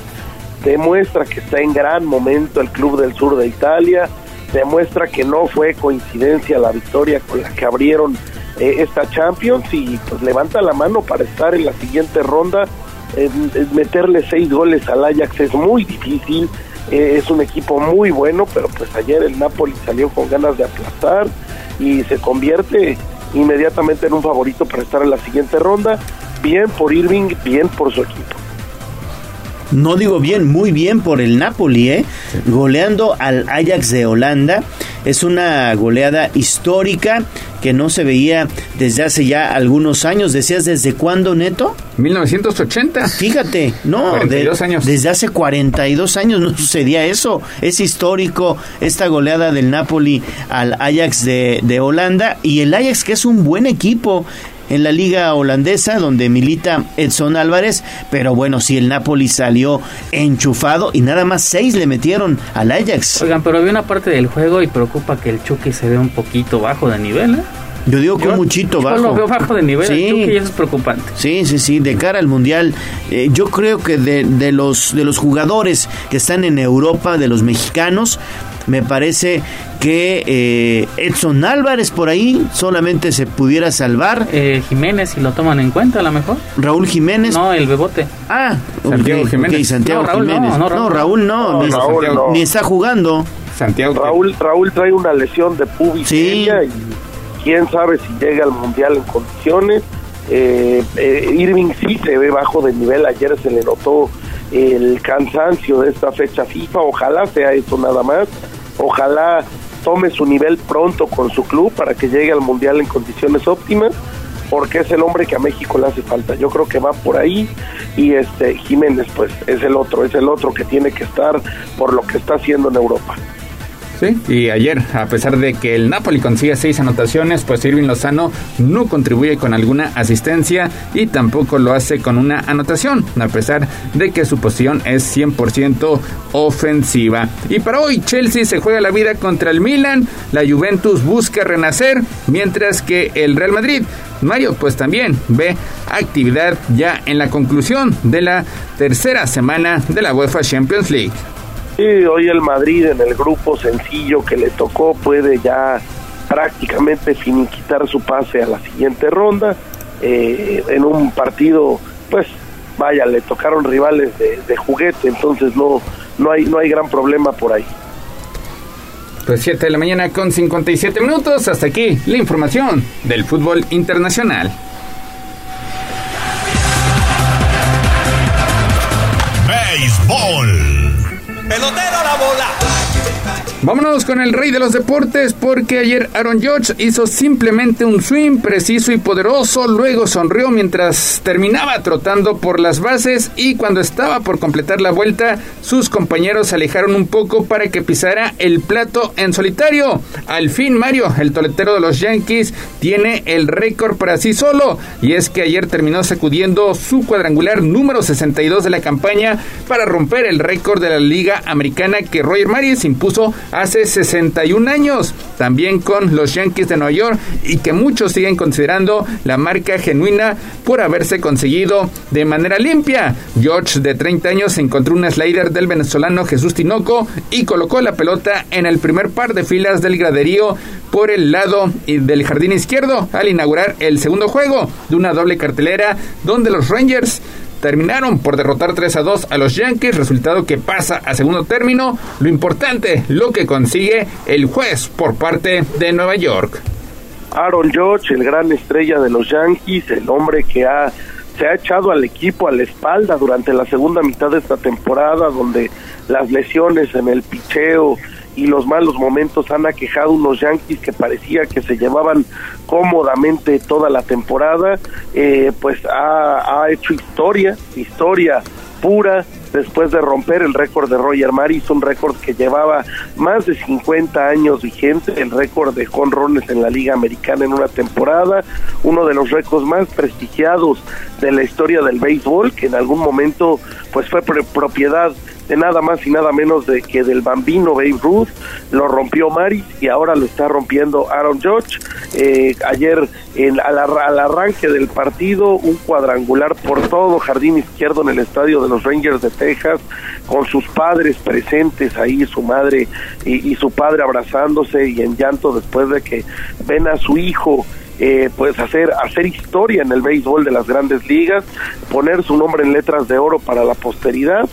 demuestra que está en gran momento el club del sur de Italia, demuestra que no fue coincidencia la victoria con la que abrieron eh, esta Champions y pues levanta la mano para estar en la siguiente ronda. meterle seis goles al Ajax es muy difícil, eh, es un equipo muy bueno, pero pues ayer el Napoli salió con ganas de aplastar y se convierte inmediatamente en un favorito para estar en la siguiente ronda. Bien por Irving, bien por su equipo. No digo bien, muy bien por el Napoli, ¿eh? Goleando al Ajax de Holanda. Es una goleada histórica que no se veía desde hace ya algunos años. ¿Decías desde cuándo, Neto? 1980. Fíjate, no, años. desde hace 42 años no sucedía eso. Es histórico esta goleada del Napoli al Ajax de, de Holanda y el Ajax que es un buen equipo en la liga holandesa donde milita Edson Álvarez, pero bueno, si el Napoli salió enchufado y nada más seis le metieron al Ajax. Oigan, pero había una parte del juego y preocupa que el Chucky se ve un poquito bajo de nivel, ¿eh? Yo digo que un muchito bajo. Yo lo veo bajo de nivel, sí. y eso es preocupante. Sí, sí, sí, de cara al Mundial, eh, yo creo que de, de, los, de los jugadores que están en Europa, de los mexicanos, me parece que eh, Edson Álvarez por ahí solamente se pudiera salvar. Eh, Jiménez, si lo toman en cuenta, a lo mejor. Raúl Jiménez. No, el Bebote. Ah, Santiago Jiménez. Santiago no, Raúl, Jiménez. No, no, Raúl no, ni, Raúl no. ni, está jugando. Santiago. Raúl, Raúl trae una lesión de pubis sí. y quién sabe si llega al Mundial en condiciones. Eh, eh, Irving sí se ve bajo de nivel, ayer se le notó el cansancio de esta fecha FIFA, ojalá sea eso nada más, ojalá tome su nivel pronto con su club para que llegue al Mundial en condiciones óptimas, porque es el hombre que a México le hace falta. Yo creo que va por ahí y este Jiménez pues es el otro, es el otro que tiene que estar por lo que está haciendo en Europa. Sí, y ayer, a pesar de que el Napoli consigue seis anotaciones, pues Irving Lozano no contribuye con alguna asistencia y tampoco lo hace con una anotación, a pesar de que su posición es 100% ofensiva. Y para hoy, Chelsea se juega la vida contra el Milan, la Juventus busca renacer, mientras que el Real Madrid Mario pues también ve actividad ya en la conclusión de la tercera semana de la UEFA Champions League. Sí, hoy el Madrid en el grupo sencillo que le tocó puede ya prácticamente finiquitar su pase a la siguiente ronda eh, en un partido, pues vaya, le tocaron rivales de, de, juguete, entonces no no hay no hay gran problema por ahí. Pues 7 de la mañana con 57 minutos, hasta aquí la información del fútbol internacional. Béisbol. Pelotero la bola. Vámonos con el rey de los deportes porque ayer Aaron Judge hizo simplemente un swing preciso y poderoso, luego sonrió mientras terminaba trotando por las bases y cuando estaba por completar la vuelta, sus compañeros se alejaron un poco para que pisara el plato en solitario. Al fin Mario, el toletero de los Yankees, tiene el récord para sí solo y es que ayer terminó sacudiendo su cuadrangular número 62 de la campaña para romper el récord de la Liga Americana que Roger Maris impuso hace 61 años, también con los Yankees de Nueva York y que muchos siguen considerando la marca genuina por haberse conseguido de manera limpia. George de 30 años encontró un slider del venezolano Jesús Tinoco y colocó la pelota en el primer par de filas del graderío por el lado del jardín izquierdo al inaugurar el segundo juego de una doble cartelera donde los Rangers terminaron por derrotar 3 a 2 a los Yankees, resultado que pasa a segundo término. Lo importante, lo que consigue el juez por parte de Nueva York. Aaron Judge, el gran estrella de los Yankees, el hombre que ha se ha echado al equipo a la espalda durante la segunda mitad de esta temporada, donde las lesiones en el picheo y los malos momentos han aquejado unos Yankees que parecía que se llevaban cómodamente toda la temporada, eh, pues ha, hecho historia, historia pura después de romper el récord de Roger Maris, un récord que llevaba más de 50 años vigente, el récord de jonrones en la Liga Americana en una temporada, uno de los récords más prestigiados de la historia del béisbol, que en algún momento pues fue propiedad de nada más y nada menos de que del bambino Babe Ruth, lo rompió Maris y ahora lo está rompiendo Aaron Judge. Eh, ayer en, al, al, arranque del partido, un cuadrangular por todo jardín izquierdo en el estadio de los Rangers de Texas, con sus padres presentes ahí, su madre y, y su padre abrazándose y en llanto después de que ven a su hijo eh, pues hacer hacer historia en el béisbol de las grandes ligas, poner su nombre en letras de oro para la posteridad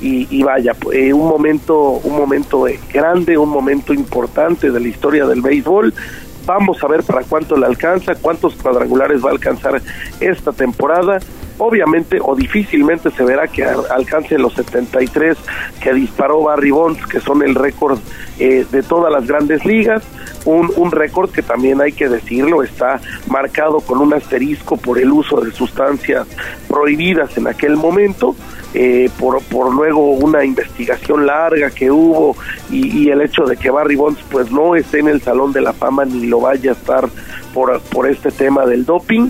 y, vaya, eh, un momento, un momento grande, un momento importante de la historia del béisbol. Vamos a ver para cuánto le alcanza, cuántos cuadrangulares va a alcanzar esta temporada. Obviamente o difícilmente se verá que alcance los 73 que disparó Barry Bonds, que son el récord eh, de todas las grandes ligas. Un, un récord que también hay que decirlo está marcado con un asterisco por el uso de sustancias prohibidas en aquel momento eh, por, por luego una investigación larga que hubo y, el hecho de que Barry Bonds pues no esté en el Salón de la Fama ni lo vaya a estar por, por este tema del doping,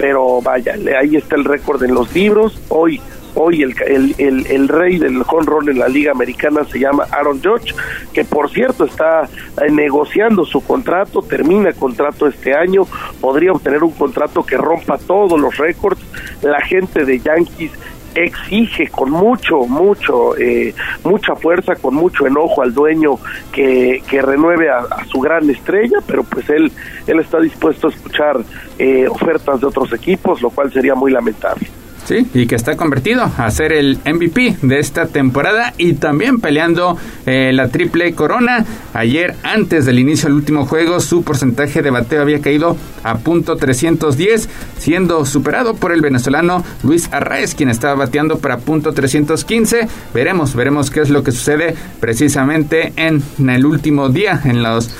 pero vaya, ahí está el récord en los libros, hoy hoy el, el, el, rey del home en la liga americana se llama Aaron Judge, que por cierto está eh, negociando su contrato, termina contrato este año, podría obtener un contrato que rompa todos los récords, la gente de Yankees exige con mucho, mucho, eh, mucha fuerza, con mucho enojo al dueño que, que renueve a, su gran estrella, pero pues él, él está dispuesto a escuchar eh, ofertas de otros equipos, lo cual sería muy lamentable. Sí, y que está convertido a ser el MVP de esta temporada y también peleando eh, la triple corona. Ayer, antes del inicio del último juego, su porcentaje de bateo había caído a punto 310, siendo superado por el venezolano Luis Arraez, quien estaba bateando para punto 315. Veremos, veremos qué es lo que sucede precisamente en el último día, en los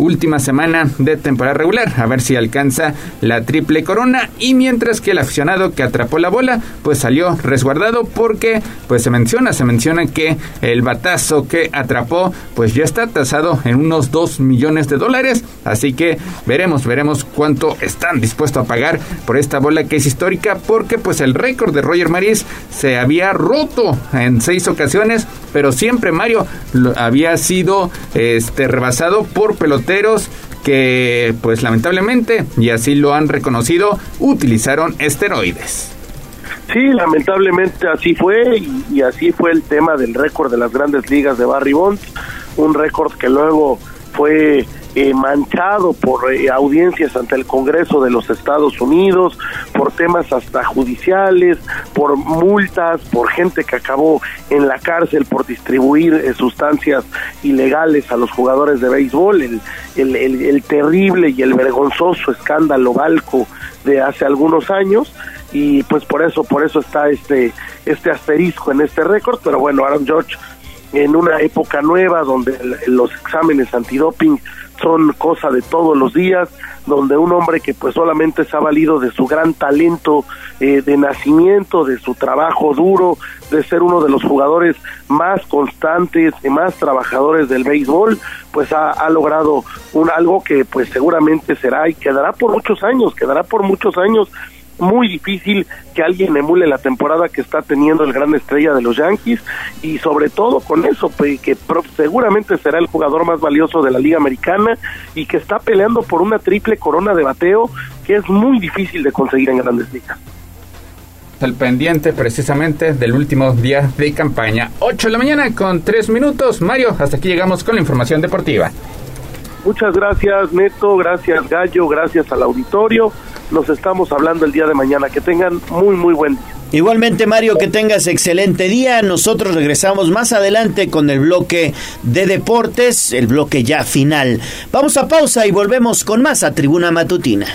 última semana de temporada regular, a ver si alcanza la triple corona. Y mientras que el aficionado que atrapó la bola pues salió resguardado porque pues se menciona, se menciona que el batazo que atrapó pues ya está tasado en unos 2 millones de dólares, así que veremos, veremos cuánto están dispuestos a pagar por esta bola que es histórica porque pues el récord de Roger Maris se había roto en seis ocasiones, pero siempre Mario había sido este rebasado por pelotero que, pues lamentablemente, y así lo han reconocido, utilizaron esteroides. Sí, lamentablemente así fue y, y así fue el tema del récord de las grandes ligas de Barry Bonds, un récord que luego fue eh, manchado por eh, audiencias ante el Congreso de los Estados Unidos, por temas hasta judiciales, por multas, por gente que acabó en la cárcel por distribuir eh, sustancias ilegales a los jugadores de béisbol, el, el, el, terrible y el vergonzoso escándalo Balco de hace algunos años. Y pues por eso por eso está este este asterisco en este récord. Pero bueno Aaron George en una época nueva donde los exámenes antidoping son cosa de todos los días, donde un hombre que pues solamente se ha valido de su gran talento eh, de nacimiento, de su trabajo duro, de ser uno de los jugadores más constantes y más trabajadores del béisbol, pues ha, ha logrado un algo que pues seguramente será y quedará por muchos años, quedará por muchos años muy difícil que alguien emule la temporada que está teniendo el gran estrella de los Yankees y sobre todo con eso que seguramente será el jugador más valioso de la Liga Americana y que está peleando por una triple corona de bateo que es muy difícil de conseguir en grandes ligas el pendiente precisamente del último día de campaña. 8 de la mañana con 3 minutos. Mario, hasta aquí llegamos con la información deportiva. Muchas gracias Neto, gracias Gallo, gracias al auditorio. Nos estamos hablando el día de mañana. Que tengan muy, muy buen día. Igualmente Mario, que tengas excelente día. Nosotros regresamos más adelante con el bloque de deportes, el bloque ya final. Vamos a pausa y volvemos con más a Tribuna Matutina.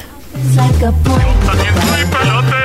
Nos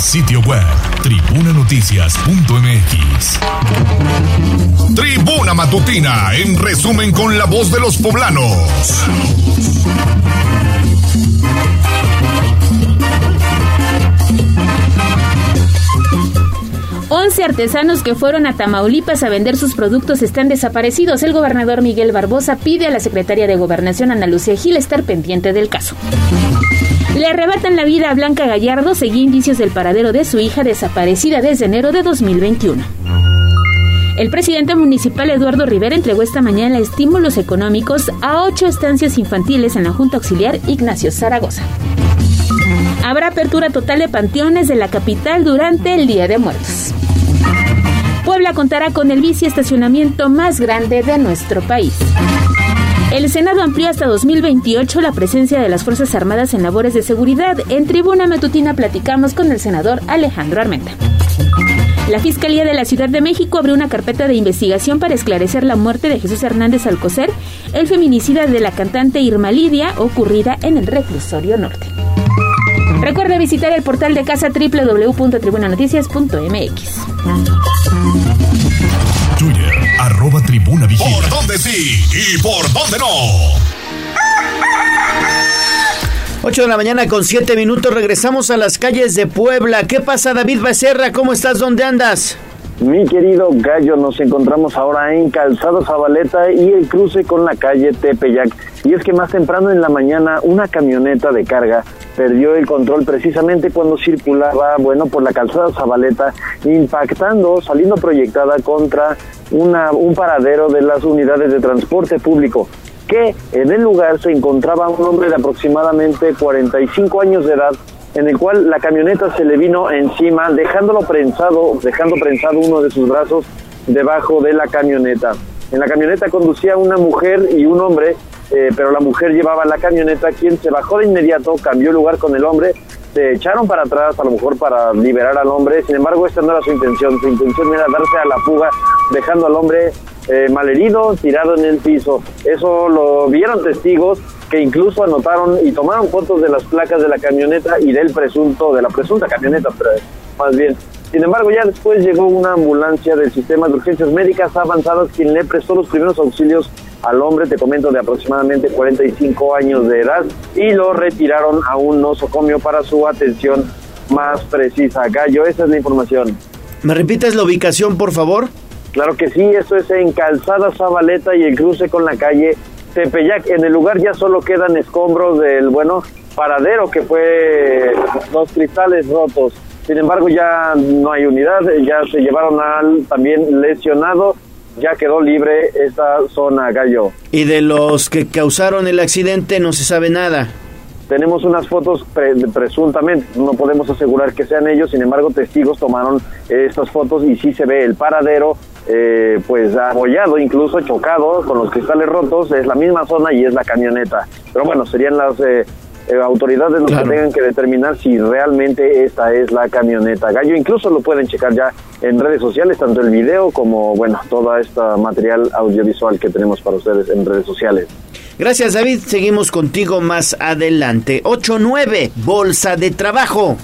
Sitio web tribunanoticias.mx. Tribuna Matutina, en resumen con la voz de los poblanos. 11 artesanos que fueron a Tamaulipas a vender sus productos están desaparecidos. El gobernador Miguel Barbosa pide a la secretaria de Gobernación Ana Lucía Gil estar pendiente del caso. Le arrebatan la vida a Blanca Gallardo, seguí indicios del paradero de su hija desaparecida desde enero de 2021. El presidente municipal Eduardo Rivera entregó esta mañana estímulos económicos a ocho estancias infantiles en la Junta Auxiliar Ignacio Zaragoza. Habrá apertura total de panteones de la capital durante el Día de Muertos. Puebla contará con el bici estacionamiento más grande de nuestro país. El Senado amplió hasta 2028 la presencia de las Fuerzas Armadas en labores de seguridad. En tribuna matutina platicamos con el senador Alejandro Armenta. La Fiscalía de la Ciudad de México abrió una carpeta de investigación para esclarecer la muerte de Jesús Hernández Alcocer, el feminicida de la cantante Irma Lidia, ocurrida en el reclusorio norte. Recuerde visitar el portal de casa www.tribunanoticias.mx. ¿Por dónde sí y por dónde no? 8 de la mañana con 7 minutos regresamos a las calles de Puebla. ¿Qué pasa David Becerra? ¿Cómo estás? ¿Dónde andas? Mi querido Gallo, nos encontramos ahora en Calzado Zabaleta y el cruce con la calle Tepeyac. Y es que más temprano en la mañana una camioneta de carga perdió el control precisamente cuando circulaba, bueno, por la calzada Zabaleta, impactando, saliendo proyectada contra una, un paradero de las unidades de transporte público que en el lugar se encontraba un hombre de aproximadamente 45 años de edad en el cual la camioneta se le vino encima, dejándolo prensado, dejando prensado uno de sus brazos debajo de la camioneta. En la camioneta conducía una mujer y un hombre, eh, pero la mujer llevaba la camioneta, quien se bajó de inmediato, cambió lugar con el hombre, se echaron para atrás, a lo mejor para liberar al hombre, sin embargo esta no era su intención, su intención era darse a la fuga, dejando al hombre eh, malherido, tirado en el piso. Eso lo vieron testigos que incluso anotaron y tomaron fotos de las placas de la camioneta y del presunto, de la presunta camioneta, pero más bien. Sin embargo, ya después llegó una ambulancia del sistema de urgencias médicas avanzadas quien le prestó los primeros auxilios al hombre, te comento, de aproximadamente 45 años de edad y lo retiraron a un nosocomio para su atención más precisa. Gallo, esa es la información. ¿Me repites la ubicación, por favor? Claro que sí, esto es en Calzada Zabaleta y el cruce con la calle Tepeyac. En el lugar ya solo quedan escombros del, bueno, paradero que fue los cristales rotos. Sin embargo, ya no hay unidad, ya se llevaron al también lesionado, ya quedó libre esta zona, Gallo. ¿Y de los que causaron el accidente no se sabe nada? Tenemos unas fotos presuntamente, no podemos asegurar que sean ellos, sin embargo testigos tomaron estas fotos y sí se ve el paradero, eh, pues abollado, incluso chocado con los cristales rotos, es la misma zona y es la camioneta. Pero bueno, serían las eh, eh, autoridades los que tengan que determinar si realmente esta es la camioneta. Gallo incluso lo pueden checar ya en redes sociales, tanto el video como, bueno, todo este material audiovisual que tenemos para ustedes en redes sociales. Gracias David, seguimos contigo más adelante. 8-9, Bolsa de Trabajo.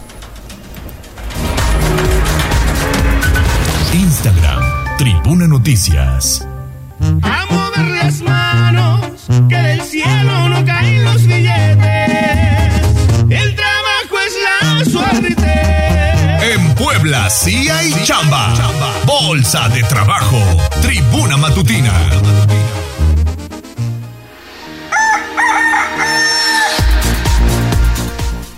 Instagram, Tribuna Noticias. A mover las manos, que del cielo no caen Sí hay chamba. Bolsa de Trabajo, Tribuna Matutina.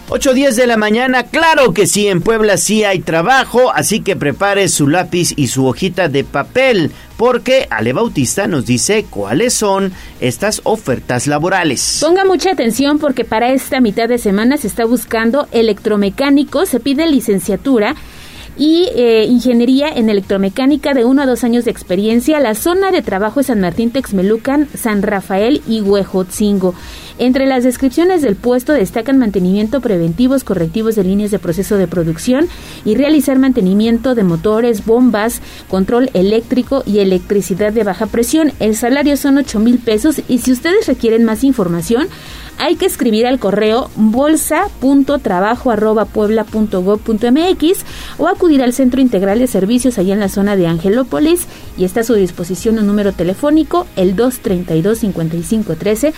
8.10 de la mañana, claro que sí, en Puebla sí hay trabajo, así que prepare su lápiz y su hojita de papel, porque Ale Bautista nos dice cuáles son estas ofertas laborales. Ponga mucha atención porque para esta mitad de semana se está buscando electromecánico, se pide licenciatura y eh, ingeniería en electromecánica de uno a dos años de experiencia. La zona de trabajo es San Martín Texmelucan, San Rafael y Huejotzingo. Entre las descripciones del puesto destacan mantenimiento preventivos, correctivos de líneas de proceso de producción y realizar mantenimiento de motores, bombas, control eléctrico y electricidad de baja presión. El salario son 8 mil pesos y si ustedes requieren más información, hay que escribir al correo bolsa.trabajo.puebla.gov.mx o acudir al Centro Integral de Servicios allá en la zona de Angelópolis y está a su disposición un número telefónico, el 232-5513,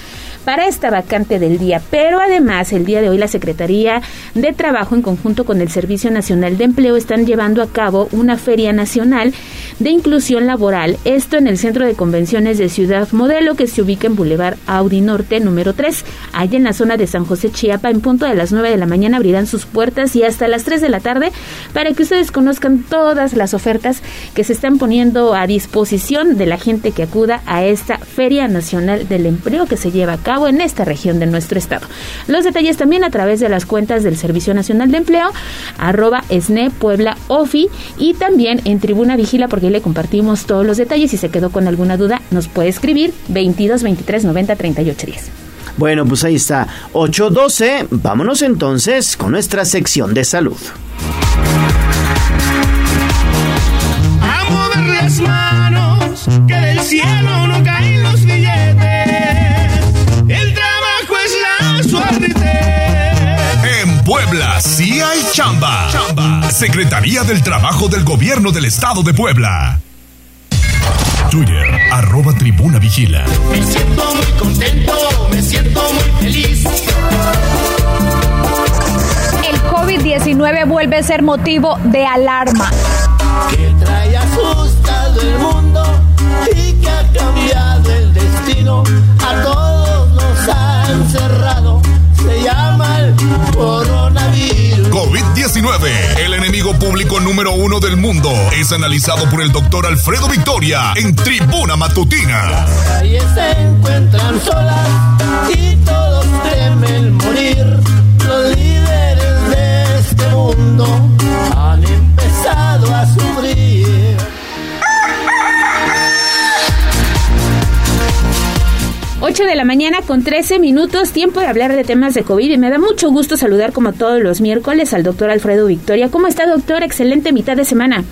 para esta vacante del día. Pero además, el día de hoy la Secretaría de Trabajo en conjunto con el Servicio Nacional de Empleo están llevando a cabo una feria nacional de inclusión laboral, esto en el Centro de Convenciones de Ciudad Modelo que se ubica en Boulevard Audi Norte número 3. Allá en la zona de San José Chiapa, en punto de las 9 de la mañana abrirán sus puertas y hasta las 3 de la tarde para que ustedes conozcan todas las ofertas que se están poniendo a disposición de la gente que acuda a esta Feria Nacional del Empleo que se lleva a cabo en esta región de nuestro estado. Los detalles también a través de las cuentas del Servicio Nacional de Empleo, arroba SNE Puebla OFI y también en Tribuna Vigila porque ahí le compartimos todos los detalles. Si se quedó con alguna duda, nos puede escribir 22 23 90 38 10. Bueno, pues ahí está, 8.12. Vámonos entonces con nuestra sección de salud. A mover las manos, que del cielo no caen los billetes. El trabajo es la suerte. En Puebla sí hay chamba. chamba. Secretaría del Trabajo del Gobierno del Estado de Puebla. Twitter, arroba tribuna vigila. Me siento muy contento, me siento muy feliz. El COVID-19 vuelve a ser motivo de alarma. Que trae asustado el mundo y que ha cambiado el destino. A todos nos han cerrado. Se llama el coronavirus. COVID-19, el enemigo público número uno del mundo, es analizado por el doctor Alfredo Victoria en Tribuna Matutina. calles se encuentran solas y todos temen morir. Los líderes de este mundo 8 de la mañana con 13 minutos, tiempo de hablar de temas de COVID y me da mucho gusto saludar como todos los miércoles al doctor Alfredo Victoria. ¿Cómo está doctor? Excelente mitad de semana.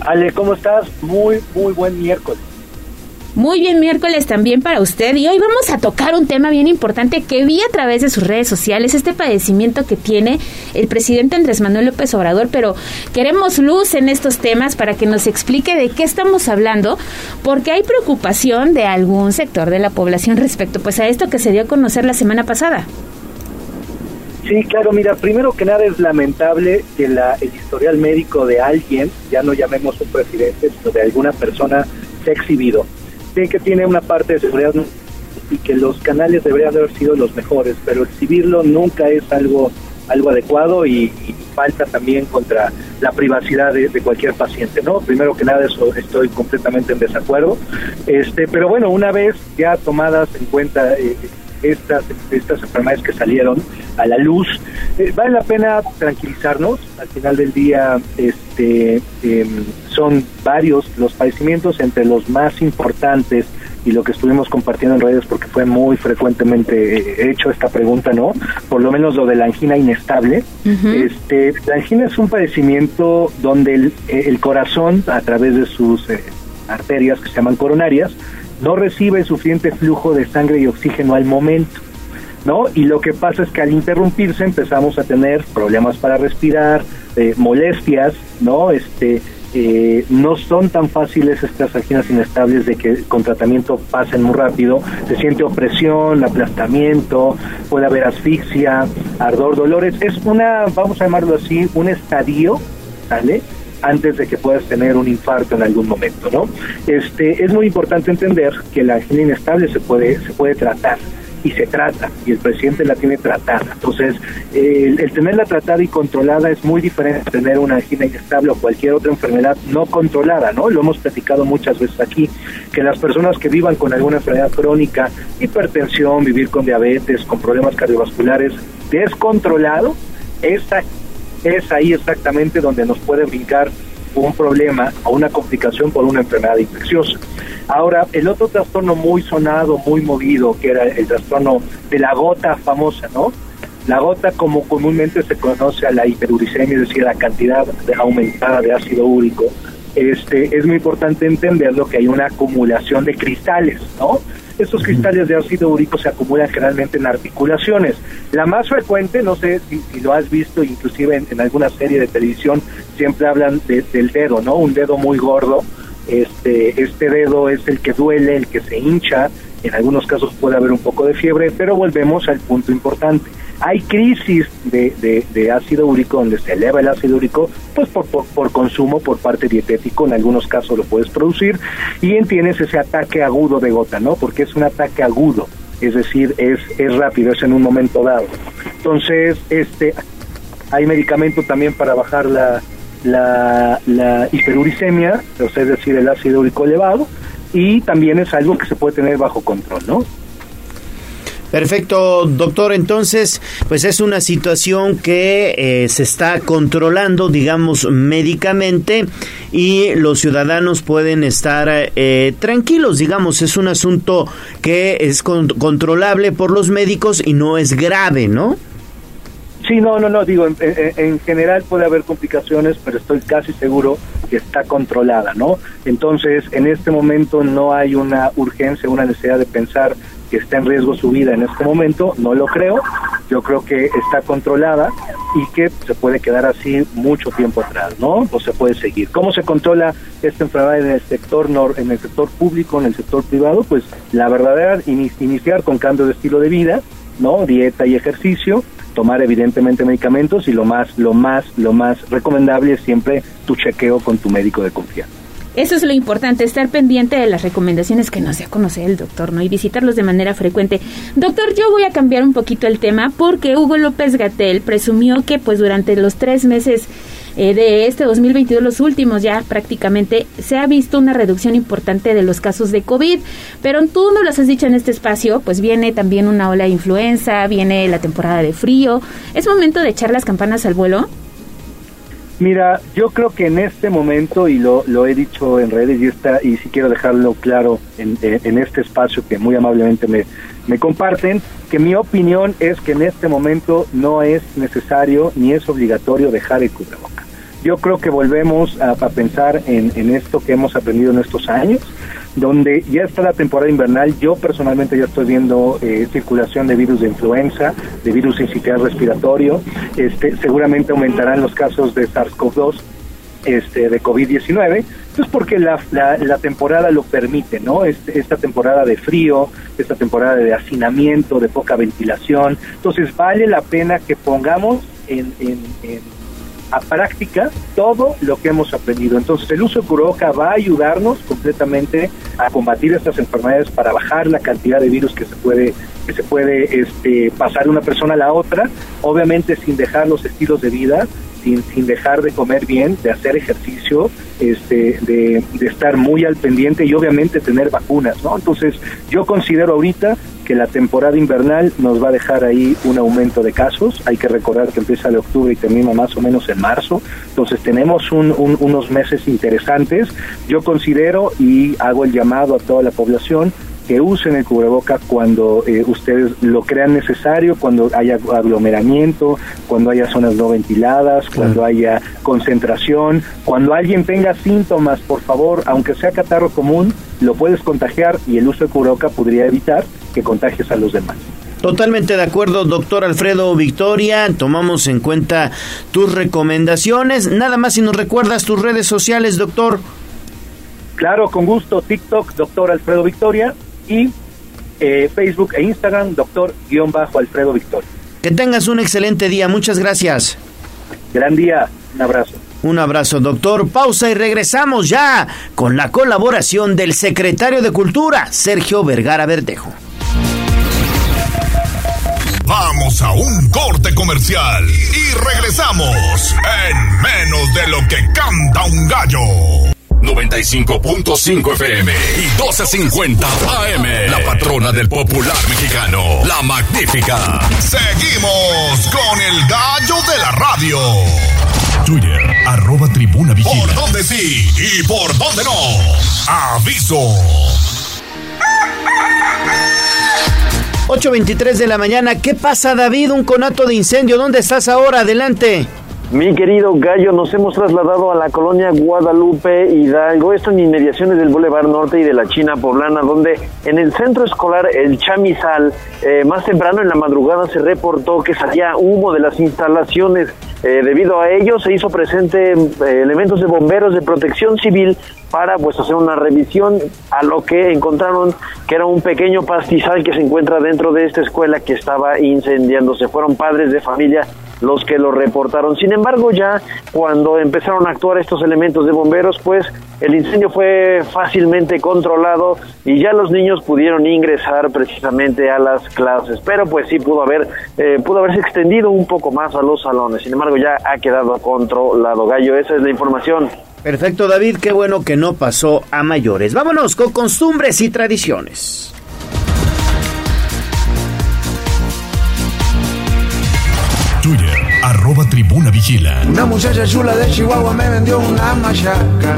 Ale, ¿cómo estás? Muy, muy buen miércoles. Muy bien miércoles también para usted y hoy vamos a tocar un tema bien importante que vi a través de sus redes sociales, este padecimiento que tiene el presidente Andrés Manuel López Obrador, pero queremos luz en estos temas para que nos explique de qué estamos hablando, porque hay preocupación de algún sector de la población respecto pues a esto que se dio a conocer la semana pasada. Sí, claro, mira, primero que nada es lamentable que la, el historial médico de alguien, ya no llamemos un presidente, sino de alguna persona, se ha exhibido. Que tiene una parte de seguridad y que los canales deberían haber sido los mejores, pero exhibirlo nunca es algo algo adecuado y, y falta también contra la privacidad de, de, cualquier paciente, ¿no? Primero que nada eso estoy completamente en desacuerdo, este, pero bueno, una vez ya tomadas en cuenta eh, estas estas enfermedades que salieron a la luz, eh, vale la pena tranquilizarnos. Al final del día, este, eh, son varios los padecimientos entre los más importantes y lo que estuvimos compartiendo en redes porque fue muy frecuentemente hecho esta pregunta, ¿no? Por lo menos lo de la angina inestable. Uh -huh. Este, la angina es un padecimiento donde el, el corazón, a través de sus eh, arterias que se llaman coronarias, no recibe suficiente flujo de sangre y oxígeno al momento. ¿No? Y lo que pasa es que al interrumpirse empezamos a tener problemas para respirar, eh, molestias, ¿no? Este, eh, no son tan fáciles estas anginas inestables de que con tratamiento pasen muy rápido. Se siente opresión, aplastamiento, puede haber asfixia, ardor, dolores. Es una, vamos a llamarlo así, un estadio, ¿sale? Antes de que puedas tener un infarto en algún momento, ¿no? Este es muy importante entender que la angina inestable se puede se puede tratar y se trata, y el presidente la tiene tratada. Entonces, el, tenerla tratada y controlada es muy diferente a tener una angina inestable o cualquier otra enfermedad no controlada, ¿no? Lo hemos platicado muchas veces aquí, que las personas que vivan con alguna enfermedad crónica, hipertensión, vivir con diabetes, con problemas cardiovasculares, descontrolado, esa, es ahí exactamente donde nos puede brincar un problema o una complicación por una enfermedad infecciosa. Ahora, el otro trastorno muy sonado, muy movido, que era el trastorno de la gota famosa, ¿no? La gota, como comúnmente se conoce a la hiperuricemia, es decir, la cantidad aumentada de ácido úrico, este, es muy importante entenderlo que hay una acumulación de cristales, ¿no? Estos cristales de ácido úrico se acumulan generalmente en articulaciones. La más frecuente, no sé si, lo has visto, inclusive en, alguna serie de televisión, siempre hablan del dedo, ¿no? Un dedo muy gordo. Este, este dedo es el que duele, el que se hincha. En algunos casos puede haber un poco de fiebre, pero volvemos al punto importante hay crisis de, de, ácido úrico donde se eleva el ácido úrico, pues por, por, consumo por parte dietético, en algunos casos lo puedes producir, y tienes ese ataque agudo de gota, ¿no? Porque es un ataque agudo, es decir, es, es rápido, es en un momento dado. Entonces, este, hay medicamento también para bajar la, la, la hiperuricemia, o sea, es decir, el ácido úrico elevado, y también es algo que se puede tener bajo control, ¿no? Perfecto, doctor. Entonces, pues es una situación que eh, se está controlando, digamos, médicamente y los ciudadanos pueden estar eh, tranquilos, digamos, es un asunto que es controlable por los médicos y no es grave, ¿no? Sí, no, no, no, digo, en, en, general puede haber complicaciones, pero estoy casi seguro que está controlada, ¿no? Entonces, en este momento no hay una urgencia, una necesidad de pensar que está en riesgo su vida en este momento, no lo creo, yo creo que está controlada y que se puede quedar así mucho tiempo atrás, ¿no? O se puede seguir. ¿Cómo se controla esta enfermedad en el sector en el sector público, en el sector privado? Pues la verdadera iniciar con cambio de estilo de vida, ¿no? Dieta y ejercicio, tomar evidentemente medicamentos y lo más lo más lo más recomendable es siempre tu chequeo con tu médico de confianza. Eso es lo importante, estar pendiente de las recomendaciones que nos dé a conocer el doctor, ¿no? Y visitarlos de manera frecuente. Doctor, yo voy a cambiar un poquito el tema porque Hugo López Gatel presumió que pues durante los tres meses eh, de este 2022, los últimos ya prácticamente, se ha visto una reducción importante de los casos de COVID. Pero tú no los has dicho en este espacio, pues viene también una ola de influenza, viene la temporada de frío. ¿Es momento de echar las campanas al vuelo? Mira, yo creo que en este momento, y lo, lo he dicho en redes y, está, y si quiero dejarlo claro en, en este espacio que muy amablemente me, me comparten, que mi opinión es que en este momento no es necesario ni es obligatorio dejar el cubreboca. Yo creo que volvemos a, pensar en, en esto que hemos aprendido en estos años, donde ya está la temporada invernal. Yo personalmente ya estoy viendo eh, circulación de virus de influenza, de virus sincitial respiratorio. Este, seguramente aumentarán los casos de SARS-CoV-2 este, de COVID-19, pues porque la, la, temporada lo permite, ¿no? Este, esta temporada de frío, esta temporada de hacinamiento, de poca ventilación. Entonces vale la pena que pongamos en, en a práctica todo lo que hemos aprendido. Entonces el uso de Curoca va a ayudarnos completamente a combatir estas enfermedades para bajar la cantidad de virus que se puede que se puede este, pasar de una persona a la otra, obviamente sin dejar los estilos de vida, sin, sin dejar de comer bien, de hacer ejercicio, este, de, de estar muy al pendiente y obviamente tener vacunas, ¿no? Entonces yo considero ahorita que la temporada invernal nos va a dejar ahí un aumento de casos. Hay que recordar que empieza de octubre y termina más o menos en marzo. Entonces tenemos unos meses interesantes. Yo considero y hago el llamado a toda la población que usen el cubreboca cuando eh, ustedes lo crean necesario, cuando haya aglomeramiento, cuando haya zonas no ventiladas, cuando haya concentración, cuando alguien tenga síntomas, por favor, aunque sea catarro común, lo puedes contagiar y el uso de cubreboca podría evitar que contagies a los demás. Totalmente de acuerdo, doctor Alfredo Victoria. Tomamos en cuenta tus recomendaciones. Nada más si nos recuerdas tus redes sociales, doctor. Claro, con gusto. TikTok, doctor Alfredo Victoria y eh, Facebook e Instagram, doctor-alfredo Victoria. Que tengas un excelente día. Muchas gracias. Gran día. Un abrazo. Un abrazo, doctor. Pausa y regresamos ya con la colaboración del secretario de Cultura, Sergio Vergara Verdejo. Vamos a un corte comercial y regresamos en menos de lo que canta un gallo. 95.5 FM y 12.50 AM. La patrona del popular mexicano, la magnífica. Seguimos con el gallo de la radio. Twitter, arroba tribuna vigila. ¿Por dónde sí y por dónde no? Aviso. 8.23 de la mañana. ¿Qué pasa, David? Un conato de incendio. ¿Dónde estás ahora? Adelante. Mi querido Gallo, nos hemos trasladado a la colonia Guadalupe Hidalgo, esto en inmediaciones del Boulevard Norte y de la China Poblana, donde en el centro escolar El Chamizal, eh, más temprano en la madrugada se reportó que salía humo de las instalaciones. Eh, debido a ello se hizo presente eh, elementos de bomberos de protección civil para pues hacer una revisión a lo que encontraron que era un pequeño pastizal que se encuentra dentro de esta escuela que estaba incendiándose. Fueron padres de familia los que lo reportaron. Sin embargo, ya cuando empezaron a actuar estos elementos de bomberos, pues el incendio fue fácilmente controlado y ya los niños pudieron ingresar precisamente a las clases. Pero pues sí pudo haber eh, pudo haberse extendido un poco más a los salones. Sin embargo, ya ha quedado controlado. Gallo, esa es la información. Perfecto, David. Qué bueno que no pasó a mayores. Vámonos con costumbres y tradiciones. Vigila. Una muchacha chula de Chihuahua me vendió una machaca.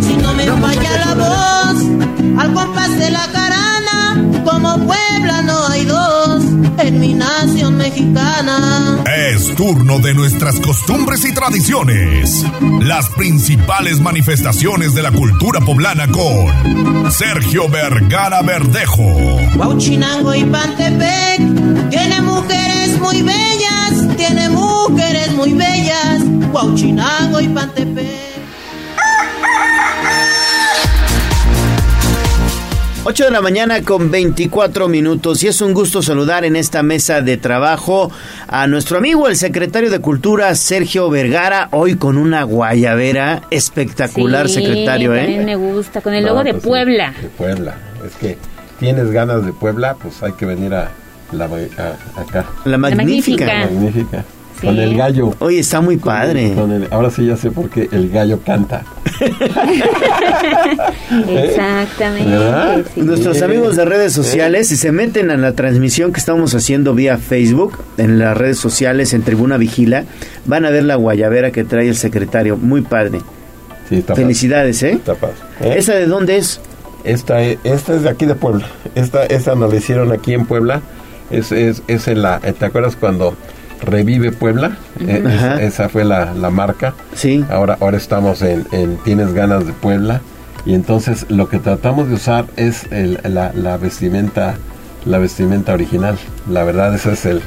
Si no me falla la voz, al compás de la carana, como Puebla no hay dos, en mi nación mexicana. Es turno de nuestras costumbres y tradiciones. Las principales manifestaciones de la cultura poblana con Sergio Vergara Verdejo. Huachinango y Pantepec tiene mujeres muy bellas, tiene mujeres muy bellas. Huachinango y Pantepec. 8 de la mañana con 24 minutos y es un gusto saludar en esta mesa de trabajo a nuestro amigo el secretario de Cultura Sergio Vergara, hoy con una guayabera espectacular Sí, secretario, también ¿eh? me gusta, con el No, logo de pues sí, Puebla. de Puebla. Es que tienes ganas de Puebla, pues hay que venir a, la, a- acá. La magnífica. La magnífica. Sí. Con el gallo. Oye, está muy padre. Con el- ahora sí ya sé por qué el gallo canta. Exactamente. ¿Verdad? sí. Nuestros amigos de redes sociales, si se meten a la transmisión que estamos haciendo vía Facebook, en las redes sociales, en Tribuna Vigila, van a ver la guayabera que trae el secretario. Muy padre. está Felicidades, ¿eh? ¿Eh? ¿Esa de dónde es? Esta, es- esta es de aquí de Puebla. Esta, esta nos la hicieron aquí en Puebla. Es, es, es en la, ¿te acuerdas cuando revive Puebla? Eh, Ajá. esa fue la, la marca. Sí. Ahora, ahora estamos en, en Tienes ganas de Puebla. Y entonces lo que tratamos de usar es el- la, la vestimenta, la vestimenta original. La verdad, ese es el,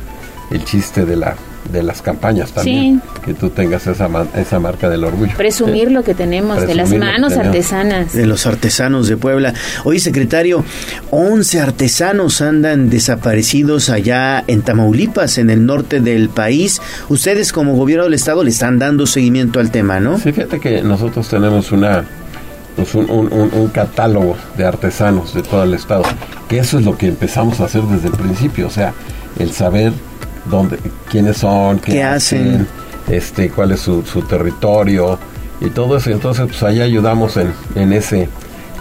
el chiste de la de las campañas también. Que tú tengas esa, ma- esa marca del orgullo. Presumir lo que tenemos, de las manos artesanas. De los artesanos de Puebla. Oye, secretario, 11 artesanos andan desaparecidos allá en Tamaulipas, en el norte del país. Ustedes como gobierno del estado le están dando seguimiento al tema, ¿no? Sí, fíjate que nosotros tenemos una pues un, un- un- un catálogo de artesanos de todo el estado, que eso es lo que empezamos a hacer desde el principio, o sea, el saber dónde, quiénes son, qué, ¿Qué hacen? este, cuál es su, su territorio y todo eso. Entonces, pues ahí ayudamos en, en ese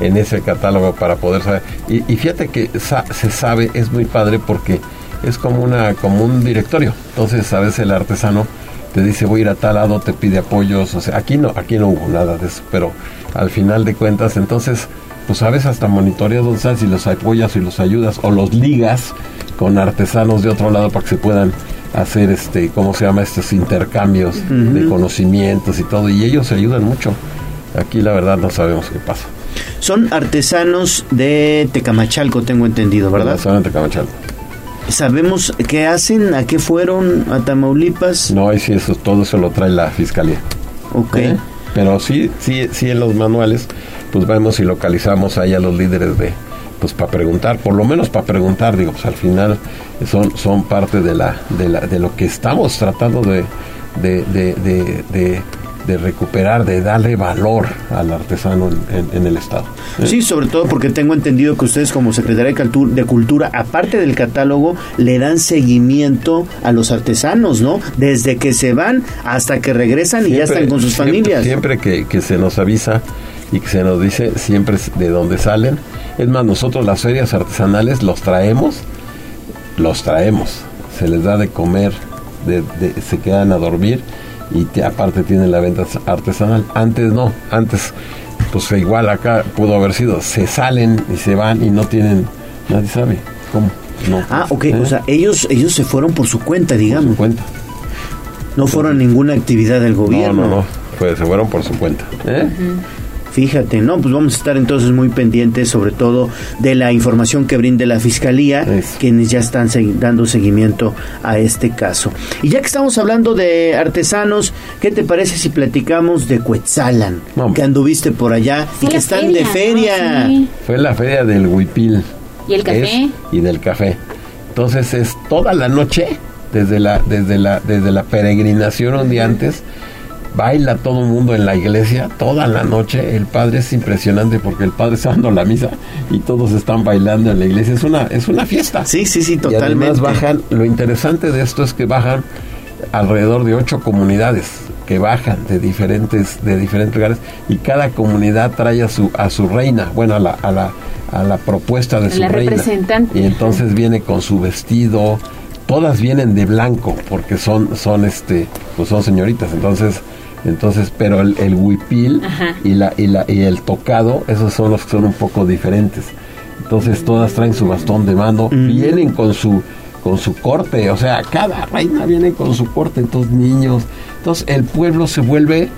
en ese catálogo para poder saber. Y, y fíjate que sa- se sabe, es muy padre porque es como una como un directorio. Entonces, a veces el artesano te dice voy a ir a tal lado, te pide apoyos, o sea, aquí no, aquí no hubo nada de eso, pero al final de cuentas, entonces, pues sabes hasta monitoreas dónde están, si los apoyas y los ayudas, o los ligas con artesanos de otro lado para que se puedan hacer este, ¿cómo se llama? estos intercambios de conocimientos y todo, y ellos se ayudan mucho. Aquí la verdad no sabemos qué pasa. Son artesanos de Tecamachalco, tengo entendido, ¿verdad? Artesanos de Tecamachalco. ¿Sabemos qué hacen? ¿A qué fueron? ¿A Tamaulipas? No, ahí sí, eso, todo eso lo trae la fiscalía. Ok. ¿Eh? Pero sí, sí, sí en los manuales, pues vemos y localizamos ahí a los líderes de, pues para preguntar, por lo menos para preguntar, digo, pues al final son, son parte de la, de la, de lo que estamos tratando de, de, de, de, recuperar, de darle valor al artesano en, en- en el Estado. Sí, sobre todo porque tengo entendido que ustedes como Secretaría de Cultu- de Cultura, aparte del catálogo, le dan seguimiento a los artesanos, ¿no? Desde que se van hasta que regresan y ya Siempre- están con sus siempre- familias. Siempre que, que se nos avisa y que se nos dice siempre de dónde salen. Es más, nosotros las ferias artesanales los traemos, los traemos. Se les da de comer, de- de- se quedan a dormir y te- aparte tienen la venta artesanal. Antes no, antes pues igual acá pudo haber sido, se salen y se van y no tienen, nadie sabe cómo. No, Ah, ok, ¿eh? o sea, ellos ellos se fueron por su cuenta, digamos. cuenta. No fueron ninguna actividad del gobierno. No, no, no, pues se fueron por su cuenta. ¿eh? Fíjate, no, pues vamos a estar entonces muy pendientes sobre todo de la información que brinde la Fiscalía, quienes ya están segui- dando seguimiento a este caso. Y ya que estamos hablando de artesanos, ¿qué te parece si platicamos de Cuetzalan? Que anduviste por allá y que están feria, de ¿no? feria. Sí. Fue la feria del Huipil. ¿Y el café? Es- y del café. Entonces es toda la noche, desde la, desde la, desde la peregrinación un día antes, baila todo el mundo en la iglesia, toda la noche. El padre es impresionante porque el padre está dando la misa y todos están bailando en la iglesia. Es una, es una fiesta. Sí, sí, sí, Y totalmente. además bajan, lo interesante de esto es que bajan alrededor de ocho comunidades que bajan de diferentes de diferentes lugares y cada comunidad trae a su a su reina bueno a la a la, a la propuesta de su la reina representante. y entonces viene con su vestido todas vienen de blanco porque son son este pues son señoritas entonces entonces pero el, el huipil Ajá. y la y la y el tocado esos son los que son un poco diferentes entonces todas traen su bastón de mando vienen con su con su corte o sea cada reina viene con su corte entonces niños entonces el pueblo se vuelve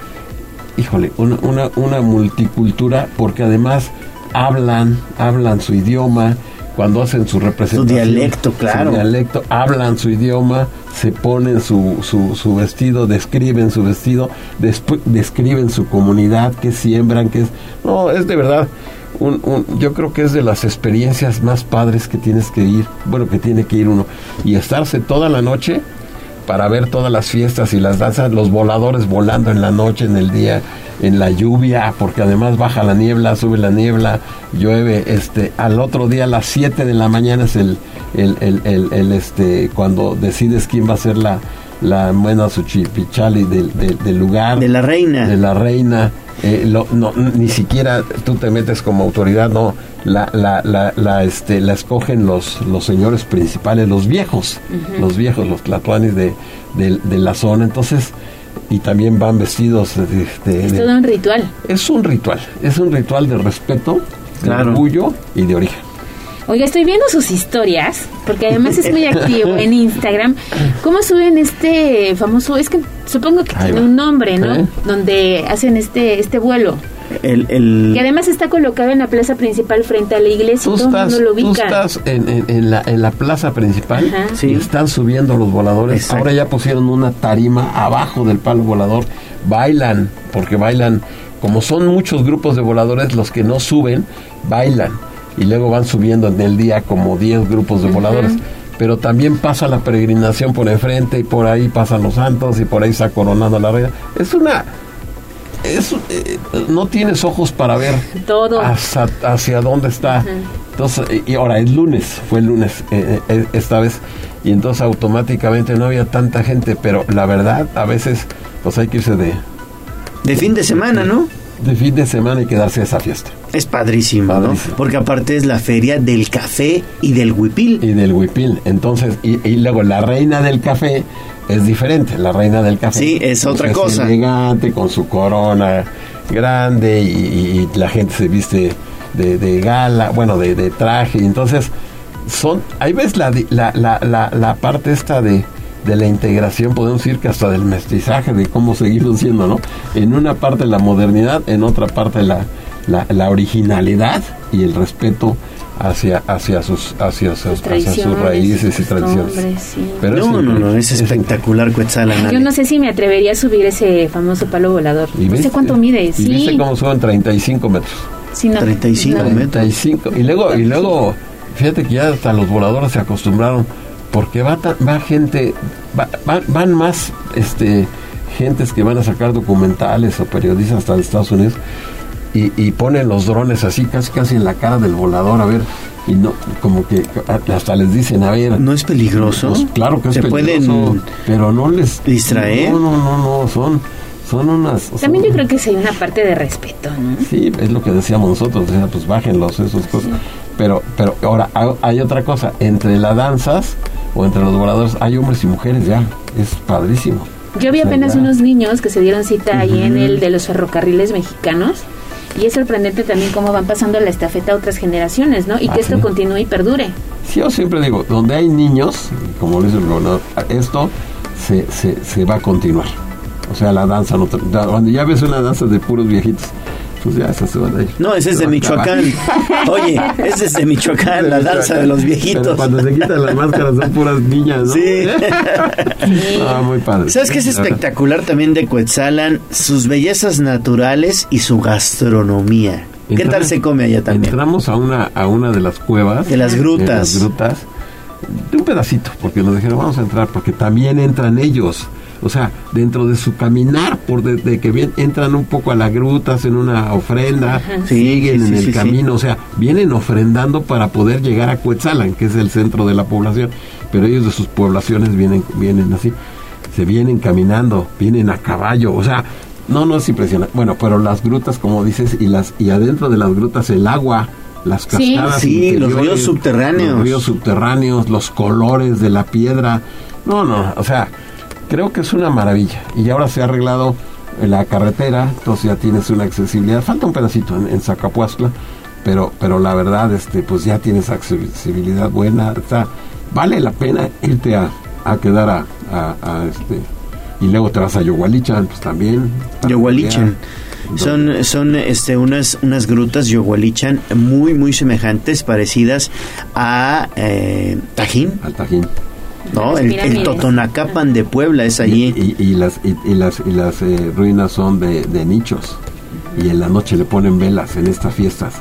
híjole una, una, una multicultura porque además hablan hablan su idioma cuando hacen su representación dialecto, claro. su dialecto hablan su idioma se ponen su, su, su vestido describen su vestido describen su comunidad que siembran que es no es de verdad un, un- yo creo que es de las experiencias más padres que tienes que ir bueno que tiene que ir uno y estarse toda la noche para ver todas las fiestas y las danzas, los voladores volando en la noche, en el día, en la lluvia, porque además baja la niebla, sube la niebla, llueve, este, al otro día a las 7 de la mañana es el, el, el, este, cuando decides quién va a ser la, la buena suchipichali del, del, del lugar. De la reina. De la reina. Eh, lo- no, ni siquiera tú te metes como autoridad, no. La, la, la, la, este, la escogen los, los señores principales, los viejos, los viejos, los tlatoanis de, de, de la zona. Entonces, y también van vestidos de, de- Es de- todo un ritual. es un ritual, es un ritual de respeto, de orgullo y de origen. Oiga, estoy viendo sus historias, porque además es muy activo en Instagram. ¿Cómo suben este famoso? Es que supongo que Ahí tiene va. un nombre, ¿no? ¿Eh? Donde hacen este este vuelo. El, el- Que además está colocado en la plaza principal frente a la iglesia y Tú todo el mundo lo tú ubica. estás en, en- en la, en la plaza principal Ajá. y están subiendo los voladores. Ahora ya pusieron una tarima abajo del palo volador. Bailan, porque bailan, como son muchos grupos de voladores, los que no suben, bailan. Y luego van subiendo en el día como 10 grupos de voladores. Pero también pasa la peregrinación por enfrente y por ahí pasan los santos y por ahí está coronando la reina. Es una... Es, eh, no tienes ojos para ver Todo. hacia, hacia dónde está. Entonces, y- y ahora es lunes, fue el lunes eh, eh, esta vez, y entonces automáticamente no había tanta gente, pero la verdad, a veces, pues hay que irse de... De fin de semana, ¿no? De fin de semana y quedarse a esa fiesta. Es padrísimo, ¿no? Porque aparte es la feria del café y del huipil. Y del huipil. Entonces, y, y luego la reina del café es diferente. La reina del café. Sí, es otra pues, cosa. elegante, con su corona grande y, y- y la gente se viste de, de gala, bueno, de, de traje. Entonces, son, ahí ves la, la, la, la, la parte esta de, de la integración, podemos decir que hasta del mestizaje, de cómo seguirlo siendo, ¿no? En una parte la modernidad, en otra parte la, la, la originalidad y el respeto hacia hacia sus hacia sus, hacia sus Tradiciones, raíces y tradiciones. sí. Pero no, no, no, es espectacular Quetzalan. Yo no sé si me atrevería a subir ese famoso palo volador. ¿Y No sé viste? cuánto mide. ¿Y Sí. viste cómo suben 35 metros? Sí, no. 35 No. metros. 35. Y luego, y luego, fíjate que ya hasta los voladores se acostumbraron, porque va, ta- va gente, va- va- van más este gentes que van a sacar documentales o periodistas hasta de Estados Unidos y, y ponen los drones así casi casi en la cara del volador a ver y no como que hasta les dicen a ver no es peligroso Pues claro que es ¿Se peligroso pueden pero no les distraer? no no no no son son unas o sea, También yo creo que sí hay una parte de respeto, ¿no? Sí, es lo que decíamos nosotros, decía, pues bájenlos, esas cosas. Pero, pero ahora hay, otra cosa, entre las danzas o entre los voladores hay hombres y mujeres ya, es padrísimo. Yo vi O sea, apenas ya. unos niños que se dieron cita ahí en el de los ferrocarriles mexicanos. Y es sorprendente también cómo van pasando la estafeta a otras generaciones, ¿no? Y que esto continúe y perdure. Sí, yo siempre digo, donde hay niños, como lo dice el gobernador, esto se, se, se va a continuar. O sea, la danza, no, cuando ya ves una danza de puros viejitos, pues ya esas se van a ir. No, ese es de. Michoacán. Oye, ese es de Michoacán, la danza de los Pero viejitos. cuando se quitan las máscaras son puras niñas, ¿no? Sí. Ah, muy padre. ¿Sabes qué es espectacular también de Coetzalan? Sus bellezas naturales y su gastronomía. ¿Qué Entra- tal se come allá también? Entramos a una, a una de las cuevas. De las grutas. De las grutas. De un pedacito, porque nos dijeron, vamos a entrar, porque también entran ellos. O sea, dentro de su caminar, por de, de que bien, entran un poco a la gruta, hacen una ofrenda, siguen sí, en sí, el sí, sí. camino, o sea, vienen ofrendando para poder llegar a Cuetzalan, que es el centro de la población, pero ellos de sus poblaciones vienen, vienen así, se vienen caminando, vienen a caballo, o sea, no, no es impresionante. Bueno, pero las grutas, como dices, y las y adentro de las grutas el agua, las cascadas, sí, los interiores, ríos subterráneos. los ríos subterráneos, los colores de la piedra. No, no, o sea, creo que es una maravilla. Y ahora se ha arreglado la carretera, entonces ya tienes una accesibilidad. Falta un pedacito en, en Zacapuastla, pero, pero la verdad, este, pues ya tienes accesibilidad buena. Está, vale la pena irte a, a quedar a, a- a, este y luego te vas a Yogualichan, pues también. Yogualichan. Son, son este, unas, unas grutas Yogualichan muy, muy semejantes, parecidas a eh, Tajín. Al Tajín. No, el, el. Totonacapan de Puebla es allí. Y, y- y las, y, y las, y las eh, ruinas son de, de nichos. Y en la noche le ponen velas en estas fiestas.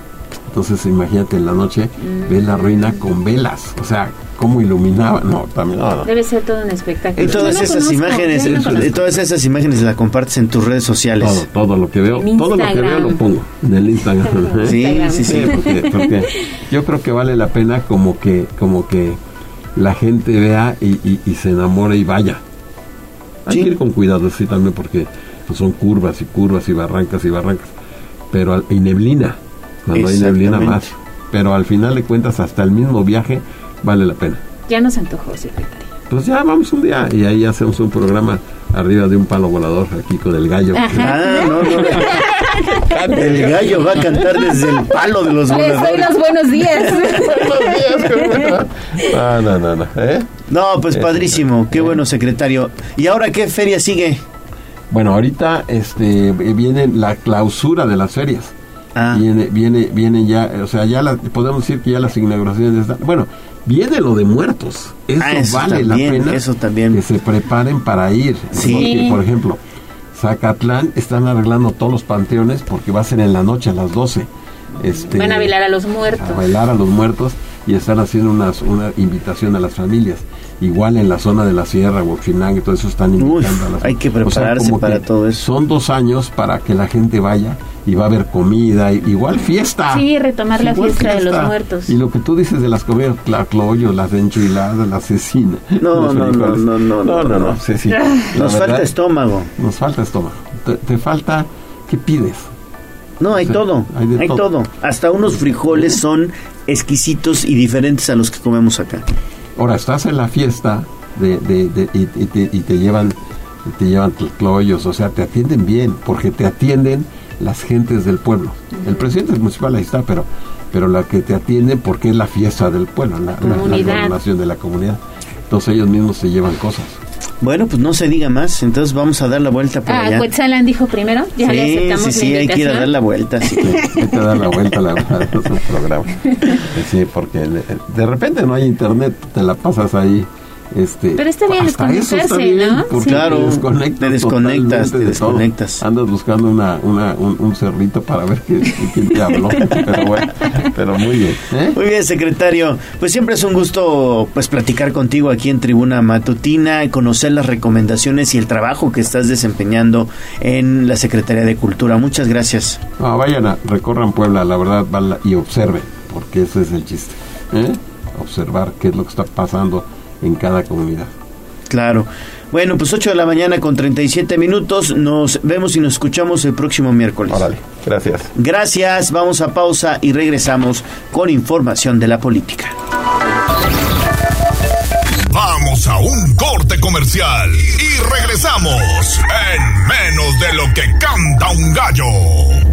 Entonces imagínate en la noche ves la ruina con velas. O sea, cómo iluminaba. No, también no, no. Debe ser todo un espectáculo. Y todas esas conozco, imágenes, todas esas imágenes las compartes en tus redes sociales. Todo, todo lo que veo, En todo lo que veo Instagram. lo pongo en el Instagram. ¿eh? Sí, sí, sí. Porque, porque yo creo que vale la pena como que, como que la gente vea y, y- y se enamore y vaya. Hay que ir con cuidado, sí, también porque pues, son curvas y curvas y barrancas y barrancas. Pero al- y neblina, cuando hay neblina más. Pero al final de cuentas, hasta el mismo viaje vale la pena. Ya nos antojó, secretario. Pues ya vamos un día y ahí hacemos un programa arriba de un palo volador aquí con el gallo. Ah, no, no. El gallo va a cantar desde el palo de los Les doy voladores. los buenos días. Ah, no, no, no. ¿eh? No, pues padrísimo. Qué bueno, secretario. ¿Y ahora qué feria sigue? Bueno, ahorita este viene la clausura de las ferias. Ah. Viene, viene, viene ya, o sea, ya la- podemos decir que ya las inauguraciones están. Bueno, viene lo de muertos. Eso, Ah, eso vale también, la pena. eso también. Que se preparen para ir. Sí. Porque, por ejemplo, Zacatlán están arreglando todos los panteones porque va a ser en la noche a las 12. Este, Van a velar a los muertos. a bailar a los muertos y están haciendo unas, una invitación a las familias. Igual en la zona de la sierra, Huachinango y todo eso están invitando a las hay que o sea, prepararse para que todo eso. Son dos años para que la gente vaya y va a haber comida, y- igual fiesta. Sí, retomar la Igual fiesta de los fiesta. muertos. Y lo que tú dices de las comidas, la cloyo, las enchiladas, la cecina. No, no, no, no, no, no, no, no. sí, sí. Nos falta verdad, estómago. Nos falta estómago. Te, te falta, ¿qué pides? No, hay O sea, todo. hay Hay, de todo. todo. Hasta unos frijoles son exquisitos y diferentes a los que comemos acá. Ahora estás en la fiesta de, de- de- y, y te, y te llevan te llevan cloyos, o sea, te atienden bien, porque te atienden las gentes del pueblo. El presidente municipal ahí está, pero pero la que te atienden porque es la fiesta del pueblo, la, la- la Comunidad. gobernación de la comunidad. Entonces ellos mismos se llevan cosas. Bueno, pues no se diga más, entonces vamos a dar la vuelta por Ah, allá. Cuetzalan dijo primero. Ya le sí, aceptamos sí, la sí, hay que ir a dar la vuelta. sí. Hay que dar la vuelta la a su programa. Sí, porque de repente no hay internet, te la pasas ahí Este, Pero está bien desconectarse, bien, ¿no? porque Sí. Claro, te desconectas, te desconectas, te de todo. desconectas. Andas buscando una, una, un, un cerrito para ver qué- quién te habló. pero bueno, pero muy bien. ¿eh? Muy bien, secretario. Pues siempre es un gusto pues platicar contigo aquí en Tribuna Matutina, conocer las recomendaciones y el trabajo que estás desempeñando en la Secretaría de Cultura. Muchas gracias. No, vayan a, recorran Puebla, la verdad, y observen, porque ese es el chiste. ¿eh? Observar qué es lo que está pasando en cada comunidad. Claro. Bueno, pues 8 de la mañana con 37 minutos. Nos vemos y nos escuchamos el próximo miércoles. Órale, gracias. Gracias, vamos a pausa y regresamos con información de la política. Vamos a un corte comercial y regresamos en menos de lo que canta un gallo.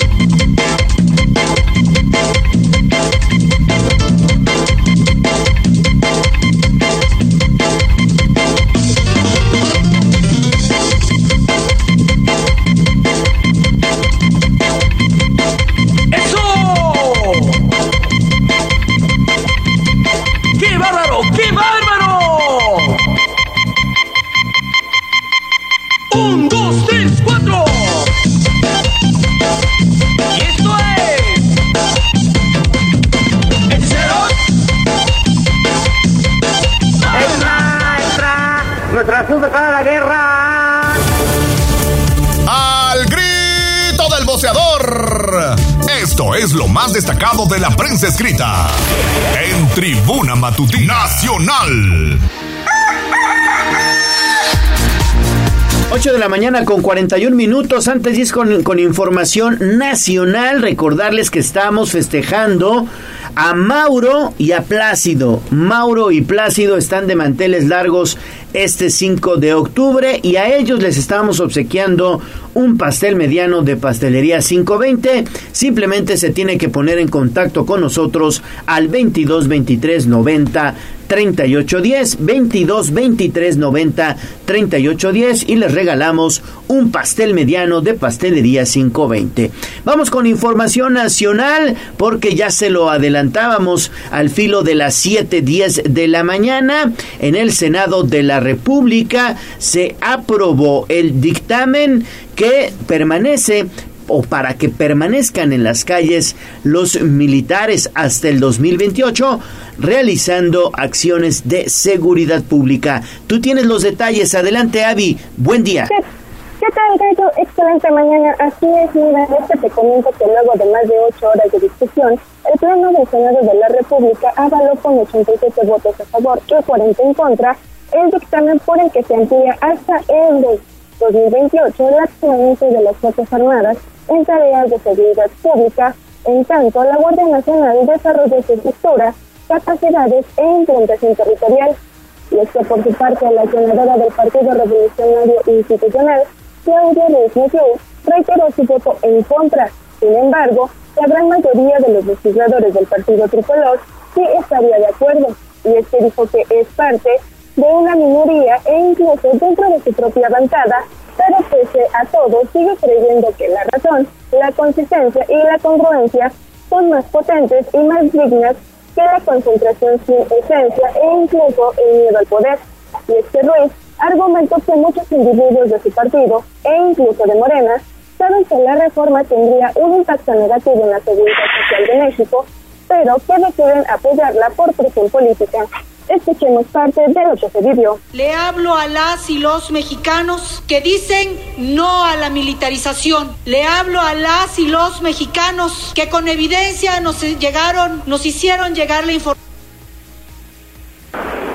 Lo más destacado de la prensa escrita en Tribuna Matutina Nacional. 8 de la mañana con 41 minutos. Antes de ir con, con información nacional, recordarles que estamos festejando a Mauro y a Plácido. Mauro y Plácido están de manteles largos este 5 de octubre y a ellos les estamos obsequiando un pastel mediano de pastelería 520. Simplemente se tiene que poner en contacto con nosotros al 22 23 90 3810 22 23 90 3810 y les regalamos un pastel mediano de pastelería 520. Vamos con información nacional porque ya se lo adelantábamos al filo de las 7:10 de la mañana en el Senado de la República se aprobó el dictamen que permanece o para que permanezcan en las calles los militares hasta el 2028 realizando acciones de seguridad pública. Tú tienes los detalles. Adelante, Avi. Buen día. ¿Qué tal, Gallo? Excelente mañana. Así es, mira, este te comento que luego de más de ocho horas de discusión, el Pleno del Senado de la República avaló con 87 votos a favor y 40 en contra el dictamen por el que se amplía hasta el de 2028 el accionamiento de las Fuerzas Armadas en tareas de seguridad pública, en tanto la Guardia Nacional desarrolla su estructura, capacidades e implementación territorial. Y es que por su parte la senadora del Partido Revolucionario Institucional, Claudia Ruiz reiteró su voto en contra. Sin embargo, la gran mayoría de los legisladores del Partido Tricolor sí estaría de acuerdo, y es que dijo que es parte de una minoría e incluso dentro de su propia bancada, pero pese a todo sigue creyendo que la razón, la consistencia y la congruencia son más potentes y más dignas que la concentración sin esencia e incluso el miedo al poder. Y es que Ruiz argumentó que muchos individuos de su partido e incluso de Morena saben que la reforma tendría un impacto negativo en la seguridad social de México, pero que deciden apoyarla por presión política. Escuchemos parte de lo que se vivió. Le hablo a las y los mexicanos que dicen no a la militarización. Le hablo a las y los mexicanos que con evidencia nos llegaron, nos hicieron llegar la información.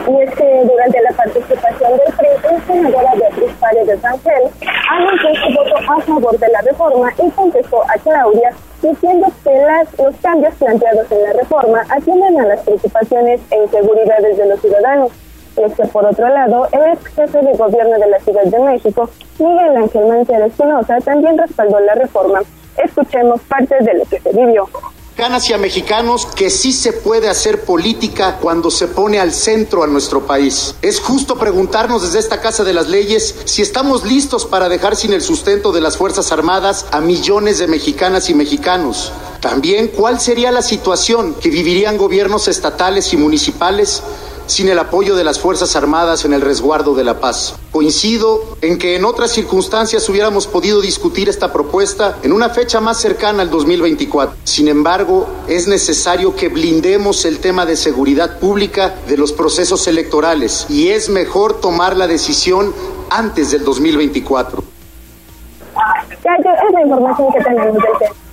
Y es que durante la participación del PRI, la senadora Beatriz Paredes Rangel anunció su voto a favor de la reforma y contestó a Claudia diciendo que las, los cambios planteados en la reforma atienden a las preocupaciones e inseguridades de los ciudadanos. Y es que, por otro lado, el ex jefe de gobierno de la Ciudad de México, Miguel Ángel Mancera Espinosa, también respaldó la reforma. Escuchemos parte de lo que se vivió mexicanas y a mexicanos que sí se puede hacer política cuando se pone al centro a nuestro país. Es justo preguntarnos desde esta Casa de las Leyes si estamos listos para dejar sin el sustento de las Fuerzas Armadas a millones de mexicanas y mexicanos. También cuál sería la situación que vivirían gobiernos estatales y municipales sin el apoyo de las Fuerzas Armadas en el resguardo de la paz. Coincido en que en otras circunstancias hubiéramos podido discutir esta propuesta en una fecha más cercana al 2024. Sin embargo, es necesario que blindemos el tema de seguridad pública de los procesos electorales y es mejor tomar la decisión antes del 2024. Ya, es la información que tenemos del tema.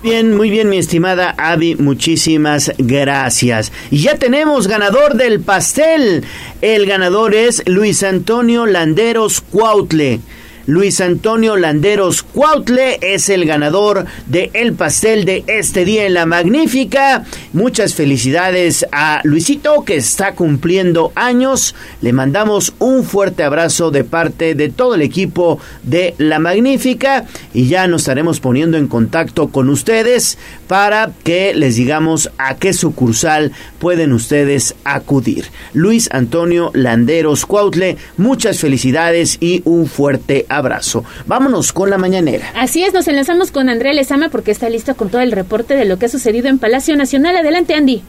Bien, muy bien, mi estimada Avi, muchísimas gracias. Y ya tenemos ganador del pastel. El ganador es Luis Antonio Landeros Cuautle. Luis Antonio Landeros Cuautle es el ganador de el pastel de este día en la magnífica. Muchas felicidades a Luisito que está cumpliendo años. Le mandamos un fuerte abrazo de parte de todo el equipo de la magnífica y ya nos estaremos poniendo en contacto con ustedes para que les digamos a qué sucursal pueden ustedes acudir. Luis Antonio Landeros Cuautle, muchas felicidades y un fuerte abrazo. Vámonos con la mañanera. Así es, nos enlazamos con Andrea Lezama porque está listo con todo el reporte de lo que ha sucedido en Palacio Nacional. Adelante, Andy.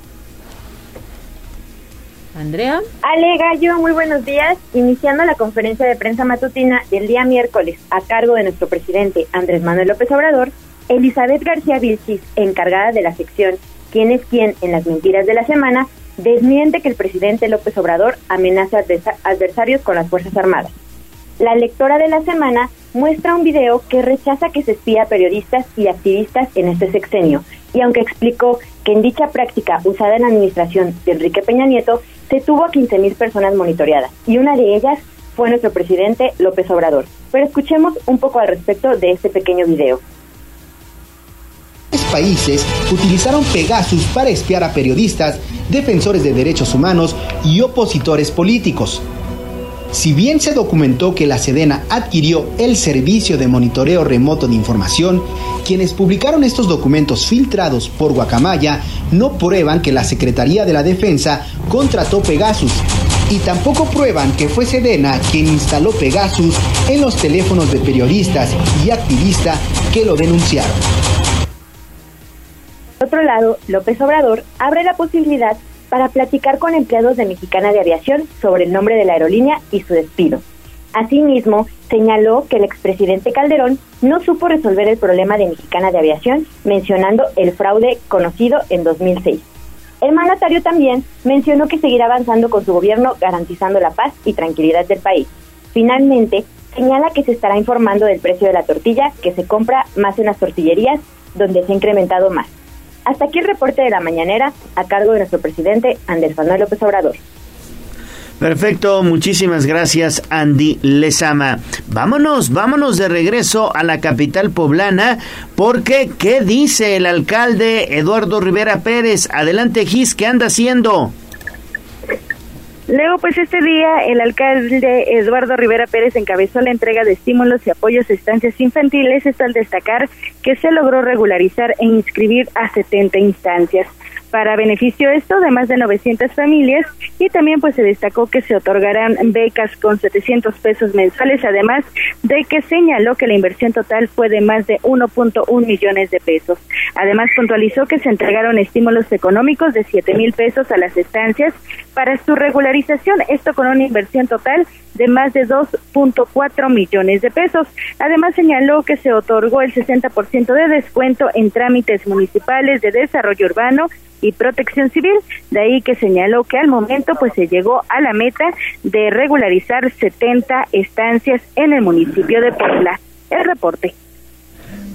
Andrea. Ale Gallo, muy buenos días. Iniciando la conferencia de prensa matutina del día miércoles a cargo de nuestro presidente Andrés Manuel López Obrador, Elizabeth García Vilchis, encargada de la sección ¿Quién es quién en las mentiras de la semana?, desmiente que el presidente López Obrador amenaza a adversarios con las Fuerzas Armadas. La lectora de la semana muestra un video que rechaza que se espía a periodistas y activistas en este sexenio, y aunque explicó que en dicha práctica usada en la administración de Enrique Peña Nieto, se tuvo a 15.000 personas monitoreadas, y una de ellas fue nuestro presidente López Obrador. Pero escuchemos un poco al respecto de este pequeño video. Países utilizaron Pegasus para espiar a periodistas, defensores de derechos humanos y opositores políticos. Si bien se documentó que la Sedena adquirió el servicio de monitoreo remoto de información, quienes publicaron estos documentos filtrados por Guacamaya no prueban que la Secretaría de la Defensa contrató Pegasus y tampoco prueban que fue Sedena quien instaló Pegasus en los teléfonos de periodistas y activistas que lo denunciaron. Por otro lado, López Obrador abre la posibilidad para platicar con empleados de Mexicana de Aviación sobre el nombre de la aerolínea y su despido. Asimismo, señaló que el expresidente Calderón no supo resolver el problema de Mexicana de Aviación, mencionando el fraude conocido en 2006. El mandatario también mencionó que seguirá avanzando con su gobierno garantizando la paz y tranquilidad del país. Finalmente, señala que se estará informando del precio de la tortilla que se compra más en las tortillerías, donde se ha incrementado más. Hasta aquí el reporte de la mañanera a cargo de nuestro presidente Andrés Manuel López Obrador. Perfecto, muchísimas gracias Andy Lezama. Vámonos, vámonos de regreso a la capital poblana porque ¿qué dice el alcalde Eduardo Rivera Pérez? Adelante Gis, ¿qué anda haciendo? Luego, pues este día el alcalde Eduardo Rivera Pérez encabezó la entrega de estímulos y apoyos a estancias infantiles, esto al destacar que se logró regularizar e inscribir a 70 instancias para beneficio esto de más de 900 familias y también pues se destacó que se otorgarán becas con 700 pesos mensuales, además de que señaló que la inversión total fue de más de 1.1 millones de pesos. Además puntualizó que se entregaron estímulos económicos de 7 mil pesos a las estancias para su regularización, esto con una inversión total de más de 2.4 millones de pesos. Además señaló que se otorgó el 60% de descuento en trámites municipales de desarrollo urbano y protección civil, de ahí que señaló que al momento pues se llegó a la meta de regularizar 70 estancias en el municipio de Puebla. El reporte.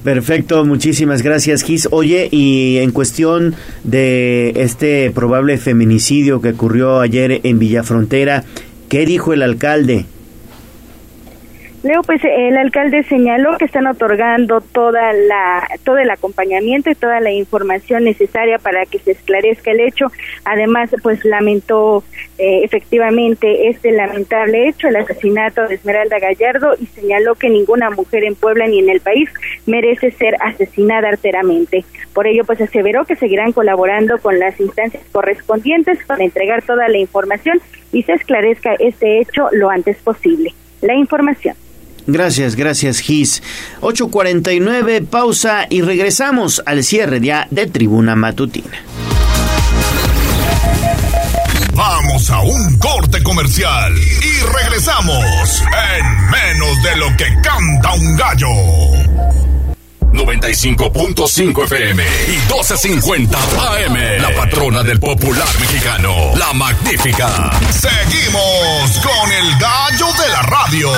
Perfecto, muchísimas gracias, Gis. Oye, y en cuestión de este probable feminicidio que ocurrió ayer en Villafrontera, ¿qué dijo el alcalde? Leo, pues el alcalde señaló que están otorgando toda la, todo el acompañamiento y toda la información necesaria para que se esclarezca el hecho. Además, pues lamentó eh, efectivamente este lamentable hecho, el asesinato de Esmeralda Gallardo, y señaló que ninguna mujer en Puebla ni en el país merece ser asesinada arteramente. Por ello, pues aseveró que seguirán colaborando con las instancias correspondientes para entregar toda la información y se esclarezca este hecho lo antes posible. La información. Gracias, gracias Gis. 8.49, pausa y regresamos al cierre ya de Tribuna Matutina. Vamos a un corte comercial y regresamos en menos de lo que canta un gallo. 95.5 FM y 12.50 AM. La patrona del popular mexicano, la magnífica. Seguimos con el gallo de la radio.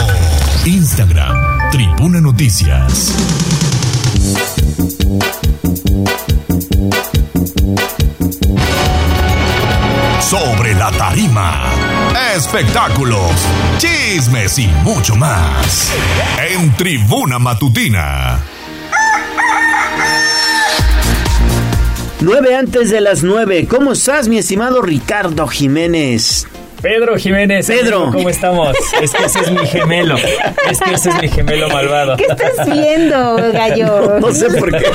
Instagram, Tribuna Noticias. Sobre la tarima. Espectáculos, chismes y mucho más. En Tribuna Matutina. Nueve antes de las nueve. ¿Cómo estás, mi estimado Ricardo Jiménez? Pedro Jiménez. Pedro. ¿Cómo estamos? Es que ese es mi gemelo. Es que ese es mi gemelo malvado. ¿Qué estás viendo, gallo? No, sé por qué.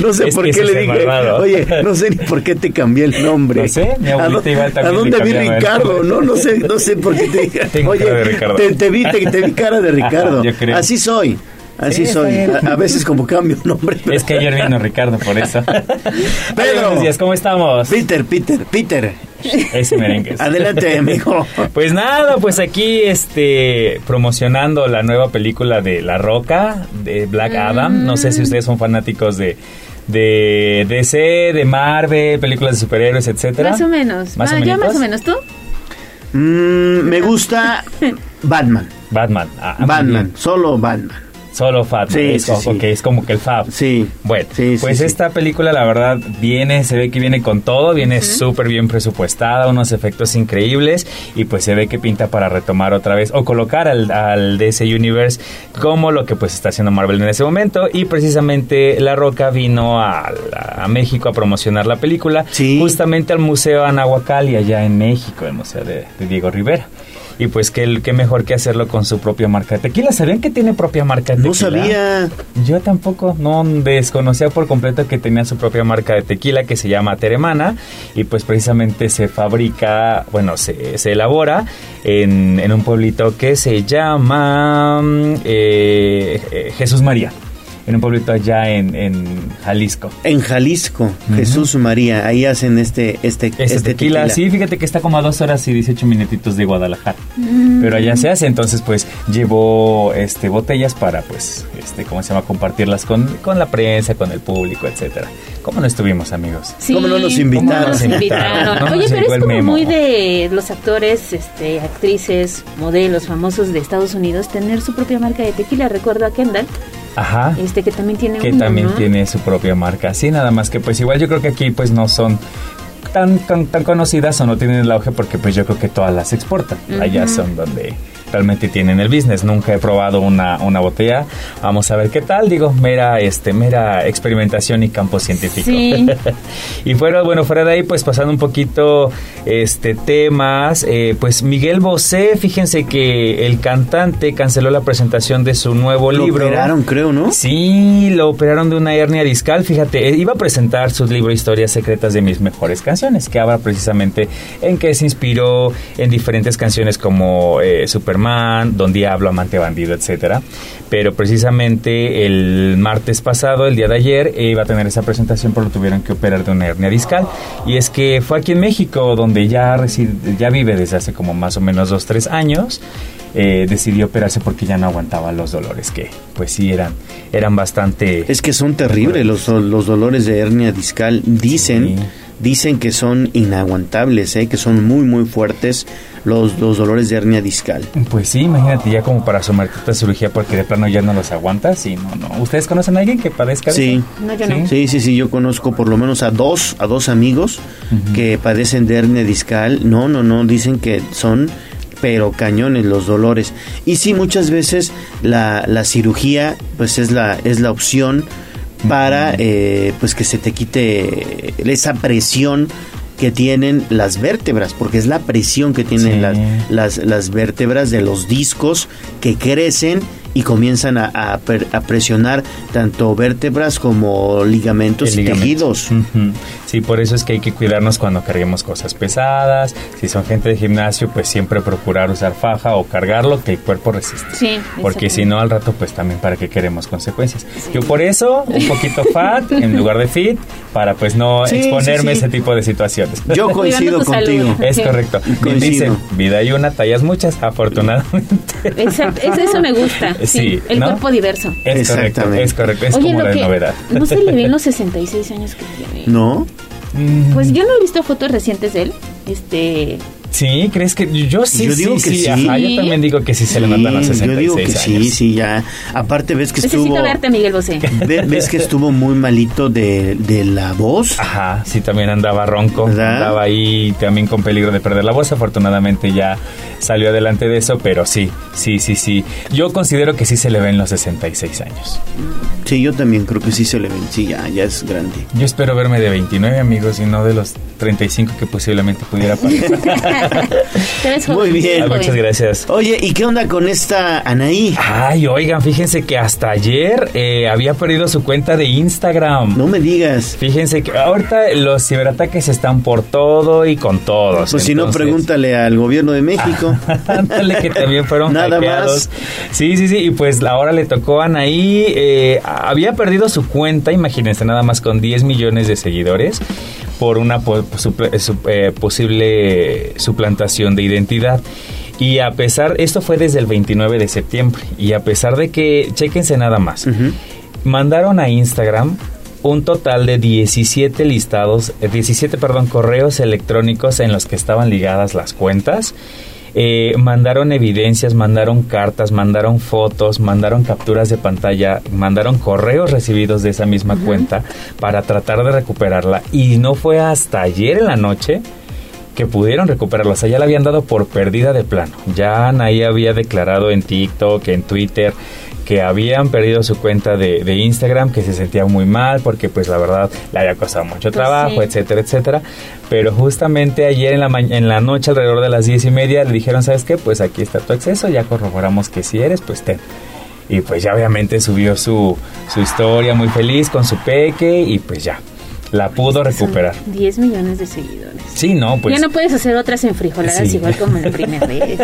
No sé Es por qué le dije. malvado. Oye, no sé ni por qué te cambié el nombre. No sé, mi ¿A abuelita dó- igual ¿A también dónde vi Ricardo? No, no sé, no sé por qué te dije. Tengo Oye, cara de Ricardo. Te, te vi, te, te vi cara de Ricardo. Yo creo. Así soy. Así Sí, soy. A, a veces como cambio nombre. Es que ayer vino Ricardo, por eso. Pedro. Buenos días, ¿cómo estamos? Peter, Peter, Peter. Ese merengue. Adelante, amigo. Pues nada, pues aquí este promocionando la nueva película de La Roca, de Black Adam. No sé si ustedes son fanáticos de de DC, de Marvel, películas de superhéroes, etcétera. Más o menos. Más Ah, o ¿Ya menos. más o menos tú? Mm, me gusta Batman. Batman. Ah, muy Batman. Solo Batman. Solo Fab. Sí, es, sí, sí. es como que el Fab. Sí. Bueno, Sí, pues sí. esta película la verdad viene, se ve que viene con todo, viene súper bien presupuestada, unos efectos increíbles y pues se ve que pinta para retomar otra vez o colocar al, al DC Universe como lo que pues está haciendo Marvel en ese momento y precisamente La Roca vino a, a México a promocionar la película justamente al Museo Anahuacalli allá en México, el Museo de, de Diego Rivera. Y pues qué, qué mejor que hacerlo con su propia marca de tequila. ¿Sabían que tiene propia marca de No tequila? sabía. Yo tampoco, no desconocía por completo que tenía su propia marca de tequila que se llama Teremana y pues precisamente se fabrica, bueno, se, se elabora en, en un pueblito que se llama mm, eh, eh, Jesús María, en un pueblito allá en, en Jalisco. En Jalisco, Jesús María, ahí hacen este, este, Este, este tequila, sí, fíjate que está como a dos horas y 18 minutitos de Guadalajara. Pero allá se hace, entonces pues llevó este botellas para pues este cómo se llama compartirlas con, con la prensa, con el público, etcétera. ¿Cómo no estuvimos, amigos? Sí, ¿Cómo no nos ¿cómo invitaron? nos invitaron? No nos Oye, pero es como memo. muy de los actores, este, actrices, modelos famosos de Estados Unidos tener su propia marca de tequila. Recuerdo a Kendall, Ajá. este que también tiene que uno, también ¿no? tiene su propia marca. Sí, nada más que pues igual yo creo que aquí pues no son tan, tan, tan conocidas o no tienen el auge porque pues yo creo que todas las exportan. Allá son donde realmente tienen el business. Nunca he probado una, una botella. Vamos a ver qué tal. Digo, mera, este, mera experimentación y campo científico. Sí. y fuera, bueno, fuera de ahí, pues pasando un poquito este temas, eh, pues Miguel Bosé, fíjense que el cantante canceló la presentación de su nuevo Lo libro. operaron, creo, ¿no? Sí, lo operaron de una hernia discal. Fíjate, eh, iba a presentar su libro Historias secretas de mis mejores canciones, que habla precisamente en que se inspiró en diferentes canciones como eh, Superman, Don Diablo, Amante Bandido, etcétera. Pero precisamente el martes pasado, el día de ayer, eh, iba a tener esa presentación, pero lo tuvieron que operar de una hernia discal. Y es que fue aquí en México, donde ya, reside- ya vive desde hace como más o menos dos, tres años. eh, decidió operarse porque ya no aguantaba los dolores que pues sí eran eran bastante Es que son terribles los, los dolores de hernia discal. Dicen, dicen que son inaguantables, ¿eh? que son muy, muy fuertes los, los dolores de hernia discal. Pues sí, imagínate ya como para someterte a cirugía porque de plano ya no los aguantas y no, no. ¿Ustedes conocen a alguien que padezca de Sí. eso? No, yo no. Sí, sí, sí, yo conozco por lo menos a dos, a dos amigos que padecen de hernia discal. No, no, no, dicen que son pero cañones los dolores. Y sí, muchas veces la, la cirugía pues es la, es la opción para eh, pues que se te quite esa presión que tienen las vértebras, porque es la presión que tienen Sí. las, las, las vértebras de los discos que crecen y comienzan a, a per- a presionar tanto vértebras como ligamentos El y ligamento. tejidos. Ujú. Sí, por eso es que hay que cuidarnos cuando carguemos cosas pesadas. Si son gente de gimnasio, pues siempre procurar usar faja o cargarlo que el cuerpo resista. Sí, Porque si no, al rato, pues también para qué queremos consecuencias. Yo por eso, un poquito fat en lugar de fit, para pues no Sí, exponerme a sí, sí. ese tipo de situaciones. Yo coincido contigo. salud. Es Sí. correcto. Coincido. dicen, vida hay una, tallas muchas, afortunadamente. Exacto, eso, eso me gusta. Sí, Sí, el ¿no? cuerpo diverso. Es correcto, Exactamente. es correcto, es Oye, como lo la que novedad. no se le ven los 66 años que tiene. ¿No? Pues yo no he visto fotos recientes de él. Este, Sí, ¿crees que yo sí? Yo digo sí, que sí, sí. Ajá, yo también digo que sí se le notan los Sí, 66 Yo digo que sí, años. sí, ya. Aparte ves que necesito estuvo... verte, Miguel Bosé. ve- ves que estuvo muy malito de, de la voz. Ajá, sí, también andaba ronco, ¿Verdad? andaba ahí también con peligro de perder la voz. Afortunadamente ya salió adelante de eso, pero sí, sí, sí, sí. Yo considero que sí se le ven los 66 años. Sí, yo también creo que sí se le ven. Sí, ya, ya es grande. Yo espero verme de 29 amigos y no de los 35 que posiblemente pudiera pasar. Muy bien. Ah, muchas gracias. Oye, ¿y qué onda con esta Anaí? Ay, oigan, fíjense que hasta ayer eh, había perdido su cuenta de Instagram. No me digas. Fíjense que ahorita los ciberataques están por todo y con todos. Pues si no, pregúntale al gobierno de México. Ándale, que también fueron Nada hackeados. Sí, sí, sí. Y pues ahora le tocó a Anaí. eh, había perdido su cuenta, imagínense, nada más con 10 millones de seguidores por una po- suple- su- eh, posible suplantación de identidad. Y a pesar, esto fue desde el 29 de septiembre. Y a pesar de que, chéquense nada más, mandaron a Instagram un total de 17 listados, eh, 17, perdón, correos electrónicos en los que estaban ligadas las cuentas. Eh, mandaron evidencias, mandaron cartas, mandaron fotos, mandaron capturas de pantalla, mandaron correos recibidos de esa misma cuenta para tratar de recuperarla. Y no fue hasta ayer en la noche que pudieron recuperarla. O sea, ya la habían dado por perdida de plano. Ya Anaí había declarado en TikTok, en Twitter, que habían perdido su cuenta de, de Instagram, que se sentía muy mal porque pues la verdad le había costado mucho trabajo, sí. etcétera, etcétera. Pero justamente ayer en la, ma- en la noche, alrededor de las diez y media, le dijeron, ¿sabes qué? Pues aquí está tu acceso, ya corroboramos que si eres, pues ten. Y pues ya obviamente subió su, su historia muy feliz con su peque y pues ya, la pudo recuperar. 10 millones de seguidores. Sí, no, pues... ya no puedes hacer otras enfrijoladas Sí. igual como la primera vez.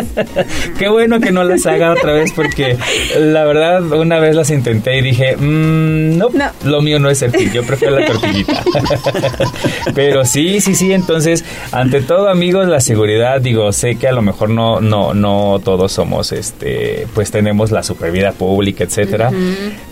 Qué bueno que no las haga otra vez porque la verdad una vez las intenté y dije, "Mm, no, lo mío no es el fin, yo prefiero la tortillita. Pero sí, sí, sí, entonces, ante todo amigos, la seguridad, digo, sé que a lo mejor no, no, no todos somos, este, pues tenemos la supervida pública, etcétera,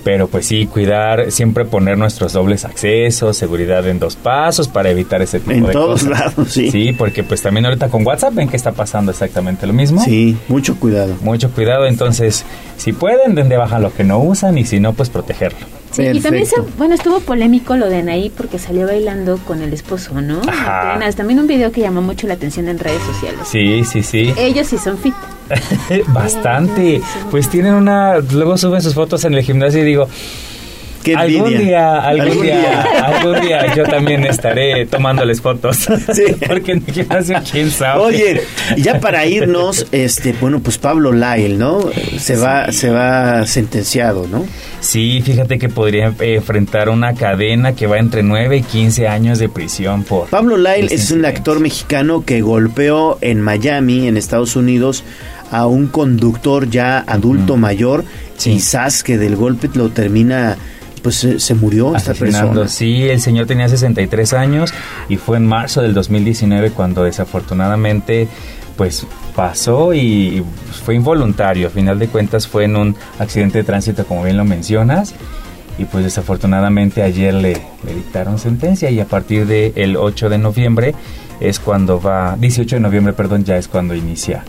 pero pues sí, cuidar, siempre poner nuestros dobles accesos, seguridad en dos pasos para evitar ese tipo En de todos cosas. lados, sí. Sí, porque pues también ahorita con WhatsApp ven que está pasando exactamente lo mismo. Sí, mucho cuidado. Mucho cuidado, entonces, si pueden, den de baja lo que no usan y si no, pues protegerlo. Sí, y también, se- bueno, estuvo polémico lo de Anaí porque salió bailando con el esposo, ¿no? Ajá. Apenas, también un video que llamó mucho la atención en redes sociales. Sí, sí, sí. Ellos sí son fit. Bastante. Pues tienen una. Luego suben sus fotos en el gimnasio y digo. Qué algún día, algún, Algún día, día. algún día yo también estaré tomándoles fotos. Porque en el quién sabe. Oye, ya para irnos, este, bueno, pues Pablo Lyle, ¿no? Se va, se va sentenciado, ¿no? Sí, fíjate que podría eh, enfrentar una cadena que va entre 9 y 15 años de prisión por. Pablo Lyle es un actor mexicano que golpeó en Miami, en Estados Unidos, a un conductor ya adulto mayor. Quizás que del golpe lo termina, pues se, se murió esta persona. Sí, el señor tenía 63 años y fue en marzo del 2019 cuando desafortunadamente pues pasó y fue involuntario. A final de cuentas fue en un accidente de tránsito como bien lo mencionas y pues desafortunadamente ayer le, le dictaron sentencia y a partir del 8 de noviembre es cuando va, 18 de noviembre, perdón, ya es cuando inicia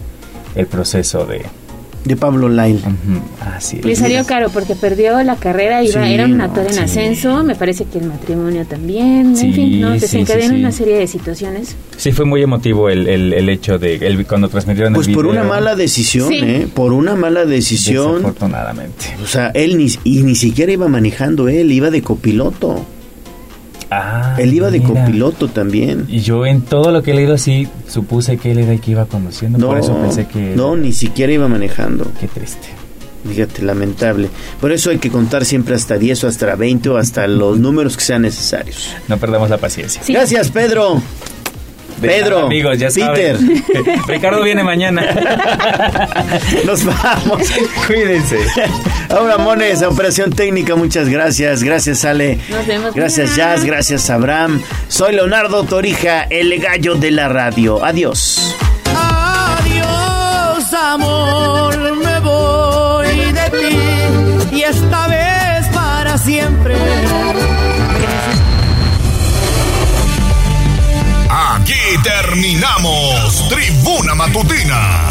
el proceso de, De Pablo Lail. Así Le salió caro porque perdió la carrera, iba, Sí, era un no, actor en sí. ascenso, me parece que el matrimonio también, Sí, en fin, ¿no? sí, desencadenó sí, sí. una serie de situaciones. Sí, fue muy emotivo el, el, el hecho de el, cuando transmitieron Pues el por video. una mala decisión, Sí. ¿eh? Por una mala decisión. Desafortunadamente. O sea, él ni, y ni siquiera iba manejando él, iba de copiloto. Ah, él iba de copiloto también. Y yo en todo lo que he leído así supuse que él era el que iba conduciendo, No, por eso pensé que... no, ni siquiera iba manejando. Qué triste. Fíjate, lamentable. Por eso hay que contar siempre hasta 10 o hasta 20 o hasta los números que sean necesarios. No perdamos la paciencia. Gracias, Pedro. Pedro, amigos, ya Peter. saben. Ricardo viene mañana. Nos vamos. Cuídense. Ahora, Mones, Operación Técnica, muchas gracias. Gracias, Ale. Nos vemos Gracias, mañana. Jazz. Gracias, Abraham. Soy Leonardo Torija, el gallo de la radio. Adiós. Adiós, amor, Aquí terminamos. Tribuna Matutina